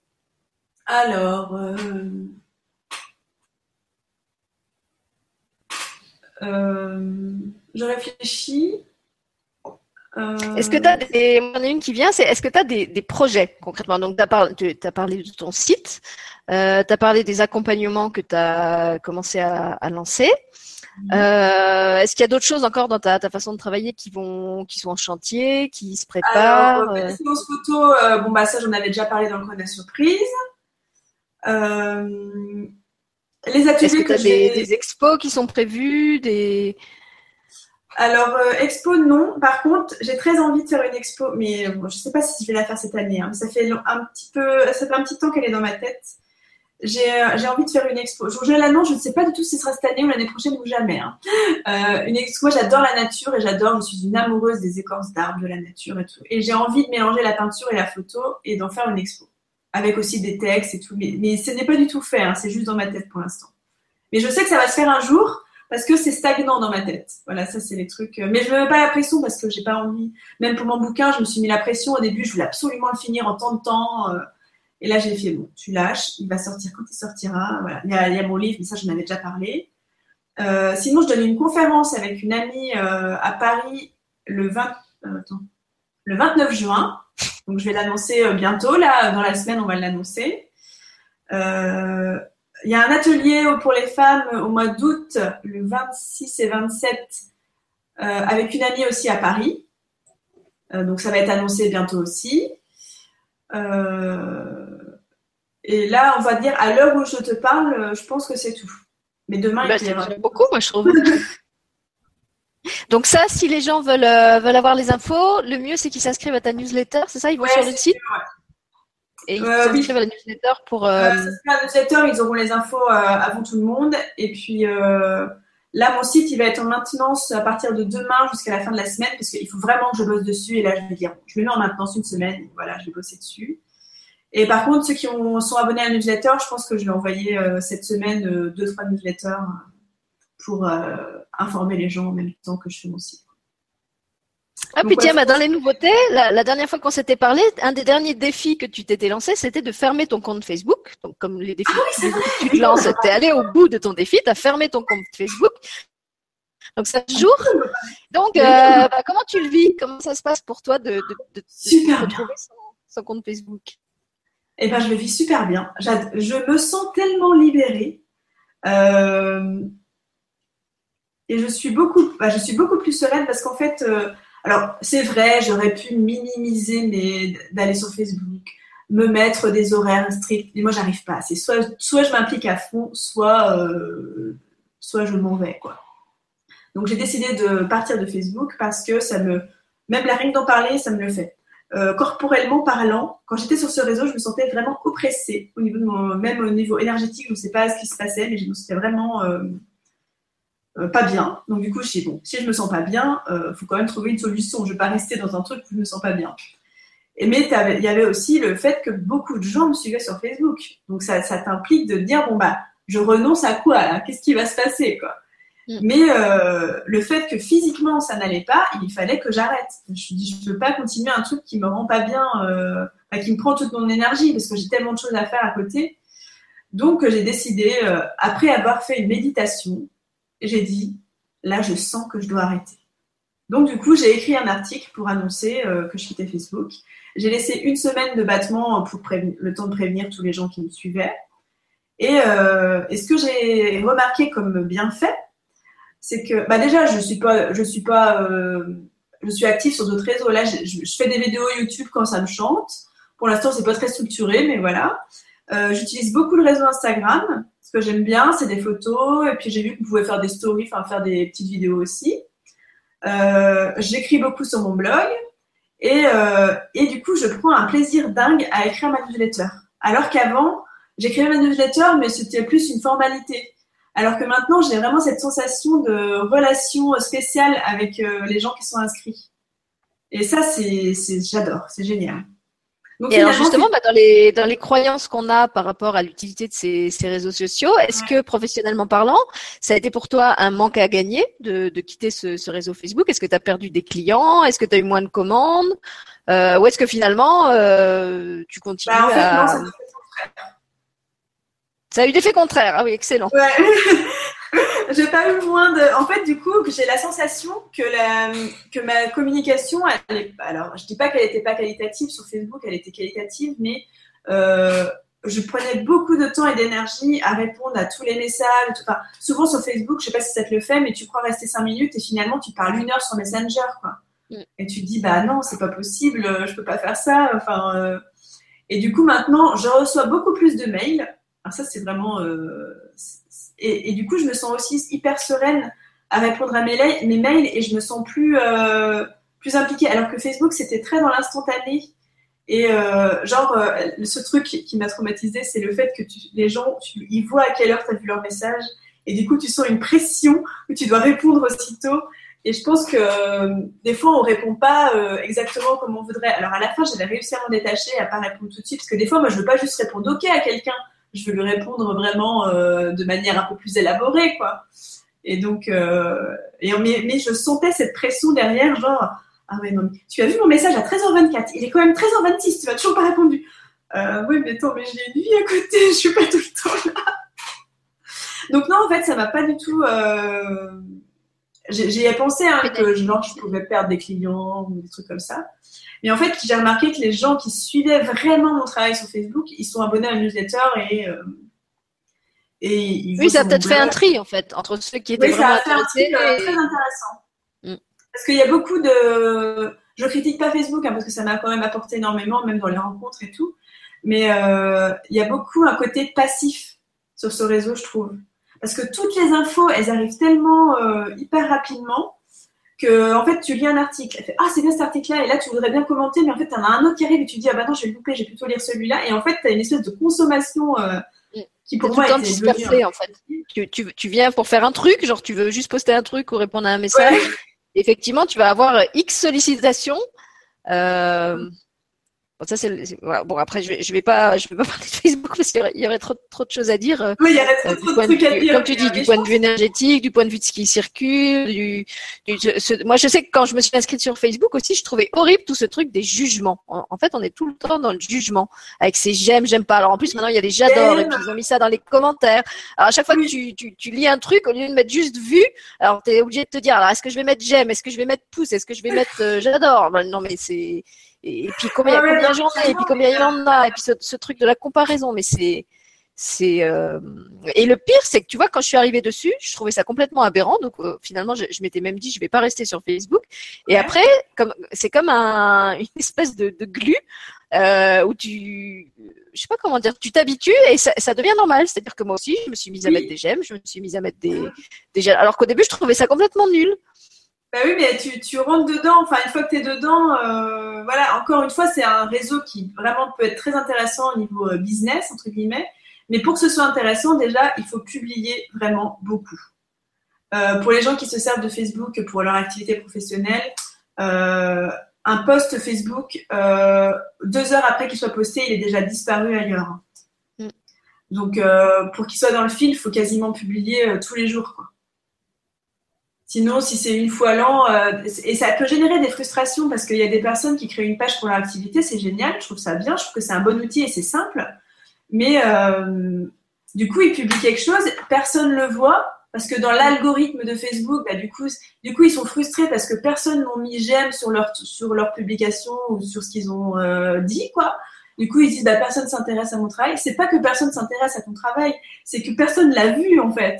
Alors, euh, euh, je réfléchis. Euh, est-ce que tu as des. Il une qui vient, c'est est-ce que tu as des, projets concrètement? Donc, tu as, parlé de ton site, tu as parlé des accompagnements que tu as commencé à, lancer. Mhm. est-ce qu'il y a d'autres choses encore dans ta, façon de travailler qui vont, qui sont en chantier, qui se préparent? Alors, photo, bon bah ça j'en avais déjà parlé dans le coin de la surprise. Euh, les ateliers que, j'ai des, expos qui sont prévus, des alors, euh, expo, non. Par contre, j'ai très envie de faire une expo, mais je ne sais pas si je vais la faire cette année. Hein. Ça, fait un petit peu, ça fait un petit temps qu'elle est dans ma tête. J'ai euh, envie de faire une expo. Je, l'annonce, je ne sais pas du tout si ce sera cette année ou l'année prochaine ou jamais. Hein. une expo, moi j'adore la nature et j'adore, je suis une amoureuse des écorces d'arbres, de la nature et tout. Et j'ai envie de mélanger la peinture et la photo et d'en faire une expo avec aussi des textes et tout. Mais, ce n'est pas du tout fait, hein, c'est juste dans ma tête pour l'instant. Mais je sais que ça va se faire un jour parce que c'est stagnant dans ma tête. Voilà, ça c'est les trucs. Euh, mais je me mets pas la pression parce que j'ai pas envie. Même pour mon bouquin, je me suis mis la pression au début. Je voulais absolument le finir en tant de temps. Euh, et là, j'ai fait bon, tu lâches. Il va sortir quand il sortira. Voilà. Il y a, mon livre, mais ça, j'en avais déjà parlé. Euh, sinon, je donne une conférence avec une amie à Paris le 20. attends, le 29 juin. Donc, je vais l'annoncer euh, bientôt. Là, dans la semaine, on va l'annoncer. Euh, il y a un atelier pour les femmes au mois d'août, le 26 et 27, euh, avec une amie aussi à Paris. donc, ça va être annoncé bientôt aussi. et là, on va dire, à l'heure où je te parle, je pense que c'est tout. Mais demain, bah, il y a beaucoup, moi, je trouve. Donc ça, si les gens veulent, euh, veulent avoir les infos, le mieux c'est qu'ils s'inscrivent à ta newsletter, c'est ça Ils vont sur le site et ils euh, s'inscrivent à la newsletter pour. Euh... euh la newsletter, ils auront les infos avant tout le monde. Et puis là, mon site, il va être en maintenance à partir de demain jusqu'à la fin de la semaine parce qu'il faut vraiment que je bosse dessus. Et là, je vais dire, je le mets en maintenance une semaine. Voilà, je vais bosser dessus. Et par contre, ceux qui ont, sont abonnés à la newsletter, je pense que je vais envoyer cette semaine deux, trois newsletters pour informer les gens en même temps que je fais mon site. Ah, puis tiens, bah, dans les nouveautés, la, dernière fois qu'on s'était parlé, un des derniers défis que tu t'étais lancé, c'était de fermer ton compte Facebook. Donc, comme les défis ah que tu te lances, tu es allé au bout de ton défi, tu as fermé ton compte Facebook. Donc, ça jour. Donc, euh, bah, comment tu le vis? Comment ça se passe pour toi de, retrouver son, compte Facebook? Eh ben, je le vis super bien. Je me sens tellement libérée. Euh, et je suis beaucoup, bah, je suis beaucoup plus sereine parce qu'en fait, euh, alors c'est vrai, j'aurais pu minimiser d'aller sur Facebook, me mettre des horaires stricts, mais moi j'arrive pas. C'est soit, je m'implique à fond, soit, euh, soit je m'en vais quoi. Donc j'ai décidé de partir de Facebook parce que ça me, même la règle d'en parler, ça me le fait. Euh, corporellement parlant, quand j'étais sur ce réseau, je me sentais vraiment oppressée au niveau de mon, même au niveau énergétique, je ne sais pas ce qui se passait, mais je me sentais vraiment pas bien. Donc du coup, je dis bon, si je me sens pas bien, il euh, faut quand même trouver une solution. Je vais pas rester dans un truc où je me sens pas bien. Et mais il y avait aussi le fait que beaucoup de gens me suivaient sur Facebook. Donc ça, ça t'implique de dire bon bah je renonce à quoi Qu'est-ce qui va se passer quoi? Mm. Mais euh, le fait que physiquement ça n'allait pas, il fallait que j'arrête. Je me suis dit je peux pas continuer un truc qui me rend pas bien, euh, qui me prend toute mon énergie parce que j'ai tellement de choses à faire à côté. Donc j'ai décidé après avoir fait une méditation j'ai dit, là, je sens que je dois arrêter. Donc, du coup, j'ai écrit un article pour annoncer euh, que je quittais Facebook. J'ai laissé une semaine de battement pour le temps de prévenir tous les gens qui me suivaient. Et, euh, ce que j'ai remarqué comme bienfait, c'est que, bah déjà, je suis pas, je suis pas, euh, je suis active sur d'autres réseaux. Là, je, fais des vidéos YouTube quand ça me chante. Pour l'instant, c'est pas très structuré, mais voilà. J'utilise beaucoup le réseau Instagram, ce que j'aime bien, c'est des photos, et puis j'ai vu qu'on pouvait faire des stories, faire des petites vidéos aussi. J'écris beaucoup sur mon blog, et, et du coup, je prends un plaisir dingue à écrire ma newsletter. Alors qu'avant, j'écrivais ma newsletter, mais c'était plus une formalité. Alors que maintenant, j'ai vraiment cette sensation de relation spéciale avec euh, les gens qui sont inscrits. Et ça, c'est, j'adore, c'est génial. Donc, et alors justement, bah, dans, les, dans les croyances qu'on a par rapport à l'utilité de ces, ces réseaux sociaux, est-ce que professionnellement parlant, ça a été pour toi un manque à gagner de, de quitter ce, ce réseau Facebook? Est-ce que tu as perdu des clients? Est-ce que tu as eu moins de commandes? Euh, Ou est-ce que finalement, euh, tu continues bah, en fait, à... Non, ça ça a eu l'effet contraire. Ah oui, excellent. Ouais. j'ai pas eu moins de. En fait, du coup, j'ai la sensation que, la... que ma communication, elle alors je dis pas qu'elle n'était pas qualitative sur Facebook, elle était qualitative, mais euh, je prenais beaucoup de temps et d'énergie à répondre à tous les messages. Enfin, souvent sur Facebook, je sais pas si ça te le fait, mais tu crois rester cinq minutes et finalement tu parles une heure sur Messenger, quoi. Mm. Et tu te dis bah non, c'est pas possible, je peux pas faire ça. Enfin, euh... et du coup maintenant, je reçois beaucoup plus de mails alors ça, c'est vraiment... Euh, et, du coup, je me sens aussi hyper sereine à répondre à mes, mails et je me sens plus, euh, plus impliquée. Alors que Facebook, c'était très dans l'instantané. Et euh, genre, ce truc qui m'a traumatisé, c'est le fait que les gens, ils voient à quelle heure tu as vu leur message. Et du coup, tu sens une pression où tu dois répondre aussitôt. Et je pense que des fois, on répond pas exactement comme on voudrait. Alors à la fin, j'avais réussi à m'en détacher, à pas répondre tout de suite, parce que des fois, moi, je veux pas juste répondre OK à quelqu'un je veux lui répondre vraiment euh, de manière un peu plus élaborée, quoi. Et donc, euh, et mais, mais, je sentais cette pression derrière, genre, ah ouais, non, tu as vu mon message à 13h24, il est quand même 13h26, tu m'as toujours pas répondu. Euh, oui, mais attends, mais j'ai une vie à côté, je suis pas tout le temps là. Donc non, en fait, ça m'a pas du tout. J'y ai pensé hein, que genre, je pouvais perdre des clients ou des trucs comme ça. Mais en fait, j'ai remarqué que les gens qui suivaient vraiment mon travail sur Facebook, ils sont abonnés à la newsletter et, euh, et ils Oui, ça a peut-être fait un tri en fait entre ceux qui étaient oui, vraiment ça a fait un tri euh, très intéressant. Mm. Parce qu'il y a beaucoup de. Je critique pas Facebook hein, parce que ça m'a quand même apporté énormément, même dans les rencontres et tout. Mais euh, il y a beaucoup un côté passif sur ce réseau, je trouve. Parce que toutes les infos, elles arrivent tellement euh, hyper rapidement que en fait tu lis un article, elle fait ah c'est bien cet article-là et là tu voudrais bien commenter mais en fait tu en as un autre qui arrive et tu dis ah bah non je vais le louper, je vais plutôt lire celui-là et en fait tu as une espèce de consommation euh, qui pour moi est dispersée en fait. Tu, tu, tu, viens pour faire un truc, genre tu veux juste poster un truc ou répondre à un message. Effectivement, tu vas avoir X sollicitations. Euh, Bon, ça, c'est, voilà. bon après, je vais, je vais pas, je vais pas parler de Facebook parce qu'il y aurait, trop, trop de choses à dire. Oui, il y aurait trop, trop de trucs à dire. Comme tu dis, du point de vue énergétique, du point de vue de ce qui circule. Du, du ce, moi, je sais que quand je me suis inscrite sur Facebook aussi, je trouvais horrible tout ce truc des jugements. En, fait, on est tout le temps dans le jugement avec ces j'aime, j'aime pas. Alors en plus, maintenant, il y a des j'adore et puis ils ont mis ça dans les commentaires. Alors à chaque fois que tu, tu, tu lis un truc, au lieu de mettre juste vu, alors tu es obligé de te dire, alors est-ce que je vais mettre j'aime, est-ce que je vais mettre pouce, est-ce que je vais mettre euh, j'adore? Ben, non, mais c'est et, puis combien, ah combien j'en ai, et puis combien il y en a, et puis ce, ce truc de la comparaison, mais c'est c'est euh... et le pire c'est que tu vois quand je suis arrivée dessus je trouvais ça complètement aberrant. Donc euh, finalement je, je m'étais même dit je vais pas rester sur Facebook. Et après comme c'est comme un, une espèce de, de glu euh, où tu je sais pas comment dire tu t'habitues et ça, ça, devient normal. C'est à dire que moi aussi je me suis mise à mettre des j'aime je me suis mise à mettre des, des alors qu'au début je trouvais ça complètement nul bah oui, mais tu, tu rentres dedans. Enfin, une fois que tu es dedans, euh, voilà, encore une fois, c'est un réseau qui vraiment peut être très intéressant au niveau euh, business, entre guillemets. Mais pour que ce soit intéressant, déjà, il faut publier vraiment beaucoup. Euh, pour les gens qui se servent de Facebook pour leur activité professionnelle, euh, un post Facebook, deux heures après qu'il soit posté, il est déjà disparu ailleurs. Mm. Donc, pour qu'il soit dans le fil, il faut quasiment publier tous les jours. Quoi. Sinon, si c'est une fois l'an, euh, et ça peut générer des frustrations parce qu'il y a des personnes qui créent une page pour leur activité, c'est génial, je trouve ça bien, je trouve que c'est un bon outil et c'est simple. Mais euh, du coup, ils publient quelque chose, personne ne le voit parce que dans l'algorithme de Facebook, bah, du coup, du coup, ils sont frustrés parce que personne n'a mis j'aime sur leur sur leur publication ou sur ce qu'ils ont euh, dit, quoi. Du coup, ils disent bah personne s'intéresse à mon travail. C'est pas que personne s'intéresse à ton travail, c'est que personne l'a vu en fait.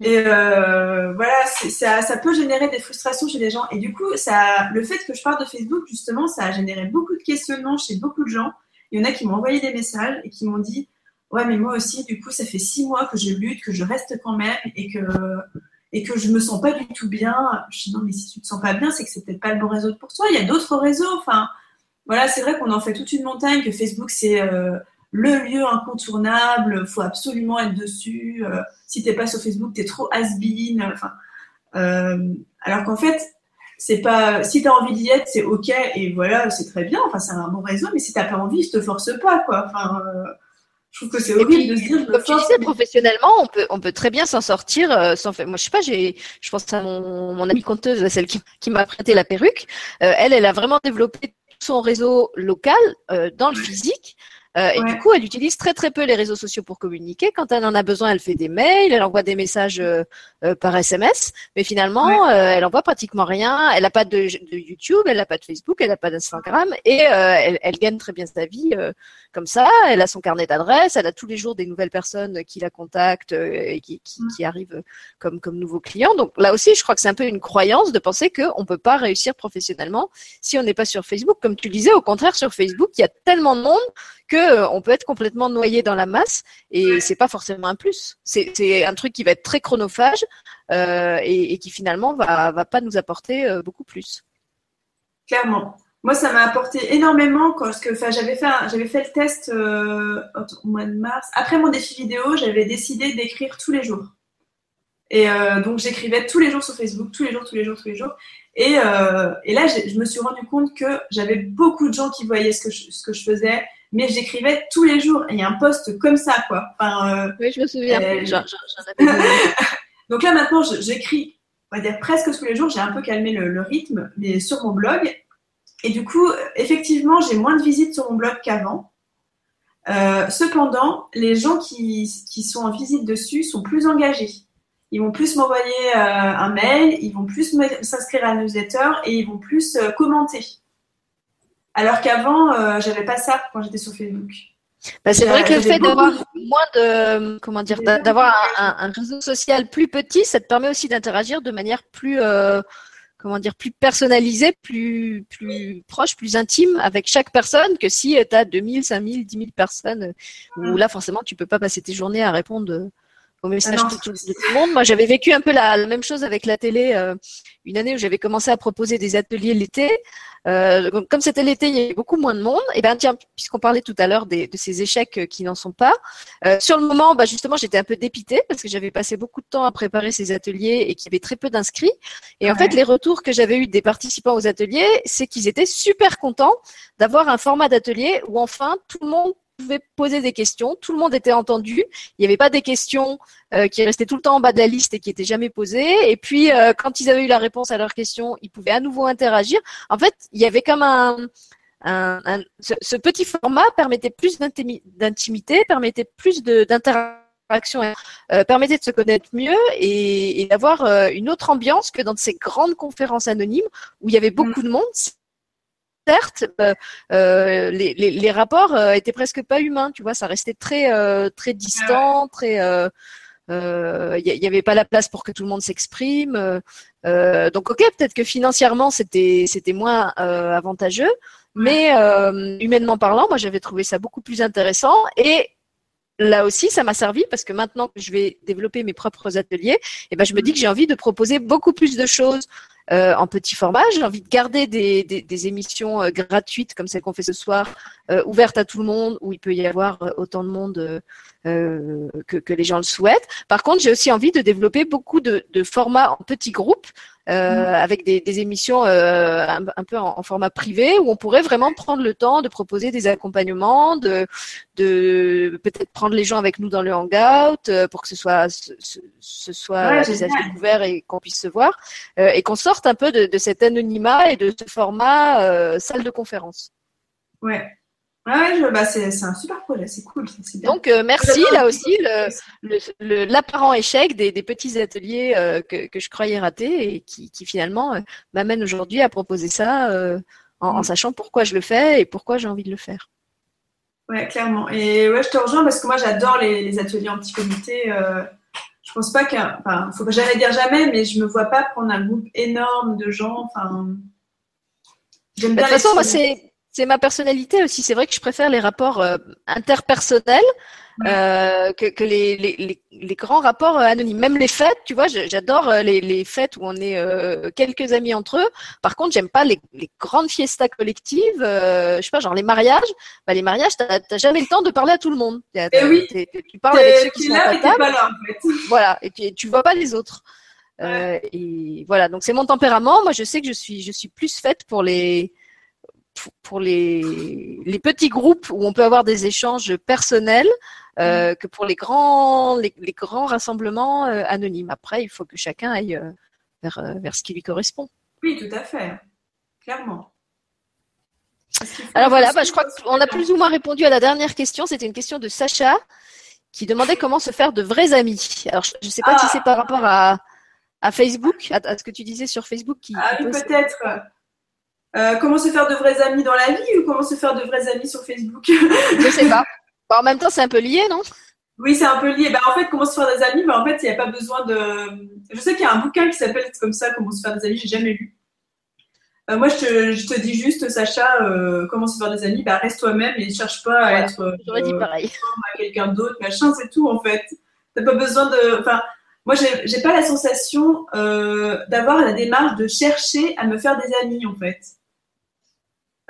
Et euh, voilà, ça, peut générer des frustrations chez les gens. Et du coup, ça, le fait que je parle de Facebook, justement, ça a généré beaucoup de questionnements chez beaucoup de gens. Il y en a qui m'ont envoyé des messages et qui m'ont dit Ouais, mais moi aussi, du coup, ça fait six mois que je lutte, que je reste quand même et que, et que je me sens pas du tout bien. Je dis Non, mais si tu te sens pas bien, c'est que c'est peut-être pas le bon réseau pour toi. Il y a d'autres réseaux. Enfin, voilà, c'est vrai qu'on en fait toute une montagne, que Facebook, c'est. Euh, le lieu incontournable, faut absolument être dessus. Euh, si t'es pas sur Facebook, t'es trop has-been. Enfin, euh, alors qu'en fait, c'est pas. Si t'as envie d'y être, c'est ok et voilà, c'est très bien. Enfin, c'est un bon réseau, mais si t'as pas envie, je te force pas, quoi. Enfin, euh, je trouve que c'est horrible de se dire. Comme tu disais, professionnellement, on peut, on peut très bien s'en sortir euh, sans faire. Moi, je sais pas, j'ai, je pense à mon, mon amie conteuse, celle qui, qui m'a prêté la perruque. Elle, elle a vraiment développé son réseau local dans le physique. Euh, et du coup, elle utilise très très peu les réseaux sociaux pour communiquer. Quand elle en a besoin, elle fait des mails, elle envoie des messages euh, euh, par SMS. Mais finalement, elle envoie pratiquement rien. Elle n'a pas de, de, YouTube, elle n'a pas de Facebook, elle n'a pas d'Instagram, et elle, elle, gagne très bien sa vie comme ça. Elle a son carnet d'adresses, elle a tous les jours des nouvelles personnes qui la contactent et qui, qui, qui, arrivent comme comme nouveaux clients. Donc là aussi, je crois que c'est un peu une croyance de penser qu'on peut pas réussir professionnellement si on n'est pas sur Facebook. Comme tu le disais, au contraire, sur Facebook, il y a tellement de monde que euh, on peut être complètement noyé dans la masse et c'est pas forcément un plus. C'est un truc qui va être très chronophage euh, et, et, qui finalement va va pas nous apporter euh, beaucoup plus. Clairement. Moi, ça m'a apporté énormément parce que j'avais fait j'avais fait le test euh, au mois de mars. Après mon défi vidéo, j'avais décidé d'écrire tous les jours. Et euh, donc j'écrivais tous les jours sur Facebook, tous les jours, tous les jours, tous les jours. Et, euh, et là, je me suis rendu compte que j'avais beaucoup de gens qui voyaient ce que je, ce que je faisais, mais j'écrivais tous les jours. Et il y a un post comme ça, quoi. Enfin, euh, oui, je me souviens. Donc là, maintenant, j'écris, on va dire presque tous les jours. J'ai un peu calmé le, le, rythme, mais sur mon blog. Et du coup, effectivement, j'ai moins de visites sur mon blog qu'avant. Euh, cependant, les gens qui, qui sont en visite dessus sont plus engagés. Ils vont plus m'envoyer euh, un mail, ils vont plus s'inscrire à la newsletter et ils vont plus euh, commenter. Alors qu'avant, euh, j'avais pas ça quand j'étais sur Facebook. Bah, c'est vrai que le fait d'avoir moins de comment dire d'avoir un, un, réseau social plus petit, ça te permet aussi d'interagir de manière plus euh, comment dire plus personnalisée, plus plus proche, plus intime avec chaque personne que si tu as 2000, 5000, 10 000 personnes où mm. là forcément tu peux pas passer tes journées à répondre au message ah de, tout, le monde. Moi, j'avais vécu un peu la, la, même chose avec la télé. Euh, une année où j'avais commencé à proposer des ateliers l'été. Euh, comme c'était l'été, il y avait beaucoup moins de monde. Et ben tiens, puisqu'on parlait tout à l'heure de ces échecs euh, qui n'en sont pas, euh, sur le moment, bah, justement, j'étais un peu dépitée parce que j'avais passé beaucoup de temps à préparer ces ateliers et qu'il y avait très peu d'inscrits. Et en fait, les retours que j'avais eu des participants aux ateliers, c'est qu'ils étaient super contents d'avoir un format d'atelier où enfin tout le monde pouvait poser des questions, tout le monde était entendu, il n'y avait pas des questions euh, qui restaient tout le temps en bas de la liste et qui étaient jamais posées. Et puis euh, quand ils avaient eu la réponse à leurs questions, ils pouvaient à nouveau interagir. En fait, il y avait comme un, un, un ce, petit format permettait plus d'intimité, permettait plus d'interaction. Euh, permettait de se connaître mieux et, et d'avoir euh, une autre ambiance que dans ces grandes conférences anonymes où il y avait beaucoup de monde certes, euh, euh, les, les, les, rapports euh, étaient presque pas humains, tu vois, ça restait très très distant, très il n'y avait pas la place pour que tout le monde s'exprime. donc ok, peut-être que financièrement c'était c'était moins avantageux, mais humainement parlant, moi j'avais trouvé ça beaucoup plus intéressant et là aussi, ça m'a servi parce que maintenant que je vais développer mes propres ateliers, eh ben, je me dis que j'ai envie de proposer beaucoup plus de choses euh, en petit format. J'ai envie de garder des, émissions euh, gratuites comme celle qu'on fait ce soir, euh, ouvertes à tout le monde, où il peut y avoir euh, autant de monde que, les gens le souhaitent. Par contre, j'ai aussi envie de développer beaucoup de formats en petits groupes euh, mm. avec des, des émissions euh, un, un, peu en, en, format privé où on pourrait vraiment prendre le temps de proposer des accompagnements, de, de peut-être prendre les gens avec nous dans le hangout euh, pour que ce soit ce, ce soit ouais, des ouverts et qu'on puisse se voir euh, et qu'on sorte un peu de, de, cet anonymat et de ce format euh, salle de conférence. Ouais, Ouais, je, bah c'est un super projet, c'est cool. Donc euh, merci là aussi l'apparent échec des, des, petits ateliers euh, que, que, je croyais rater et qui, qui finalement euh, m'amène aujourd'hui à proposer ça euh, en, mm. en, sachant pourquoi je le fais et pourquoi j'ai envie de le faire. Ouais, clairement. Et ouais, je te rejoins parce que moi j'adore les, les, ateliers en petit comité. Je pense pas qu'un, enfin, faut jamais dire jamais, mais je me vois pas prendre un groupe énorme de gens. Enfin, j'aime bah, bien. De toute façon, moi c'est c'est ma personnalité aussi. C'est vrai que je préfère les rapports euh, interpersonnels euh, que, que les, les, les, grands rapports euh, anonymes. Même les fêtes, tu vois, j'adore les, fêtes où on est quelques amis entre eux. Par contre, j'aime pas les, grandes fiestas collectives. je sais pas, genre les mariages. Bah, les mariages, t'as jamais le temps de parler à tout le monde. Et eh oui. tu parles avec ceux qui sont là, Pas là, en fait. Voilà, et tu, tu vois pas les autres. Et voilà, donc c'est mon tempérament. Moi, je sais que je suis, je suis plus faite pour les, pour les, les petits groupes où on peut avoir des échanges personnels euh, mm. que pour les grands, les, grands rassemblements euh, anonymes. Après, il faut que chacun aille euh, vers, vers ce qui lui correspond. Oui, tout à fait, clairement. Alors voilà, bah, je crois qu'on a plus ou moins répondu à la dernière question. C'était une question de Sacha qui demandait comment se faire de vrais amis. Alors je ne sais pas si ah. c'est par rapport à, à Facebook, à, ce que tu disais sur Facebook. Qui, ah oui, peut-être. Euh, comment se faire de vrais amis dans la vie ou comment se faire de vrais amis sur Facebook? Je sais pas. en même temps, c'est un peu lié, non? Oui, c'est un peu lié. Bah, en fait, comment se faire des amis? Bah, En fait, il n'y a pas besoin de. Je sais qu'il y a un bouquin qui s'appelle comme ça, Comment se faire des amis. J'ai jamais lu. Euh, moi, je te, je te, dis juste, Sacha, euh, comment se faire des amis? Bah, Reste toi-même et ne cherche pas à être. J'aurais dit pareil. À quelqu'un d'autre, machin, c'est tout en fait. T'as pas besoin de. Enfin, moi, j'ai pas la sensation d'avoir la démarche de chercher à me faire des amis en fait.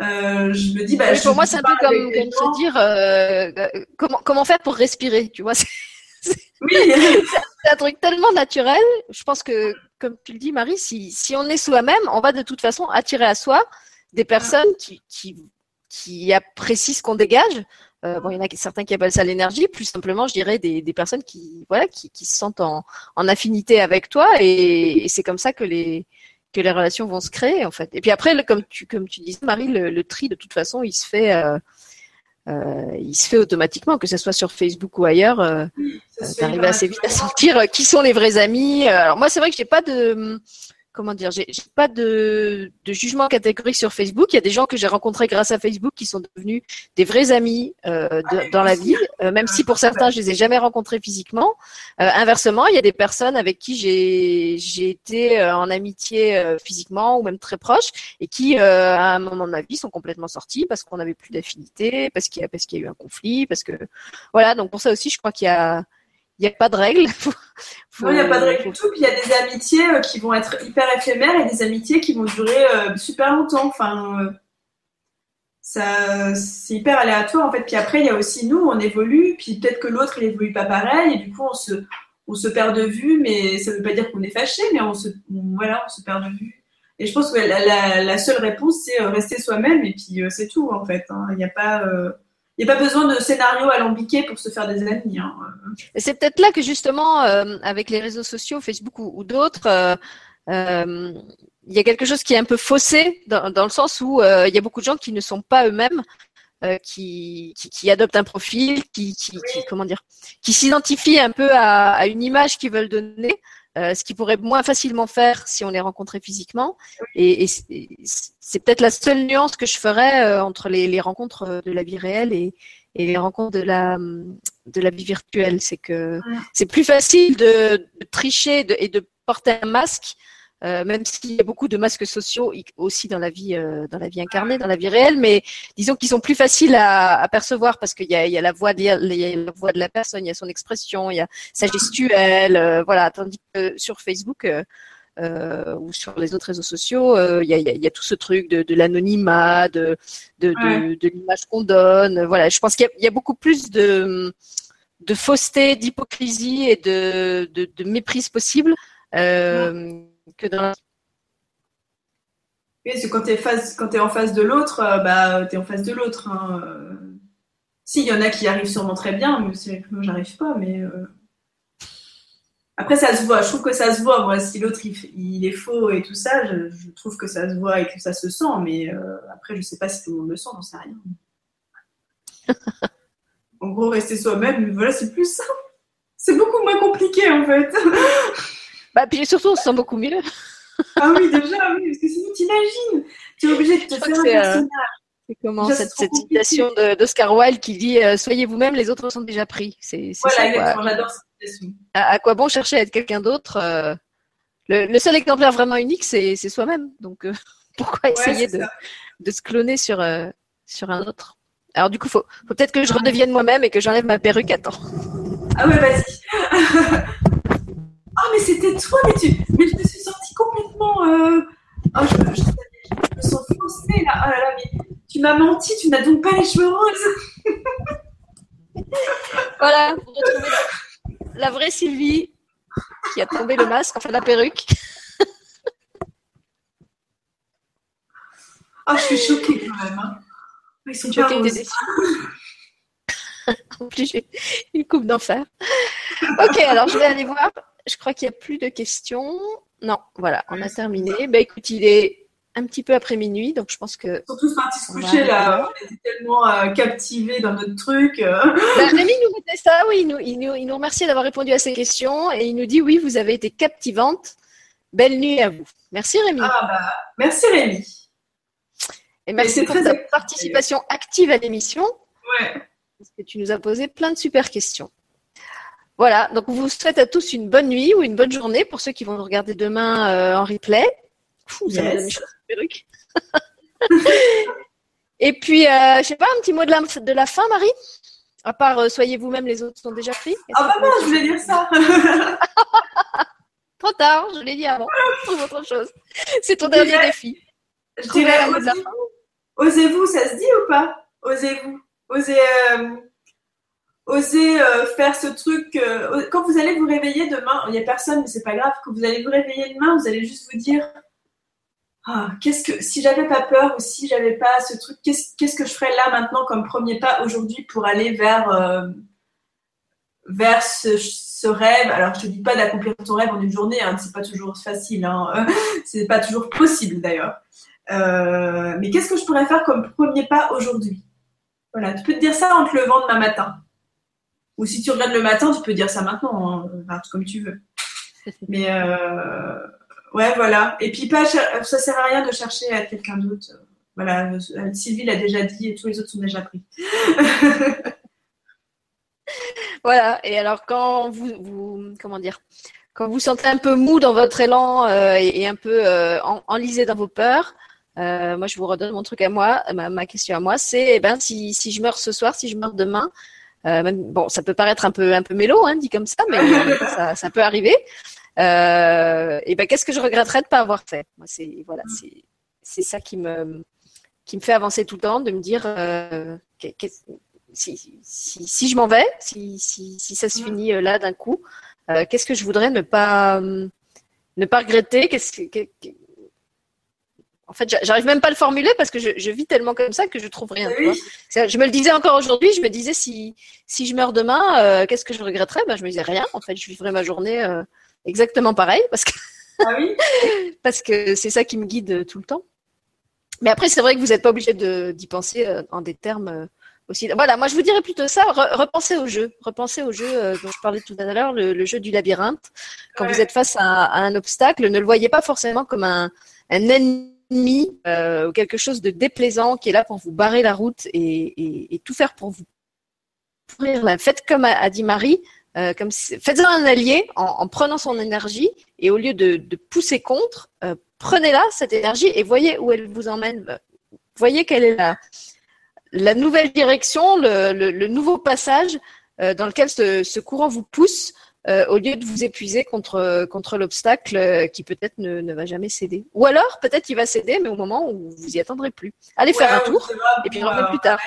Euh, je me dis, bah, pour moi, c'est un peu comme, se dire euh, euh, comment, comment faire pour respirer, tu vois. oui. c'est un truc tellement naturel. Je pense que, comme tu le dis, Marie, si, si on est soi-même, on va de toute façon attirer à soi des personnes qui, qui, qui apprécient ce qu'on dégage. Euh, bon, il y en a certains qui appellent ça l'énergie. Plus simplement, je dirais des, des personnes qui, voilà, qui, qui se sentent en, en affinité avec toi, et, et c'est comme ça que les que les relations vont se créer en fait. Et puis après, comme tu comme tu disais, Marie, le, tri de toute façon, il se fait. Euh, euh, il se fait automatiquement, que ce soit sur Facebook ou ailleurs. Euh, arrives assez vite à sentir qui sont les vrais amis. Alors moi, c'est vrai que j'ai pas de comment dire, j'ai pas de, de, jugement catégorique sur Facebook. Il y a des gens que j'ai rencontrés grâce à Facebook qui sont devenus des vrais amis euh, dans la vie, euh, même si pour certains je les ai jamais rencontrés physiquement. Euh, inversement, il y a des personnes avec qui j'ai été euh, en amitié euh, physiquement ou même très proche et qui à un moment de ma vie sont complètement sortis parce qu'on n'avait plus d'affinité, parce qu'il y qu'il y a eu un conflit, parce que voilà. Donc pour ça aussi, je crois qu'il y a il n'y a pas de règle. il n'y a pas de règle du tout. Puis il y a des amitiés euh, qui vont être hyper éphémères et des amitiés qui vont durer euh, super longtemps. Enfin, euh, ça, c'est hyper aléatoire en fait. Puis après, il y a aussi nous, on évolue. Puis peut-être que l'autre, il évolue pas pareil. Et du coup, on se, on se perd de vue. Mais ça ne veut pas dire qu'on est fâché, mais on se, voilà, on se perd de vue. Et je pense que la, la, seule réponse, c'est rester soi-même. Et puis c'est tout en fait. Hein. Il n'y a pas n'y a pas besoin de scénario alambiqué pour se faire des amis. Hein. C'est peut-être là que justement, euh, avec les réseaux sociaux, Facebook ou, d'autres, euh, euh, il y a quelque chose qui est un peu faussé dans, le sens où il y a beaucoup de gens qui ne sont pas eux-mêmes, qui, qui, adoptent un profil, qui, qui, comment dire, qui s'identifient un peu à, à une image qu'ils veulent donner. Euh, ce qu'ils pourraient moins facilement faire si on les rencontrait physiquement. Et, c'est peut-être la seule nuance que je ferais euh, entre les, rencontres de la vie réelle et, les rencontres de la, de la vie virtuelle. C'est que c'est plus facile de, tricher et de porter un masque euh, même s'il y a beaucoup de masques sociaux aussi dans la vie, euh, dans la vie incarnée, dans la vie réelle, mais disons qu'ils sont plus faciles à, à percevoir parce qu'il y a, il y a la voix, de, la voix de la personne, il y a son expression, il y a sa gestuelle, euh, voilà. Tandis que sur Facebook ou sur les autres réseaux sociaux, il y a, il, y a, tout ce truc de, de l'anonymat, de, de, de, l'image qu'on donne. Voilà, je pense qu'il y, y, a beaucoup plus de, de fausseté, d'hypocrisie et de, de, de méprise possible. Euh, que dans Oui, c'est quand tu es, en face de l'autre, euh, bah, tu es en face de l'autre. Hein. Euh. Si, il y en a qui arrivent sûrement très bien, mais c'est que moi, j'arrive pas. Mais euh. Après, ça se voit. Je trouve que ça se voit. Moi, si l'autre, il, est faux et tout ça, je, trouve que ça se voit et que ça se sent. Mais après, je sais pas si tout le monde le sent, j'en sais rien. en gros, rester soi-même, voilà, c'est plus simple. C'est beaucoup moins compliqué, en fait. Bah, puis surtout, on se sent beaucoup mieux. ah oui, déjà, oui, parce que sinon, t'imagines, tu es obligé de te faire un euh, personnage. c'est comment cette, citation d'Oscar Wilde qui dit euh, Soyez vous-même, les autres sont déjà pris. C'est, voilà, exactement, j'adore cette citation. À, quoi bon chercher à être quelqu'un d'autre euh, le, seul exemplaire vraiment unique, c'est, soi-même. Donc, pourquoi essayer de, de, se cloner sur, sur un autre? Alors du coup, faut, faut peut-être que je redevienne moi-même et que j'enlève ma perruque. Attends. Ah ouais, vas-y. ah mais c'était toi, mais tu, mais je me suis sentie complètement. Euh... Oh, je, je, je, me sens faussée là. Oh là là, mais tu m'as menti. Tu n'as donc pas les cheveux roses. voilà, vous retrouvez la, la vraie Sylvie qui a tombé le masque, enfin la perruque. Ah, oh, je suis choquée quand même. Hein. Ils sont choqués en plus, j'ai une coupe d'enfer. Ok, alors je vais aller voir. Je crois qu'il n'y a plus de questions. Non, voilà, on a terminé. Bah écoute, il est un petit peu après minuit, donc je pense que. Ils sont tous partis se coucher là. On était tellement euh, captivés dans notre truc. Euh. Bah, Rémi nous mettait ça, oui. Il nous, il nous, il nous remercie d'avoir répondu à ces questions et il nous dit oui, vous avez été captivante. Belle nuit à vous. Merci Rémi. Ah bah, merci Rémi. Et merci pour ta participation active à l'émission. Ouais. Parce que tu nous as posé plein de super questions. Voilà, donc on vous souhaite à tous une bonne nuit ou une bonne journée pour ceux qui vont nous regarder demain euh, en replay. Fou, ça yes. perruque. Et puis, euh, je sais pas, un petit mot de la, de la fin, Marie? À part, euh, soyez vous-même, les autres sont déjà pris. Ah bah non, je voulais dire ça. Trop tard, je l'ai dit avant. Trouve autre chose. C'est ton dernier défi. Je dirais. Osez-vous, ça se dit ou pas? Osez-vous. Osez, euh, osez euh, faire ce truc. Euh, quand vous allez vous réveiller demain, il n'y a personne, mais c'est pas grave. Quand vous allez vous réveiller demain, vous allez juste vous dire ah, qu'est-ce que si j'avais pas peur ou si j'avais pas ce truc, qu'est-ce, que je ferais là maintenant comme premier pas aujourd'hui pour aller vers euh, vers ce, rêve? Alors je te dis pas d'accomplir ton rêve en une journée, hein, c'est pas toujours facile, hein, c'est pas toujours possible d'ailleurs. Euh, mais qu'est-ce que je pourrais faire comme premier pas aujourd'hui? Voilà, tu peux te dire ça en te levant demain matin. Ou si tu regardes le matin, tu peux dire ça maintenant, hein, comme tu veux. Mais euh, ouais, voilà. Et puis pas, ça sert à rien de chercher à être quelqu'un d'autre. Voilà, Sylvie l'a déjà dit et tous les autres sont déjà pris. voilà. Et alors quand vous, vous, comment dire, quand vous sentez un peu mou dans votre élan euh, et, et, un peu euh, en, enlisé dans vos peurs, euh, moi, je vous redonne mon truc à moi, ma, ma question à moi, c'est eh ben si, si je meurs ce soir, si je meurs demain, euh, même, bon, ça peut paraître un peu un peu mélo, hein, dit comme ça, mais ça, ça, peut arriver. Euh, et ben qu'est-ce que je regretterais de pas avoir fait? Moi, c'est voilà, mm. c'est c'est ça qui me qui me fait avancer tout le temps, de me dire euh, si, si, si je m'en vais, si, si, si ça se mm. finit euh, là d'un coup, euh, qu'est-ce que je voudrais ne pas ne pas regretter? Qu'est-ce que en fait, j'arrive même pas à le formuler parce que je, je, vis tellement comme ça que je trouve rien. Oui. Je me le disais encore aujourd'hui. Je me disais si si je meurs demain, euh, qu'est-ce que je regretterais? Ben je me disais rien. En fait, je vivrais ma journée euh, exactement pareil parce que ah oui? parce que c'est ça qui me guide tout le temps. Mais après, c'est vrai que vous n'êtes pas obligé d'y penser euh, en des termes euh, aussi. Voilà, moi je vous dirais plutôt ça. Re repensez au jeu, repensez au jeu euh, dont je parlais tout à l'heure, le, le, jeu du labyrinthe. Quand ouais. vous êtes face à, à, un obstacle, ne le voyez pas forcément comme un, un ennemi ennemi euh, ou quelque chose de déplaisant qui est là pour vous barrer la route et, tout faire pour vous. Faites comme a, dit Marie, euh, comme faites-en un allié en, en, prenant son énergie et au lieu de, pousser contre, euh, prenez-la cette énergie et voyez où elle vous emmène. Voyez quelle est la, nouvelle direction, le, nouveau passage euh, dans lequel ce, courant vous pousse euh, au lieu de vous épuiser contre, contre l'obstacle euh, qui peut-être ne, ne, va jamais céder. Ou alors, peut-être il va céder, mais au moment où vous y attendrez plus. Allez ouais, faire un tour et puis revenez plus tard.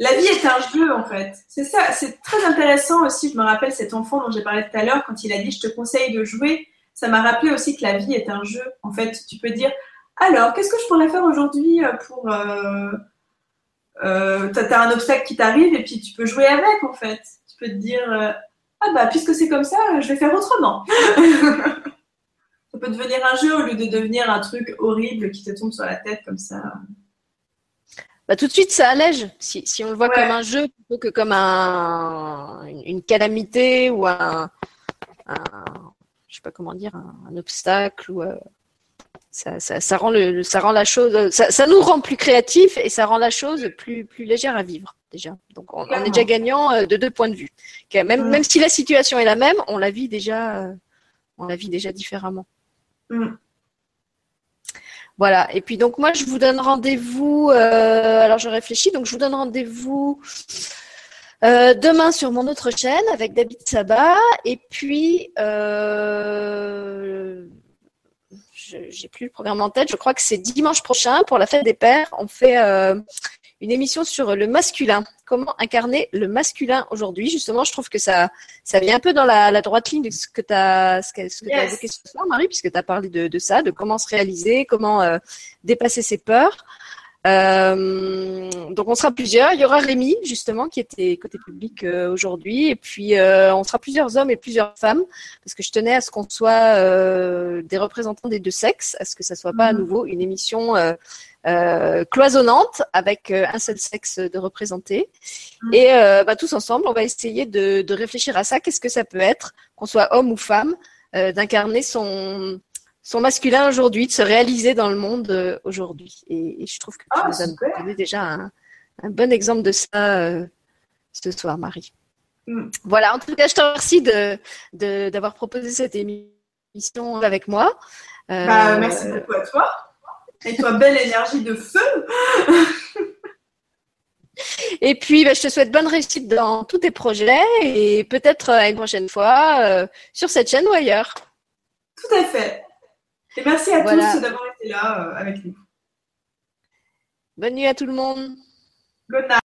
La vie est un jeu en fait. C'est ça, c'est très intéressant aussi. Je me rappelle cet enfant dont j'ai parlé tout à l'heure quand il a dit je te conseille de jouer. Ça m'a rappelé aussi que la vie est un jeu. En fait, tu peux dire alors qu'est-ce que je pourrais faire aujourd'hui euh, pour euh, euh, t'as un obstacle qui t'arrive et puis tu peux jouer avec en fait. Tu peux te dire ah bah puisque c'est comme ça, je vais faire autrement. ça peut devenir un jeu au lieu de devenir un truc horrible qui te tombe sur la tête comme ça. Bah, tout de suite, ça allège. Si, si on le voit ouais. comme un jeu plutôt que comme un, une calamité ou un, un je sais pas comment dire, un, un obstacle ou euh, ça, ça, ça, rend le, ça rend la chose, ça, ça, nous rend plus créatifs et ça rend la chose plus, plus légère à vivre déjà. Donc on, on est déjà gagnant euh, de deux points de vue. Même, mmh. même si la situation est la même, on la vit déjà, euh, on la vit déjà différemment. Mmh. Voilà. Et puis donc moi, je vous donne rendez-vous. Euh, alors je réfléchis. Donc je vous donne rendez-vous euh, demain sur mon autre chaîne avec David Sabat. Et puis euh, j'ai plus le programme en tête. Je crois que c'est dimanche prochain pour la fête des pères. On fait euh, une émission sur le masculin. Comment incarner le masculin aujourd'hui? Justement, je trouve que ça, ça vient un peu dans la, droite ligne de ce que tu as, ce que, ce évoqué ce soir, Marie, puisque tu as parlé de, ça, de comment se réaliser, comment euh, dépasser ses peurs. Euh, donc on sera plusieurs. Il y aura Rémi justement qui était côté public euh, aujourd'hui, et puis on sera plusieurs hommes et plusieurs femmes parce que je tenais à ce qu'on soit des représentants des deux sexes, à ce que ça soit pas à mhm. nouveau une émission euh, cloisonnante avec euh, un seul sexe de représenté. Mm. Et euh, bah, tous ensemble, on va essayer de, de réfléchir à ça. Qu'est-ce que ça peut être, qu'on soit homme ou femme, d'incarner son, son masculin aujourd'hui, de se réaliser dans le monde aujourd'hui. Et, je trouve que tu ah, nous as donné déjà un, un, bon exemple de ça ce soir, Marie. Mm. Voilà, en tout cas, je te remercie de, d'avoir proposé cette émission avec moi. Bah, merci beaucoup à toi. Et toi, belle énergie de feu Et puis, bah, je te souhaite bonne réussite dans tous tes projets et peut-être à une prochaine fois euh, sur cette chaîne ou ailleurs. Tout à fait. Et merci à tous d'avoir été là euh, avec nous. Bonne nuit à tout le monde. Good night.